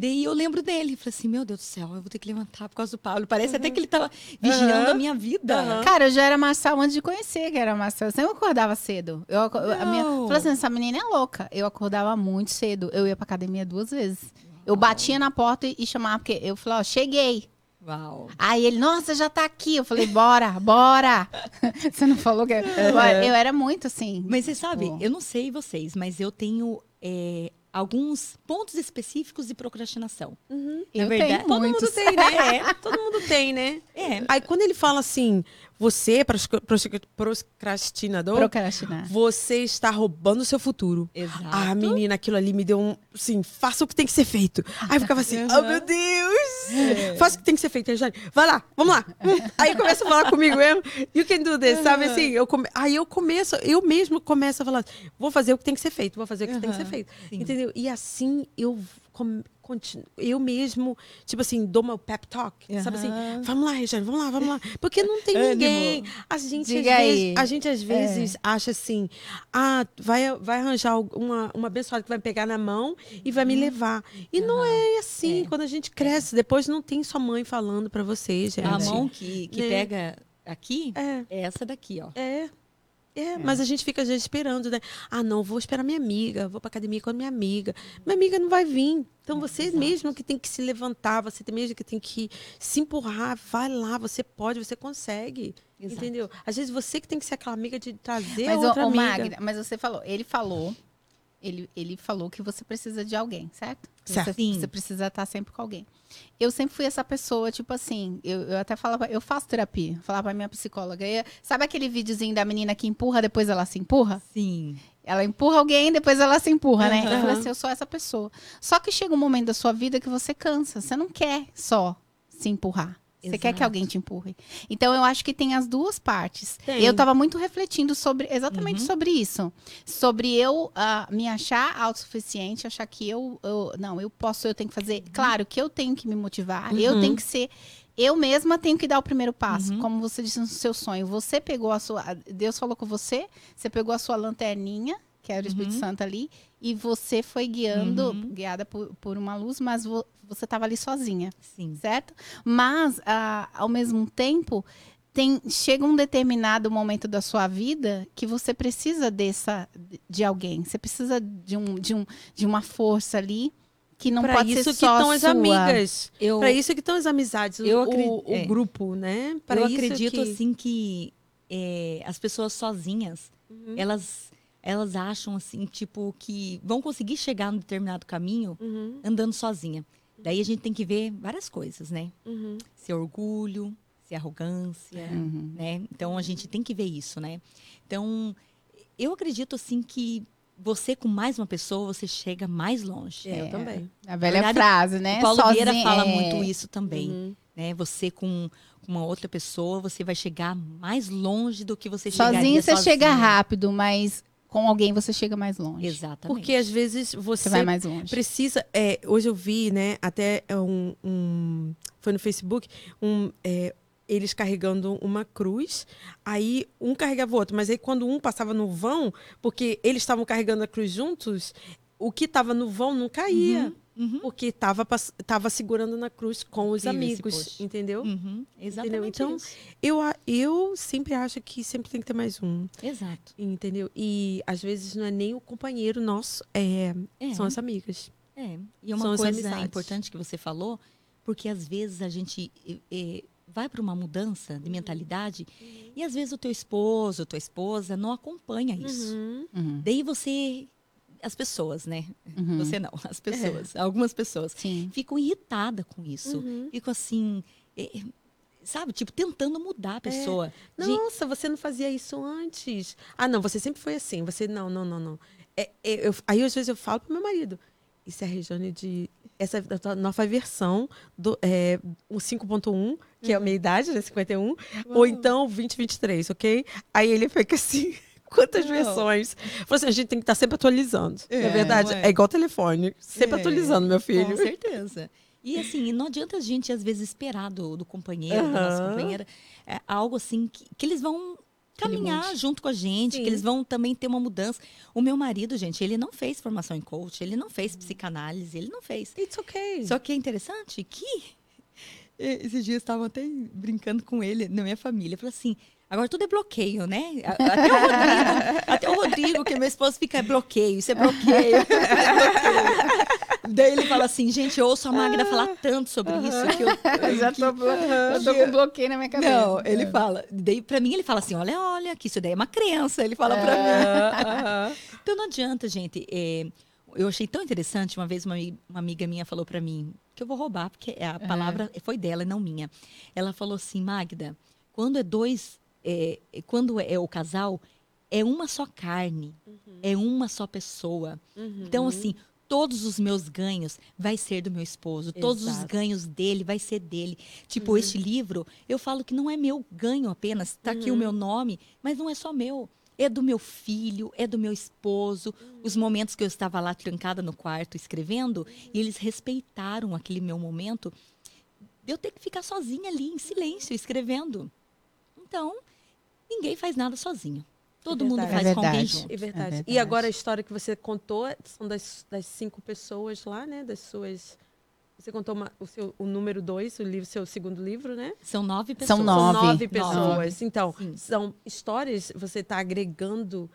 Speaker 3: Daí eu lembro dele, falei assim, meu Deus do céu, eu vou ter que levantar por causa do Paulo. Parece até que ele tava vigiando
Speaker 1: Uhum.
Speaker 3: a minha vida.
Speaker 1: Uhum.
Speaker 2: Cara, eu já era Marçal antes de conhecer que era Marçal. Eu sempre acordava cedo. Eu, a minha, falei assim, essa menina é louca. Eu acordava muito cedo. Eu ia pra academia duas vezes. Eu batia na porta e, e chamava, porque eu falava, ó, cheguei.
Speaker 3: Uau.
Speaker 2: Aí ele, nossa, já tá aqui. Eu falei, bora, bora. Você não falou que... Eu era muito assim.
Speaker 3: Mas você sabe,
Speaker 2: Pô.
Speaker 3: eu não sei vocês, mas eu tenho é, alguns pontos específicos de procrastinação.
Speaker 1: Uhum.
Speaker 2: eu
Speaker 3: é verdade.
Speaker 2: tenho
Speaker 1: Todo
Speaker 2: muitos.
Speaker 1: mundo tem, né? Todo mundo tem, né?
Speaker 3: É.
Speaker 1: Aí quando ele fala assim, você é procrastinador,
Speaker 2: Procrastinar.
Speaker 1: você está roubando o seu futuro.
Speaker 3: Exato.
Speaker 1: Ah, menina, aquilo ali me deu um. Assim, faça o que tem que ser feito. Aí eu ficava assim, oh meu Deus! Faça o que tem que ser feito, Rejane. Vai lá, vamos lá. Aí começa a falar comigo mesmo. You can do this, sabe assim? Eu come... Aí eu começo, eu mesmo começo a falar, vou fazer o que tem que ser feito, vou fazer o que tem que ser feito.
Speaker 3: sim.
Speaker 1: Entendeu? E assim eu continuo, eu mesmo, tipo assim, dou meu pep talk, sabe assim? Vamos lá, Rejane, vamos lá, vamos lá. Porque não tem ninguém. A gente, às vezes, a gente às vezes acha assim, ah, vai, vai arranjar uma, uma abençoada que vai pegar na mão e vai me levar. E não é assim.
Speaker 3: É.
Speaker 1: Quando a gente cresce, depois não tem sua mãe falando pra você, gente.
Speaker 3: A mão que, que
Speaker 1: Né?
Speaker 3: pega aqui
Speaker 1: É,
Speaker 3: é essa daqui, ó.
Speaker 1: é. É, mas a gente fica às vezes esperando, né? Ah, não, vou esperar minha amiga, vou pra academia com a minha amiga. Minha amiga não vai vir. Então você
Speaker 3: Exato.
Speaker 1: mesmo que tem que se levantar, você mesmo que tem que se empurrar, vai lá, você pode, você consegue.
Speaker 3: Exato.
Speaker 1: Entendeu? Às vezes você que tem que ser aquela amiga de trazer
Speaker 2: Mas,
Speaker 1: outra
Speaker 2: ô,
Speaker 1: amiga.
Speaker 2: Magda, mas você falou, ele falou, ele, ele falou que você precisa de alguém, certo?
Speaker 1: Certo.
Speaker 2: Você, você precisa estar sempre com alguém. Eu sempre fui essa pessoa, tipo assim, eu, eu até falava, eu faço terapia, falava pra minha psicóloga, eu sabe aquele videozinho da menina que empurra, depois ela se empurra?
Speaker 3: Sim.
Speaker 2: Ela empurra alguém, depois ela se empurra, né? Eu falei assim, eu sou essa pessoa. Só que chega um momento da sua vida que você cansa, você não quer só se empurrar. Você quer que alguém te empurre. Então eu acho que tem as duas partes.
Speaker 1: Tem.
Speaker 2: Eu tava muito refletindo sobre exatamente
Speaker 3: Uhum.
Speaker 2: sobre isso. Sobre eu ah, me achar autossuficiente, achar que eu, eu- Não, eu posso, eu tenho que fazer. Claro que eu tenho que me motivar, eu
Speaker 1: Uhum.
Speaker 2: tenho que ser. Eu mesma tenho que dar o primeiro passo.
Speaker 3: Uhum.
Speaker 2: Como você disse no seu sonho. Você pegou a sua. Deus falou com você, você pegou a sua lanterninha, que era o Espírito
Speaker 3: Uhum.
Speaker 2: Santo ali, e você foi guiando,
Speaker 3: Uhum.
Speaker 2: guiada por, por uma luz, mas vo- você estava ali sozinha
Speaker 3: Sim.
Speaker 2: certo? Mas, ah, ao mesmo tempo, tem, chega um determinado momento da sua vida que você precisa dessa, de alguém. Você precisa de, um, de, um, de uma força ali que não
Speaker 1: Pra
Speaker 2: pode
Speaker 1: isso
Speaker 2: ser
Speaker 1: que estão as amigas.
Speaker 3: Eu,
Speaker 1: Pra isso que estão as amizades, o-
Speaker 3: Eu
Speaker 1: o,
Speaker 3: acredito-
Speaker 1: o
Speaker 3: é.
Speaker 1: grupo, né? Pra
Speaker 3: eu acredito
Speaker 1: que...
Speaker 3: assim que é, as pessoas sozinhas,
Speaker 1: Uhum.
Speaker 3: elas elas acham assim, tipo, que vão conseguir chegar num determinado caminho
Speaker 1: Uhum,
Speaker 3: andando sozinha. Daí a gente tem que ver várias coisas, né?
Speaker 1: uhum.
Speaker 3: Se é orgulho, se é arrogância,
Speaker 2: Uhum.
Speaker 3: né? Então a gente tem que ver isso, né? Então, eu acredito assim que você com mais uma pessoa, você chega mais longe.
Speaker 1: É, eu
Speaker 2: É.
Speaker 1: também.
Speaker 2: A velha
Speaker 3: verdade,
Speaker 2: frase, né?
Speaker 3: O Paulo Vieira fala
Speaker 2: é,
Speaker 3: muito isso também,
Speaker 1: Uhum.
Speaker 3: né? Você com uma outra pessoa, você vai chegar mais longe do que você chegaria
Speaker 2: Sozinho você
Speaker 3: sozinha.
Speaker 2: chega rápido, mas com alguém você chega mais longe.
Speaker 3: Exatamente.
Speaker 1: Porque às vezes você,
Speaker 2: Você vai mais longe.
Speaker 1: precisa. é, hoje eu vi, né? Até um, um- foi no Facebook, um, é, eles carregando uma cruz. Aí um carregava o outro, mas aí quando um passava no vão, porque eles estavam carregando a cruz juntos, o que estava no vão não caía.
Speaker 3: Uhum.
Speaker 1: Porque estava tava segurando na cruz com os
Speaker 3: esse
Speaker 1: amigos, entendeu?
Speaker 3: Uhum. Exatamente.
Speaker 1: Então,
Speaker 3: isso.
Speaker 1: Eu, eu sempre acho que sempre tem que ter mais um,
Speaker 3: Exato.
Speaker 1: entendeu? E às vezes não é nem o companheiro nosso, é,
Speaker 3: É.
Speaker 1: são as amigas.
Speaker 3: É. E uma
Speaker 1: São
Speaker 3: coisa importante que você falou, porque às vezes a gente eh, vai para uma mudança de mentalidade e às vezes o teu esposo, tua esposa não acompanha isso.
Speaker 1: Uhum.
Speaker 2: Uhum.
Speaker 3: Daí você, as pessoas, né?
Speaker 2: Uhum.
Speaker 3: Você não, as pessoas, algumas pessoas
Speaker 2: Sim.
Speaker 3: ficam irritadas com isso.
Speaker 1: Uhum.
Speaker 3: Ficam assim, eh, sabe, tipo tentando mudar a pessoa. De-
Speaker 1: Nossa, você não fazia isso antes. Ah, não, você sempre foi assim. Você, não, não, não, não. É, é, eu- aí, às vezes, eu falo pro meu marido. Isso é a Regiane de... Essa é a nova versão do é, o 5.1, que é a minha idade, né? 51. Ou então 2023, ok? Aí ele fica assim... Quantas versões? Falou assim, a gente tem que estar sempre atualizando. É,
Speaker 3: É,
Speaker 1: verdade?
Speaker 3: ué.
Speaker 1: É igual telefone. Sempre
Speaker 3: É,
Speaker 1: atualizando, meu filho.
Speaker 3: Com certeza. E assim, não adianta a gente, às vezes, esperar do, do companheiro, da nossa companheira, é, algo assim que, que eles vão caminhar junto com a gente,
Speaker 1: Sim.
Speaker 3: que eles vão também ter uma mudança. O meu marido, gente, ele não fez formação em coach, ele não fez psicanálise, ele não fez.
Speaker 1: It's okay.
Speaker 3: Só que é interessante que eh, esses dias estavam até brincando com ele na minha família. Falei assim, agora tudo é bloqueio, né? Até o Rodrigo, até o Rodrigo que meu esposo fica é bloqueio, isso é bloqueio. isso é bloqueio." Daí ele fala assim, gente, eu ouço a Magda falar tanto sobre isso que eu,
Speaker 2: Eu já tô, blo- eu tô com bloqueio na minha cabeça.
Speaker 3: não, ele fala. Daí, pra mim, ele fala assim: olha, olha, que isso daí é uma crença. Ele fala pra mim. Então não adianta, gente. é, eu achei tão interessante. Uma vez uma, uma amiga minha falou pra mim, que eu vou roubar, porque a palavra foi dela e não minha. Ela falou assim: Magda, quando é dois. é, é, quando é o casal, é uma só carne, é uma só pessoa. Então, assim, todos os meus ganhos vai ser do meu esposo, todos os
Speaker 1: Exato.
Speaker 3: ganhos dele vai ser dele. Tipo, este livro, eu falo que não é meu ganho apenas, tá aqui o meu nome, mas não é só meu. É do meu filho, é do meu esposo. Os momentos que eu estava lá trancada no quarto escrevendo, e eles respeitaram aquele meu momento, de eu ter que ficar sozinha ali, em silêncio, escrevendo. Então, ninguém faz nada sozinho. Todo mundo
Speaker 1: verdade.
Speaker 3: faz
Speaker 2: É
Speaker 3: com alguém
Speaker 2: verdade.
Speaker 3: junto.
Speaker 1: É verdade.
Speaker 2: É
Speaker 1: E
Speaker 2: verdade.
Speaker 1: agora a história que você contou são das, das cinco pessoas lá, né? Das suas. Você contou uma- o, seu, o número dois, o livro, seu segundo livro, né?
Speaker 3: São nove
Speaker 2: São
Speaker 3: pessoas.
Speaker 2: nove.
Speaker 1: São nove
Speaker 2: Nove.
Speaker 1: pessoas. Então,
Speaker 3: Sim.
Speaker 1: são histórias, você está agregando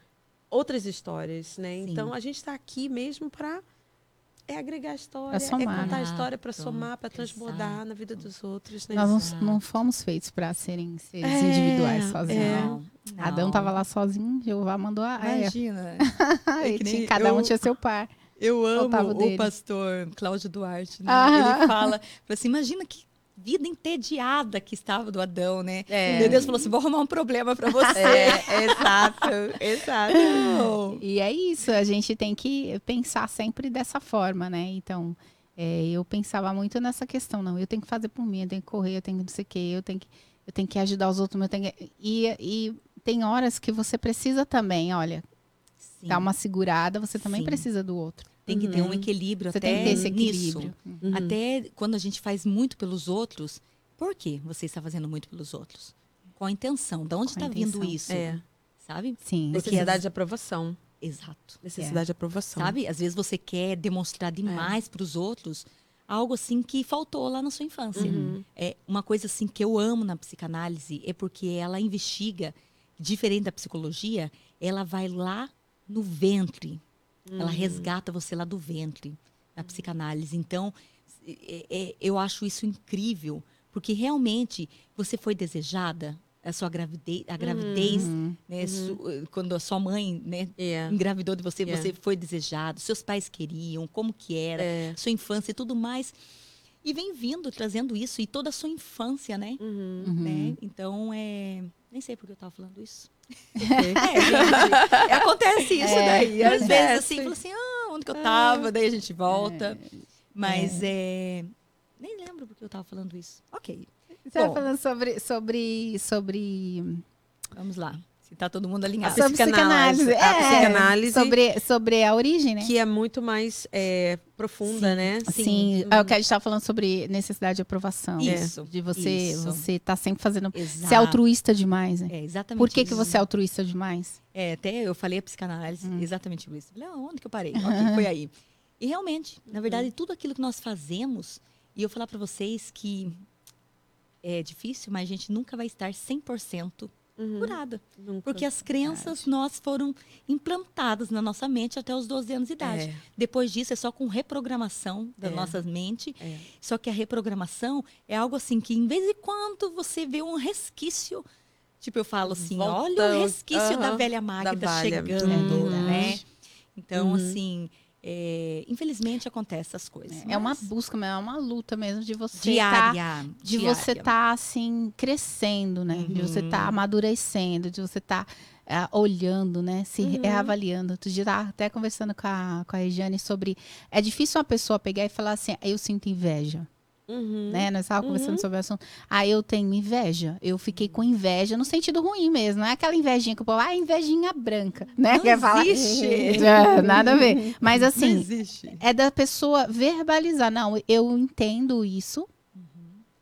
Speaker 1: outras histórias, né?
Speaker 3: Sim.
Speaker 1: Então, a gente está aqui mesmo para é agregar a história, é contar a história para somar, para transbordar
Speaker 3: Exato.
Speaker 1: na vida dos outros, né?
Speaker 2: Nós não, não fomos feitos para serem seres
Speaker 1: É,
Speaker 2: individuais sozinhos.
Speaker 1: é.
Speaker 3: Não,
Speaker 2: Adão
Speaker 3: não.
Speaker 2: tava lá sozinho, Jeová mandou a.
Speaker 3: Imagina. Que
Speaker 2: tinha- cada um
Speaker 3: eu-
Speaker 2: tinha seu par.
Speaker 3: Eu amo
Speaker 2: o
Speaker 3: pastor Cláudio Duarte, né?
Speaker 2: Aham.
Speaker 3: Ele fala, fala assim, imagina que vida entediada que estava do Adão, né?
Speaker 1: É.
Speaker 3: Deus falou assim, vou arrumar um problema para você.
Speaker 1: É, exato, exato.
Speaker 2: E é isso, a gente tem que pensar sempre dessa forma, né? Então, é, eu pensava muito nessa questão, não, eu tenho que fazer por mim, eu tenho que correr, eu tenho que não sei o quê, eu tenho que, eu tenho que ajudar os outros, eu tenho que... E, e tem horas que você precisa também, olha,
Speaker 3: Sim.
Speaker 2: dar uma segurada, você também
Speaker 3: Sim.
Speaker 2: precisa do outro.
Speaker 3: Tem que ter um
Speaker 1: Uhum.
Speaker 3: equilíbrio
Speaker 2: Você
Speaker 3: até
Speaker 2: tem que ter esse
Speaker 3: nisso.
Speaker 2: equilíbrio.
Speaker 1: Uhum.
Speaker 3: Até quando a gente faz muito pelos outros, por que você está fazendo muito pelos outros? Qual a intenção? De onde está vindo isso?
Speaker 1: É,
Speaker 3: Sabe?
Speaker 2: Sim.
Speaker 1: Necessidade de aprovação.
Speaker 3: Exato.
Speaker 1: Necessidade de aprovação.
Speaker 3: Sabe? Às vezes você quer demonstrar demais para os outros algo assim que faltou lá na sua infância.
Speaker 1: Uhum.
Speaker 3: É uma coisa assim que eu amo na psicanálise é porque ela investiga, diferente da psicologia, ela vai lá no ventre. Ela resgata você lá do ventre, na psicanálise. Então, é- é- eu acho isso incrível, porque realmente você foi desejada, a sua gravidez, a gravidez,
Speaker 2: Uhum.
Speaker 3: né, su- quando a sua mãe, né,
Speaker 1: É.
Speaker 3: engravidou de você,
Speaker 1: Yeah.
Speaker 3: você foi desejado, seus pais queriam, como que era,
Speaker 1: É.
Speaker 3: sua infância e tudo mais. E vem vindo, trazendo isso, e toda a sua infância, né?
Speaker 1: Uhum.
Speaker 2: Uhum.
Speaker 3: né? Então, é... Nem sei por que eu tava falando isso. É, gente, acontece isso
Speaker 2: É,
Speaker 3: daí. Às vezes, assim, fala assim, ah, onde que eu tava? Daí a gente volta. Mas, é... Nem lembro por que eu tava falando isso. Ok,
Speaker 2: Você estava falando sobre, sobre, sobre
Speaker 3: vamos lá. Se tá todo mundo
Speaker 1: A
Speaker 3: alinhado.
Speaker 2: sobre
Speaker 1: psicanálise.
Speaker 2: psicanálise.
Speaker 1: A
Speaker 2: É,
Speaker 1: psicanálise-
Speaker 2: Sobre, sobre a origem, né?
Speaker 1: Que é muito mais é, profunda, né?
Speaker 2: Sim, é o que a gente estava falando sobre necessidade de aprovação.
Speaker 3: Isso,
Speaker 2: De você
Speaker 3: isso.
Speaker 2: você tá sempre fazendo.
Speaker 3: Exato.
Speaker 2: Ser altruísta demais, né?
Speaker 3: É, exatamente
Speaker 2: Por que,
Speaker 3: isso.
Speaker 2: que você é altruísta demais?
Speaker 3: É, até eu falei a psicanálise
Speaker 2: Hum.
Speaker 3: exatamente por isso. Falei, ah, onde que eu parei? Ok, foi aí. E realmente, na verdade, tudo aquilo que nós fazemos, e eu falar para vocês que é difícil, mas a gente nunca vai estar 100%
Speaker 1: Uhum.
Speaker 3: curada.
Speaker 1: Nunca.
Speaker 3: Porque as crenças nós foram implantadas na nossa mente até os 12 anos de idade.
Speaker 1: É.
Speaker 3: Depois disso é só com reprogramação da
Speaker 1: É.
Speaker 3: nossa mente.
Speaker 1: É.
Speaker 3: Só que a reprogramação é algo assim que, em vez de quando você vê um resquício, tipo, eu falo assim,
Speaker 1: Volta
Speaker 3: olha o resquício da
Speaker 1: aham,
Speaker 3: velha Magda
Speaker 1: da
Speaker 3: chegando,
Speaker 1: Uhum.
Speaker 3: né? Então,
Speaker 1: Uhum.
Speaker 3: assim, é, infelizmente acontece essas coisas.
Speaker 2: É uma
Speaker 3: mas
Speaker 2: busca, mas é uma luta mesmo de você tá-
Speaker 3: diária.
Speaker 2: de
Speaker 3: diária.
Speaker 2: você estar assim crescendo, né? De você
Speaker 3: Uhum.
Speaker 2: estar amadurecendo, de você estar olhando, né? Se
Speaker 1: Uhum.
Speaker 2: reavaliando. Outro dia eu tava até conversando com a, com a Regiane sobre. É difícil uma pessoa pegar e falar assim, eu sinto inveja.
Speaker 1: Uhum.
Speaker 2: Né? Nós estávamos
Speaker 1: Uhum.
Speaker 2: conversando sobre o assunto. Ah, eu tenho inveja. Eu fiquei com inveja no sentido ruim mesmo. Não é aquela invejinha que o povo, ah, invejinha branca, né?
Speaker 3: Não
Speaker 2: Quer falar?
Speaker 3: existe.
Speaker 2: É, nada a ver. Mas assim, é da pessoa verbalizar. Não, eu entendo isso.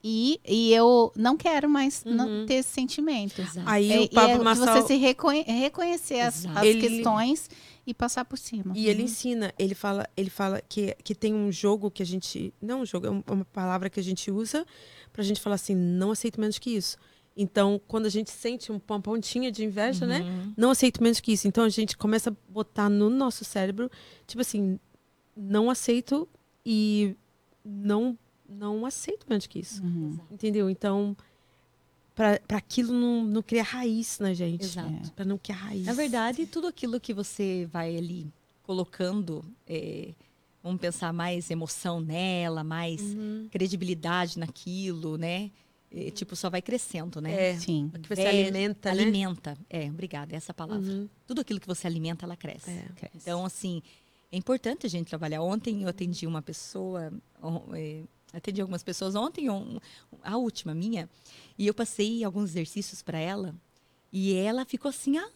Speaker 2: E, e eu não quero mais
Speaker 1: Uhum.
Speaker 2: não ter esse sentimento.
Speaker 3: Exato.
Speaker 1: Aí
Speaker 2: É,
Speaker 1: o
Speaker 2: e
Speaker 1: Pablo
Speaker 2: é
Speaker 1: Marçal...
Speaker 2: você se reconhe- reconhecer as, as
Speaker 1: Ele-
Speaker 2: questões e passar por cima.
Speaker 1: E ele ensina, ele fala, ele fala que, que tem um jogo que a gente. Não um jogo, é um- uma palavra que a gente usa pra gente falar assim, não aceito menos que isso. Então, quando a gente sente um- uma pontinha de inveja, né?
Speaker 3: Uhum.
Speaker 1: Não aceito menos que isso. Então a gente começa a botar no nosso cérebro, tipo assim, não aceito e não não aceito menos que isso.
Speaker 2: Uhum.
Speaker 1: Entendeu? Então, para aquilo não, não criar raiz na gente.
Speaker 3: Exato.
Speaker 1: Pra não criar raiz.
Speaker 3: Na verdade, tudo aquilo que você vai ali colocando, é, vamos pensar mais emoção nela, mais
Speaker 1: Uhum.
Speaker 3: credibilidade naquilo, né? É, tipo, só vai crescendo, né?
Speaker 1: É.
Speaker 2: Sim.
Speaker 1: Que você
Speaker 3: É,
Speaker 1: alimenta, né?
Speaker 3: Alimenta. É, obrigada, é essa a palavra.
Speaker 1: Uhum.
Speaker 3: Tudo aquilo que você alimenta, ela cresce.
Speaker 1: É.
Speaker 2: Cresce.
Speaker 3: Então, assim, é importante a gente trabalhar. Ontem eu atendi uma pessoa, é, atendi algumas pessoas ontem, um- a última minha, e eu passei alguns exercícios para ela, e ela ficou assim, ah,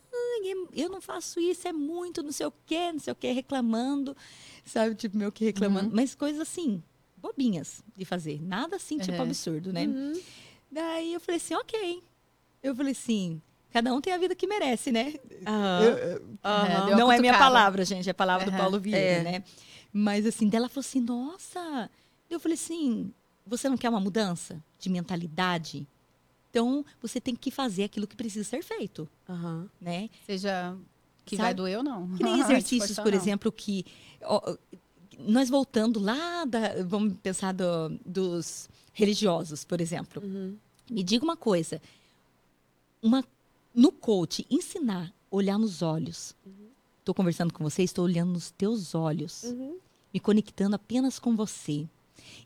Speaker 3: eu não faço isso, é muito, não sei o quê, não sei o quê, reclamando, sabe, tipo, meu que reclamando, mas coisas assim, bobinhas de fazer, nada assim, tipo,
Speaker 2: Uhum.
Speaker 3: absurdo, né?
Speaker 1: Uhum.
Speaker 3: Daí eu falei assim, ok. Eu falei assim, cada um tem a vida que merece, né?
Speaker 2: Uma
Speaker 3: Não é minha palavra, gente, é a palavra do. Paulo Vieira,
Speaker 1: É.
Speaker 3: né? Mas assim, dela falou assim, nossa. Eu falei assim, você não quer uma mudança de mentalidade? Então, você tem que fazer aquilo que precisa ser feito,
Speaker 1: Aham.
Speaker 3: né?
Speaker 2: Seja que
Speaker 3: Sabe?
Speaker 2: vai doer ou não.
Speaker 3: Que nem exercícios, por
Speaker 2: não.
Speaker 3: exemplo, que ó, nós voltando lá, da- vamos pensar do- dos religiosos, por exemplo.
Speaker 1: Uhum.
Speaker 3: Me diga uma coisa. Uma, no coach, ensinar, olhar nos olhos. Estou conversando com você, estou olhando nos teus olhos,
Speaker 1: Uhum.
Speaker 3: me conectando apenas com você.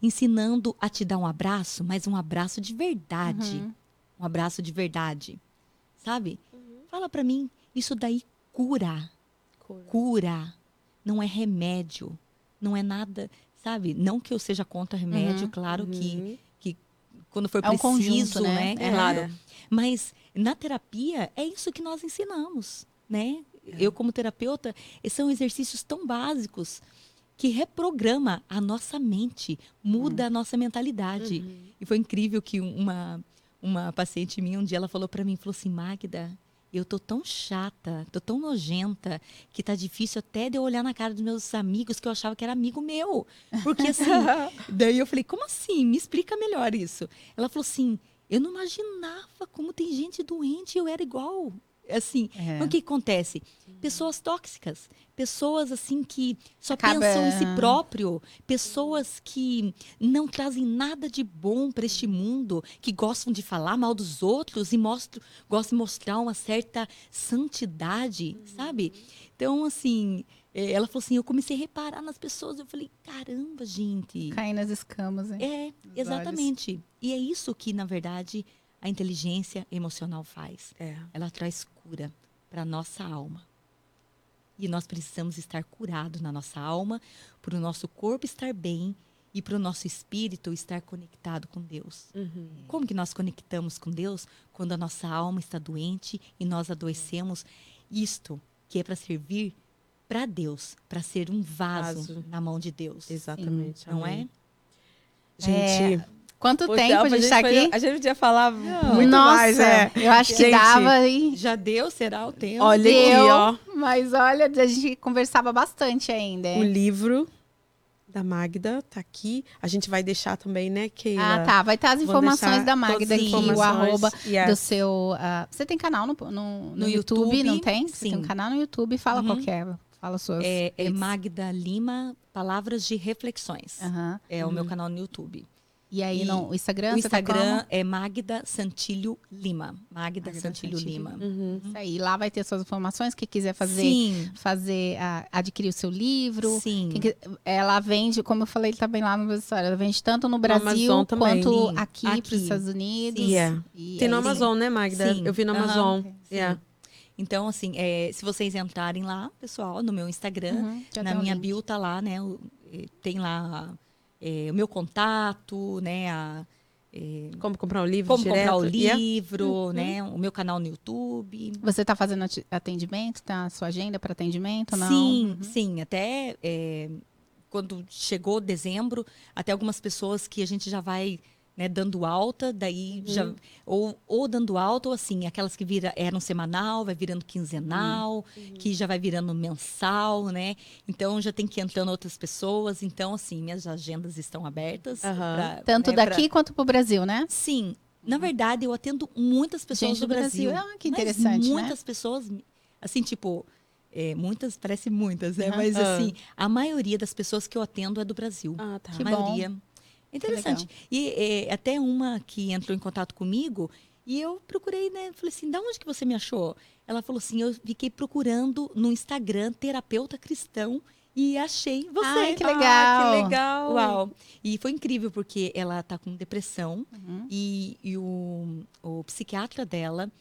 Speaker 3: Ensinando a te dar um abraço, mas um abraço de verdade.
Speaker 2: Uhum.
Speaker 3: Um abraço de verdade. Sabe?
Speaker 1: Uhum.
Speaker 3: Fala para mim, isso daí cura.
Speaker 1: Cura.
Speaker 3: Cura. Não é remédio. Não é nada, sabe? Não que eu seja contra remédio,
Speaker 2: Uhum.
Speaker 3: claro que
Speaker 1: Uhum.
Speaker 3: quando for
Speaker 2: É um
Speaker 3: preciso,
Speaker 2: conjunto, né?
Speaker 3: né?
Speaker 2: É.
Speaker 3: Claro. Mas na terapia é isso que nós ensinamos, né? Eu como terapeuta, são exercícios tão básicos que reprograma a nossa mente, muda a nossa mentalidade.
Speaker 1: Uhum.
Speaker 3: E foi incrível que uma uma paciente minha um dia ela falou para mim, falou assim: "Magda, eu tô tão chata, tô tão nojenta que tá difícil até de eu olhar na cara dos meus amigos que eu achava que era amigo meu. Porque assim, daí eu falei: "Como assim? Me explica melhor isso". Ela falou assim: "Eu não imaginava como tem gente doente, eu era igual". Assim,
Speaker 2: É.
Speaker 3: então, o que acontece? Pessoas tóxicas, pessoas assim que só
Speaker 2: Acaba-
Speaker 3: pensam em si próprio, pessoas que não trazem nada de bom para este mundo, que gostam de falar mal dos outros e mostram, gostam de mostrar uma certa santidade, sabe? Então, assim, eh, ela falou assim, eu comecei a reparar nas pessoas, eu falei, caramba, gente.
Speaker 2: Cair nas escamas, hein?
Speaker 3: É, exatamente. E é isso que, na verdade, a inteligência emocional faz
Speaker 1: É.
Speaker 3: ela traz cura para nossa alma. E nós precisamos estar curados na nossa alma, para o nosso corpo estar bem e para o nosso espírito estar conectado com Deus.
Speaker 1: Uhum.
Speaker 3: Como que nós conectamos com Deus quando a nossa alma está doente e nós adoecemos? Isto que é para servir para Deus, para ser um vaso,
Speaker 1: Vaso.
Speaker 3: na mão de Deus.
Speaker 1: Exatamente.
Speaker 3: Não
Speaker 1: amém.
Speaker 3: é?
Speaker 1: Gente,
Speaker 2: Quanto tempo a gente tá
Speaker 1: fazer-
Speaker 2: aqui?
Speaker 1: A gente podia falar
Speaker 3: Não.
Speaker 1: muito
Speaker 2: Nossa,
Speaker 1: mais, é.
Speaker 2: eu acho que
Speaker 1: Gente,
Speaker 2: dava aí.
Speaker 3: Já deu, será o tempo?
Speaker 1: Olha
Speaker 2: Deu.
Speaker 1: aqui, ó.
Speaker 2: Mas olha, a gente conversava bastante ainda.
Speaker 1: O
Speaker 2: hein?
Speaker 1: livro da Magda tá aqui. A gente vai deixar também, né, Keila?
Speaker 2: Ah, tá. Vai estar as informações da Magda aqui, o arroba
Speaker 1: Yes.
Speaker 2: do seu. ah, você tem canal no, no, no
Speaker 3: No
Speaker 2: YouTube,
Speaker 3: YouTube,
Speaker 2: não tem? Você
Speaker 3: sim.
Speaker 2: tem um canal no YouTube, fala
Speaker 3: Uhum.
Speaker 2: qual que é. Fala suas.
Speaker 3: É, é. Magda Lima, Palavras de Reflexões.
Speaker 2: Aham.
Speaker 3: É o meu canal no YouTube.
Speaker 2: E aí
Speaker 3: E
Speaker 2: no Instagram,
Speaker 3: o
Speaker 2: tá
Speaker 3: Instagram
Speaker 2: como?
Speaker 3: é Magda Santilho Lima. Magda,
Speaker 2: Magda
Speaker 3: Santilho,
Speaker 2: Santilho.
Speaker 3: Lima.
Speaker 1: Uhum.
Speaker 2: Isso aí, lá vai ter suas informações. Quem quiser fazer,
Speaker 3: Sim,
Speaker 2: fazer ah, adquirir o seu livro.
Speaker 3: sim.
Speaker 2: Quem que- ela vende, como eu falei também lá no meu história, ela vende tanto no Brasil
Speaker 1: também.
Speaker 2: quanto
Speaker 3: Sim,
Speaker 2: aqui,
Speaker 3: aqui.
Speaker 2: para os Estados Unidos.
Speaker 1: Sim. Yeah.
Speaker 2: E
Speaker 1: Tem no Amazon, né, Magda?
Speaker 3: Sim.
Speaker 1: Eu vi no. Amazon.
Speaker 2: Sim.
Speaker 1: Yeah.
Speaker 3: Então, assim, é, se vocês entrarem lá, pessoal, no meu Instagram,
Speaker 2: Uhum,
Speaker 3: na minha bio tá lá, né? eh, tem lá eh, o meu contato, né? A, eh,
Speaker 1: Como comprar um livro
Speaker 3: como
Speaker 1: direto.
Speaker 3: comprar o
Speaker 1: Yeah.
Speaker 3: livro, né? O meu canal no YouTube.
Speaker 2: Você está fazendo atendimento? Tá a sua agenda para atendimento? Não?
Speaker 3: Sim,
Speaker 2: Uhum.
Speaker 3: sim. Até é, quando chegou dezembro, até algumas pessoas que a gente já vai né, dando alta, daí uhum. já ou, ou dando alta ou assim, aquelas que vira, eram semanal, vai virando quinzenal, uhum. que já vai virando mensal, né? Então já tem que entrando outras pessoas, então assim, minhas agendas estão abertas.
Speaker 2: Uhum. Pra, Tanto né, daqui pra... quanto para o Brasil, né?
Speaker 3: Sim, na verdade, eu atendo muitas pessoas Gente do Brasil. Brasil.
Speaker 2: Ah, que interessante,
Speaker 3: né? muitas
Speaker 2: né?
Speaker 3: pessoas, assim, tipo, é, muitas, parece muitas, né? Uhum. Mas assim, a maioria das pessoas que eu atendo é do Brasil.
Speaker 2: Ah, tá.
Speaker 3: Que a maioria. Bom. Interessante. E é, até uma que entrou em contato comigo e eu procurei, né? Falei assim, da onde que você me achou? Ela falou assim, eu fiquei procurando no Instagram terapeuta cristão e achei você.
Speaker 2: Ai, que legal. Ah,
Speaker 3: que legal. Uau. E foi incrível porque ela tá com depressão uhum. e, e o, o psiquiatra dela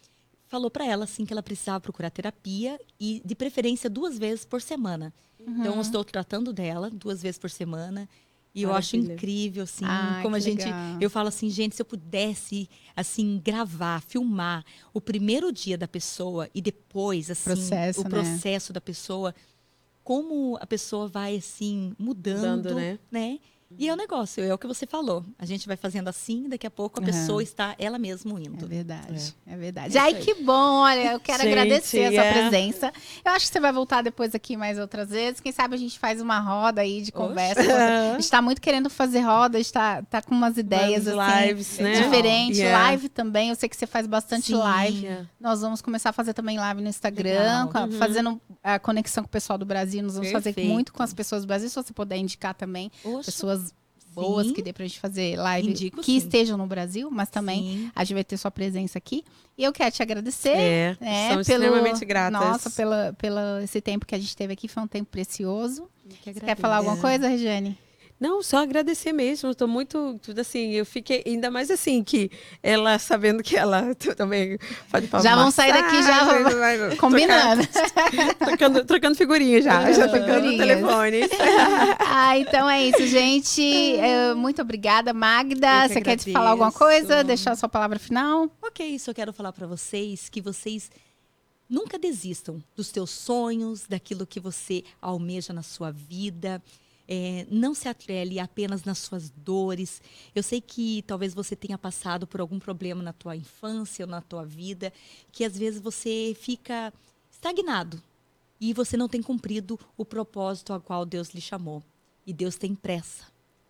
Speaker 3: falou para ela assim que ela precisava procurar terapia e de preferência duas vezes por semana. Uhum. Então eu estou tratando dela duas vezes por semana. E eu acho incrível, assim, Ai, como a gente. Legal. Eu falo assim, gente, se eu pudesse, assim, gravar, filmar o primeiro dia da pessoa e depois, assim, processo, o né? processo da pessoa, como a pessoa vai assim mudando, Dando, né? né? E é o negócio, é o que você falou. A gente vai fazendo assim, daqui a pouco a pessoa uhum. está ela mesma indo.
Speaker 2: É verdade, é, é verdade. É Ai, que bom, olha, eu quero gente, agradecer a sua é. presença. Eu acho que você vai voltar depois aqui mais outras vezes. Quem sabe a gente faz uma roda aí de conversa. A gente está muito querendo fazer roda, está tá com umas ideias assim, lives, né? diferentes. Yeah. Live também, eu sei que você faz bastante Sim. live. Nós vamos começar a fazer também live no Instagram, uhum. fazendo a conexão com o pessoal do Brasil. Nós vamos Perfeito. fazer muito com as pessoas do Brasil, se você puder indicar também. Oxa. Pessoas boas sim. que dê pra gente fazer live Indico, que sim. estejam no Brasil, mas também sim. a gente vai ter sua presença aqui. E eu quero te agradecer. É,
Speaker 1: né, pelo, extremamente gratas.
Speaker 2: Nossa, pela, pela esse tempo que a gente teve aqui, foi um tempo precioso. Que Quer falar alguma coisa, Regiane?
Speaker 1: Não, só agradecer mesmo. Estou muito, tudo assim, eu fiquei ainda mais assim que ela sabendo que ela também
Speaker 2: pode Já vão sair daqui já combinando,
Speaker 1: trocando, trocando figurinha já, já trocando telefone.
Speaker 2: ah, então é isso, gente. Muito obrigada, Magda. Você quer te falar alguma coisa? Deixar a sua palavra final?
Speaker 3: Ok, eu quero falar para vocês que vocês nunca desistam dos teus sonhos, daquilo que você almeja na sua vida. É, não se atrele apenas nas suas dores. Eu sei que talvez você tenha passado por algum problema na tua infância ou na tua vida, que às vezes você fica estagnado e você não tem cumprido o propósito ao qual Deus lhe chamou. E Deus tem pressa.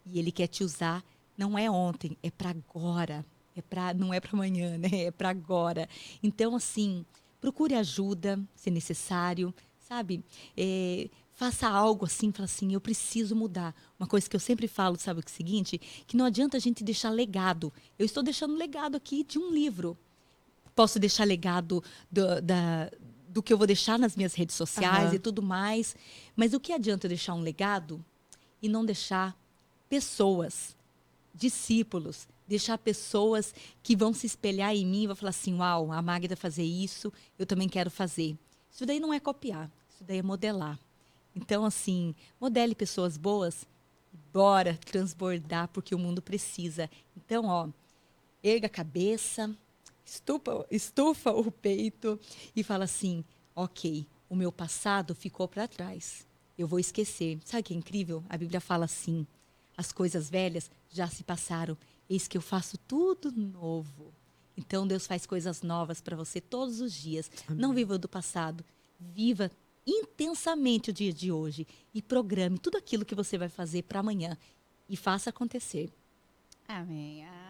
Speaker 3: E ele quer te usar não é ontem, é para agora. É para não é para amanhã, né? É para agora. Então assim, procure ajuda, se necessário, sabe? É, faça algo assim, fala assim, eu preciso mudar. Uma coisa que eu sempre falo, sabe o que é o seguinte? Que não adianta a gente deixar legado. Eu estou deixando legado aqui de um livro. Posso deixar legado do, da, do que eu vou deixar nas minhas redes sociais uhum. e tudo mais. Mas o que adianta eu deixar um legado e não deixar pessoas, discípulos, deixar pessoas que vão se espelhar em mim e vão falar assim: uau, a Magda fazer isso, eu também quero fazer. Isso daí não é copiar, isso daí é modelar. Então, assim, modele pessoas boas, bora transbordar, porque o mundo precisa. Então, ó, erga a cabeça, estufa, estufa o peito e fala assim: ok, o meu passado ficou para trás. Eu vou esquecer. Sabe o que é incrível? A Bíblia fala assim: as coisas velhas já se passaram, eis que eu faço tudo novo. Então Deus faz coisas novas para você todos os dias. Amém. Não viva do passado, viva intensamente o dia de hoje e programe tudo aquilo que você vai fazer para amanhã e faça acontecer.
Speaker 2: Amém. Ah.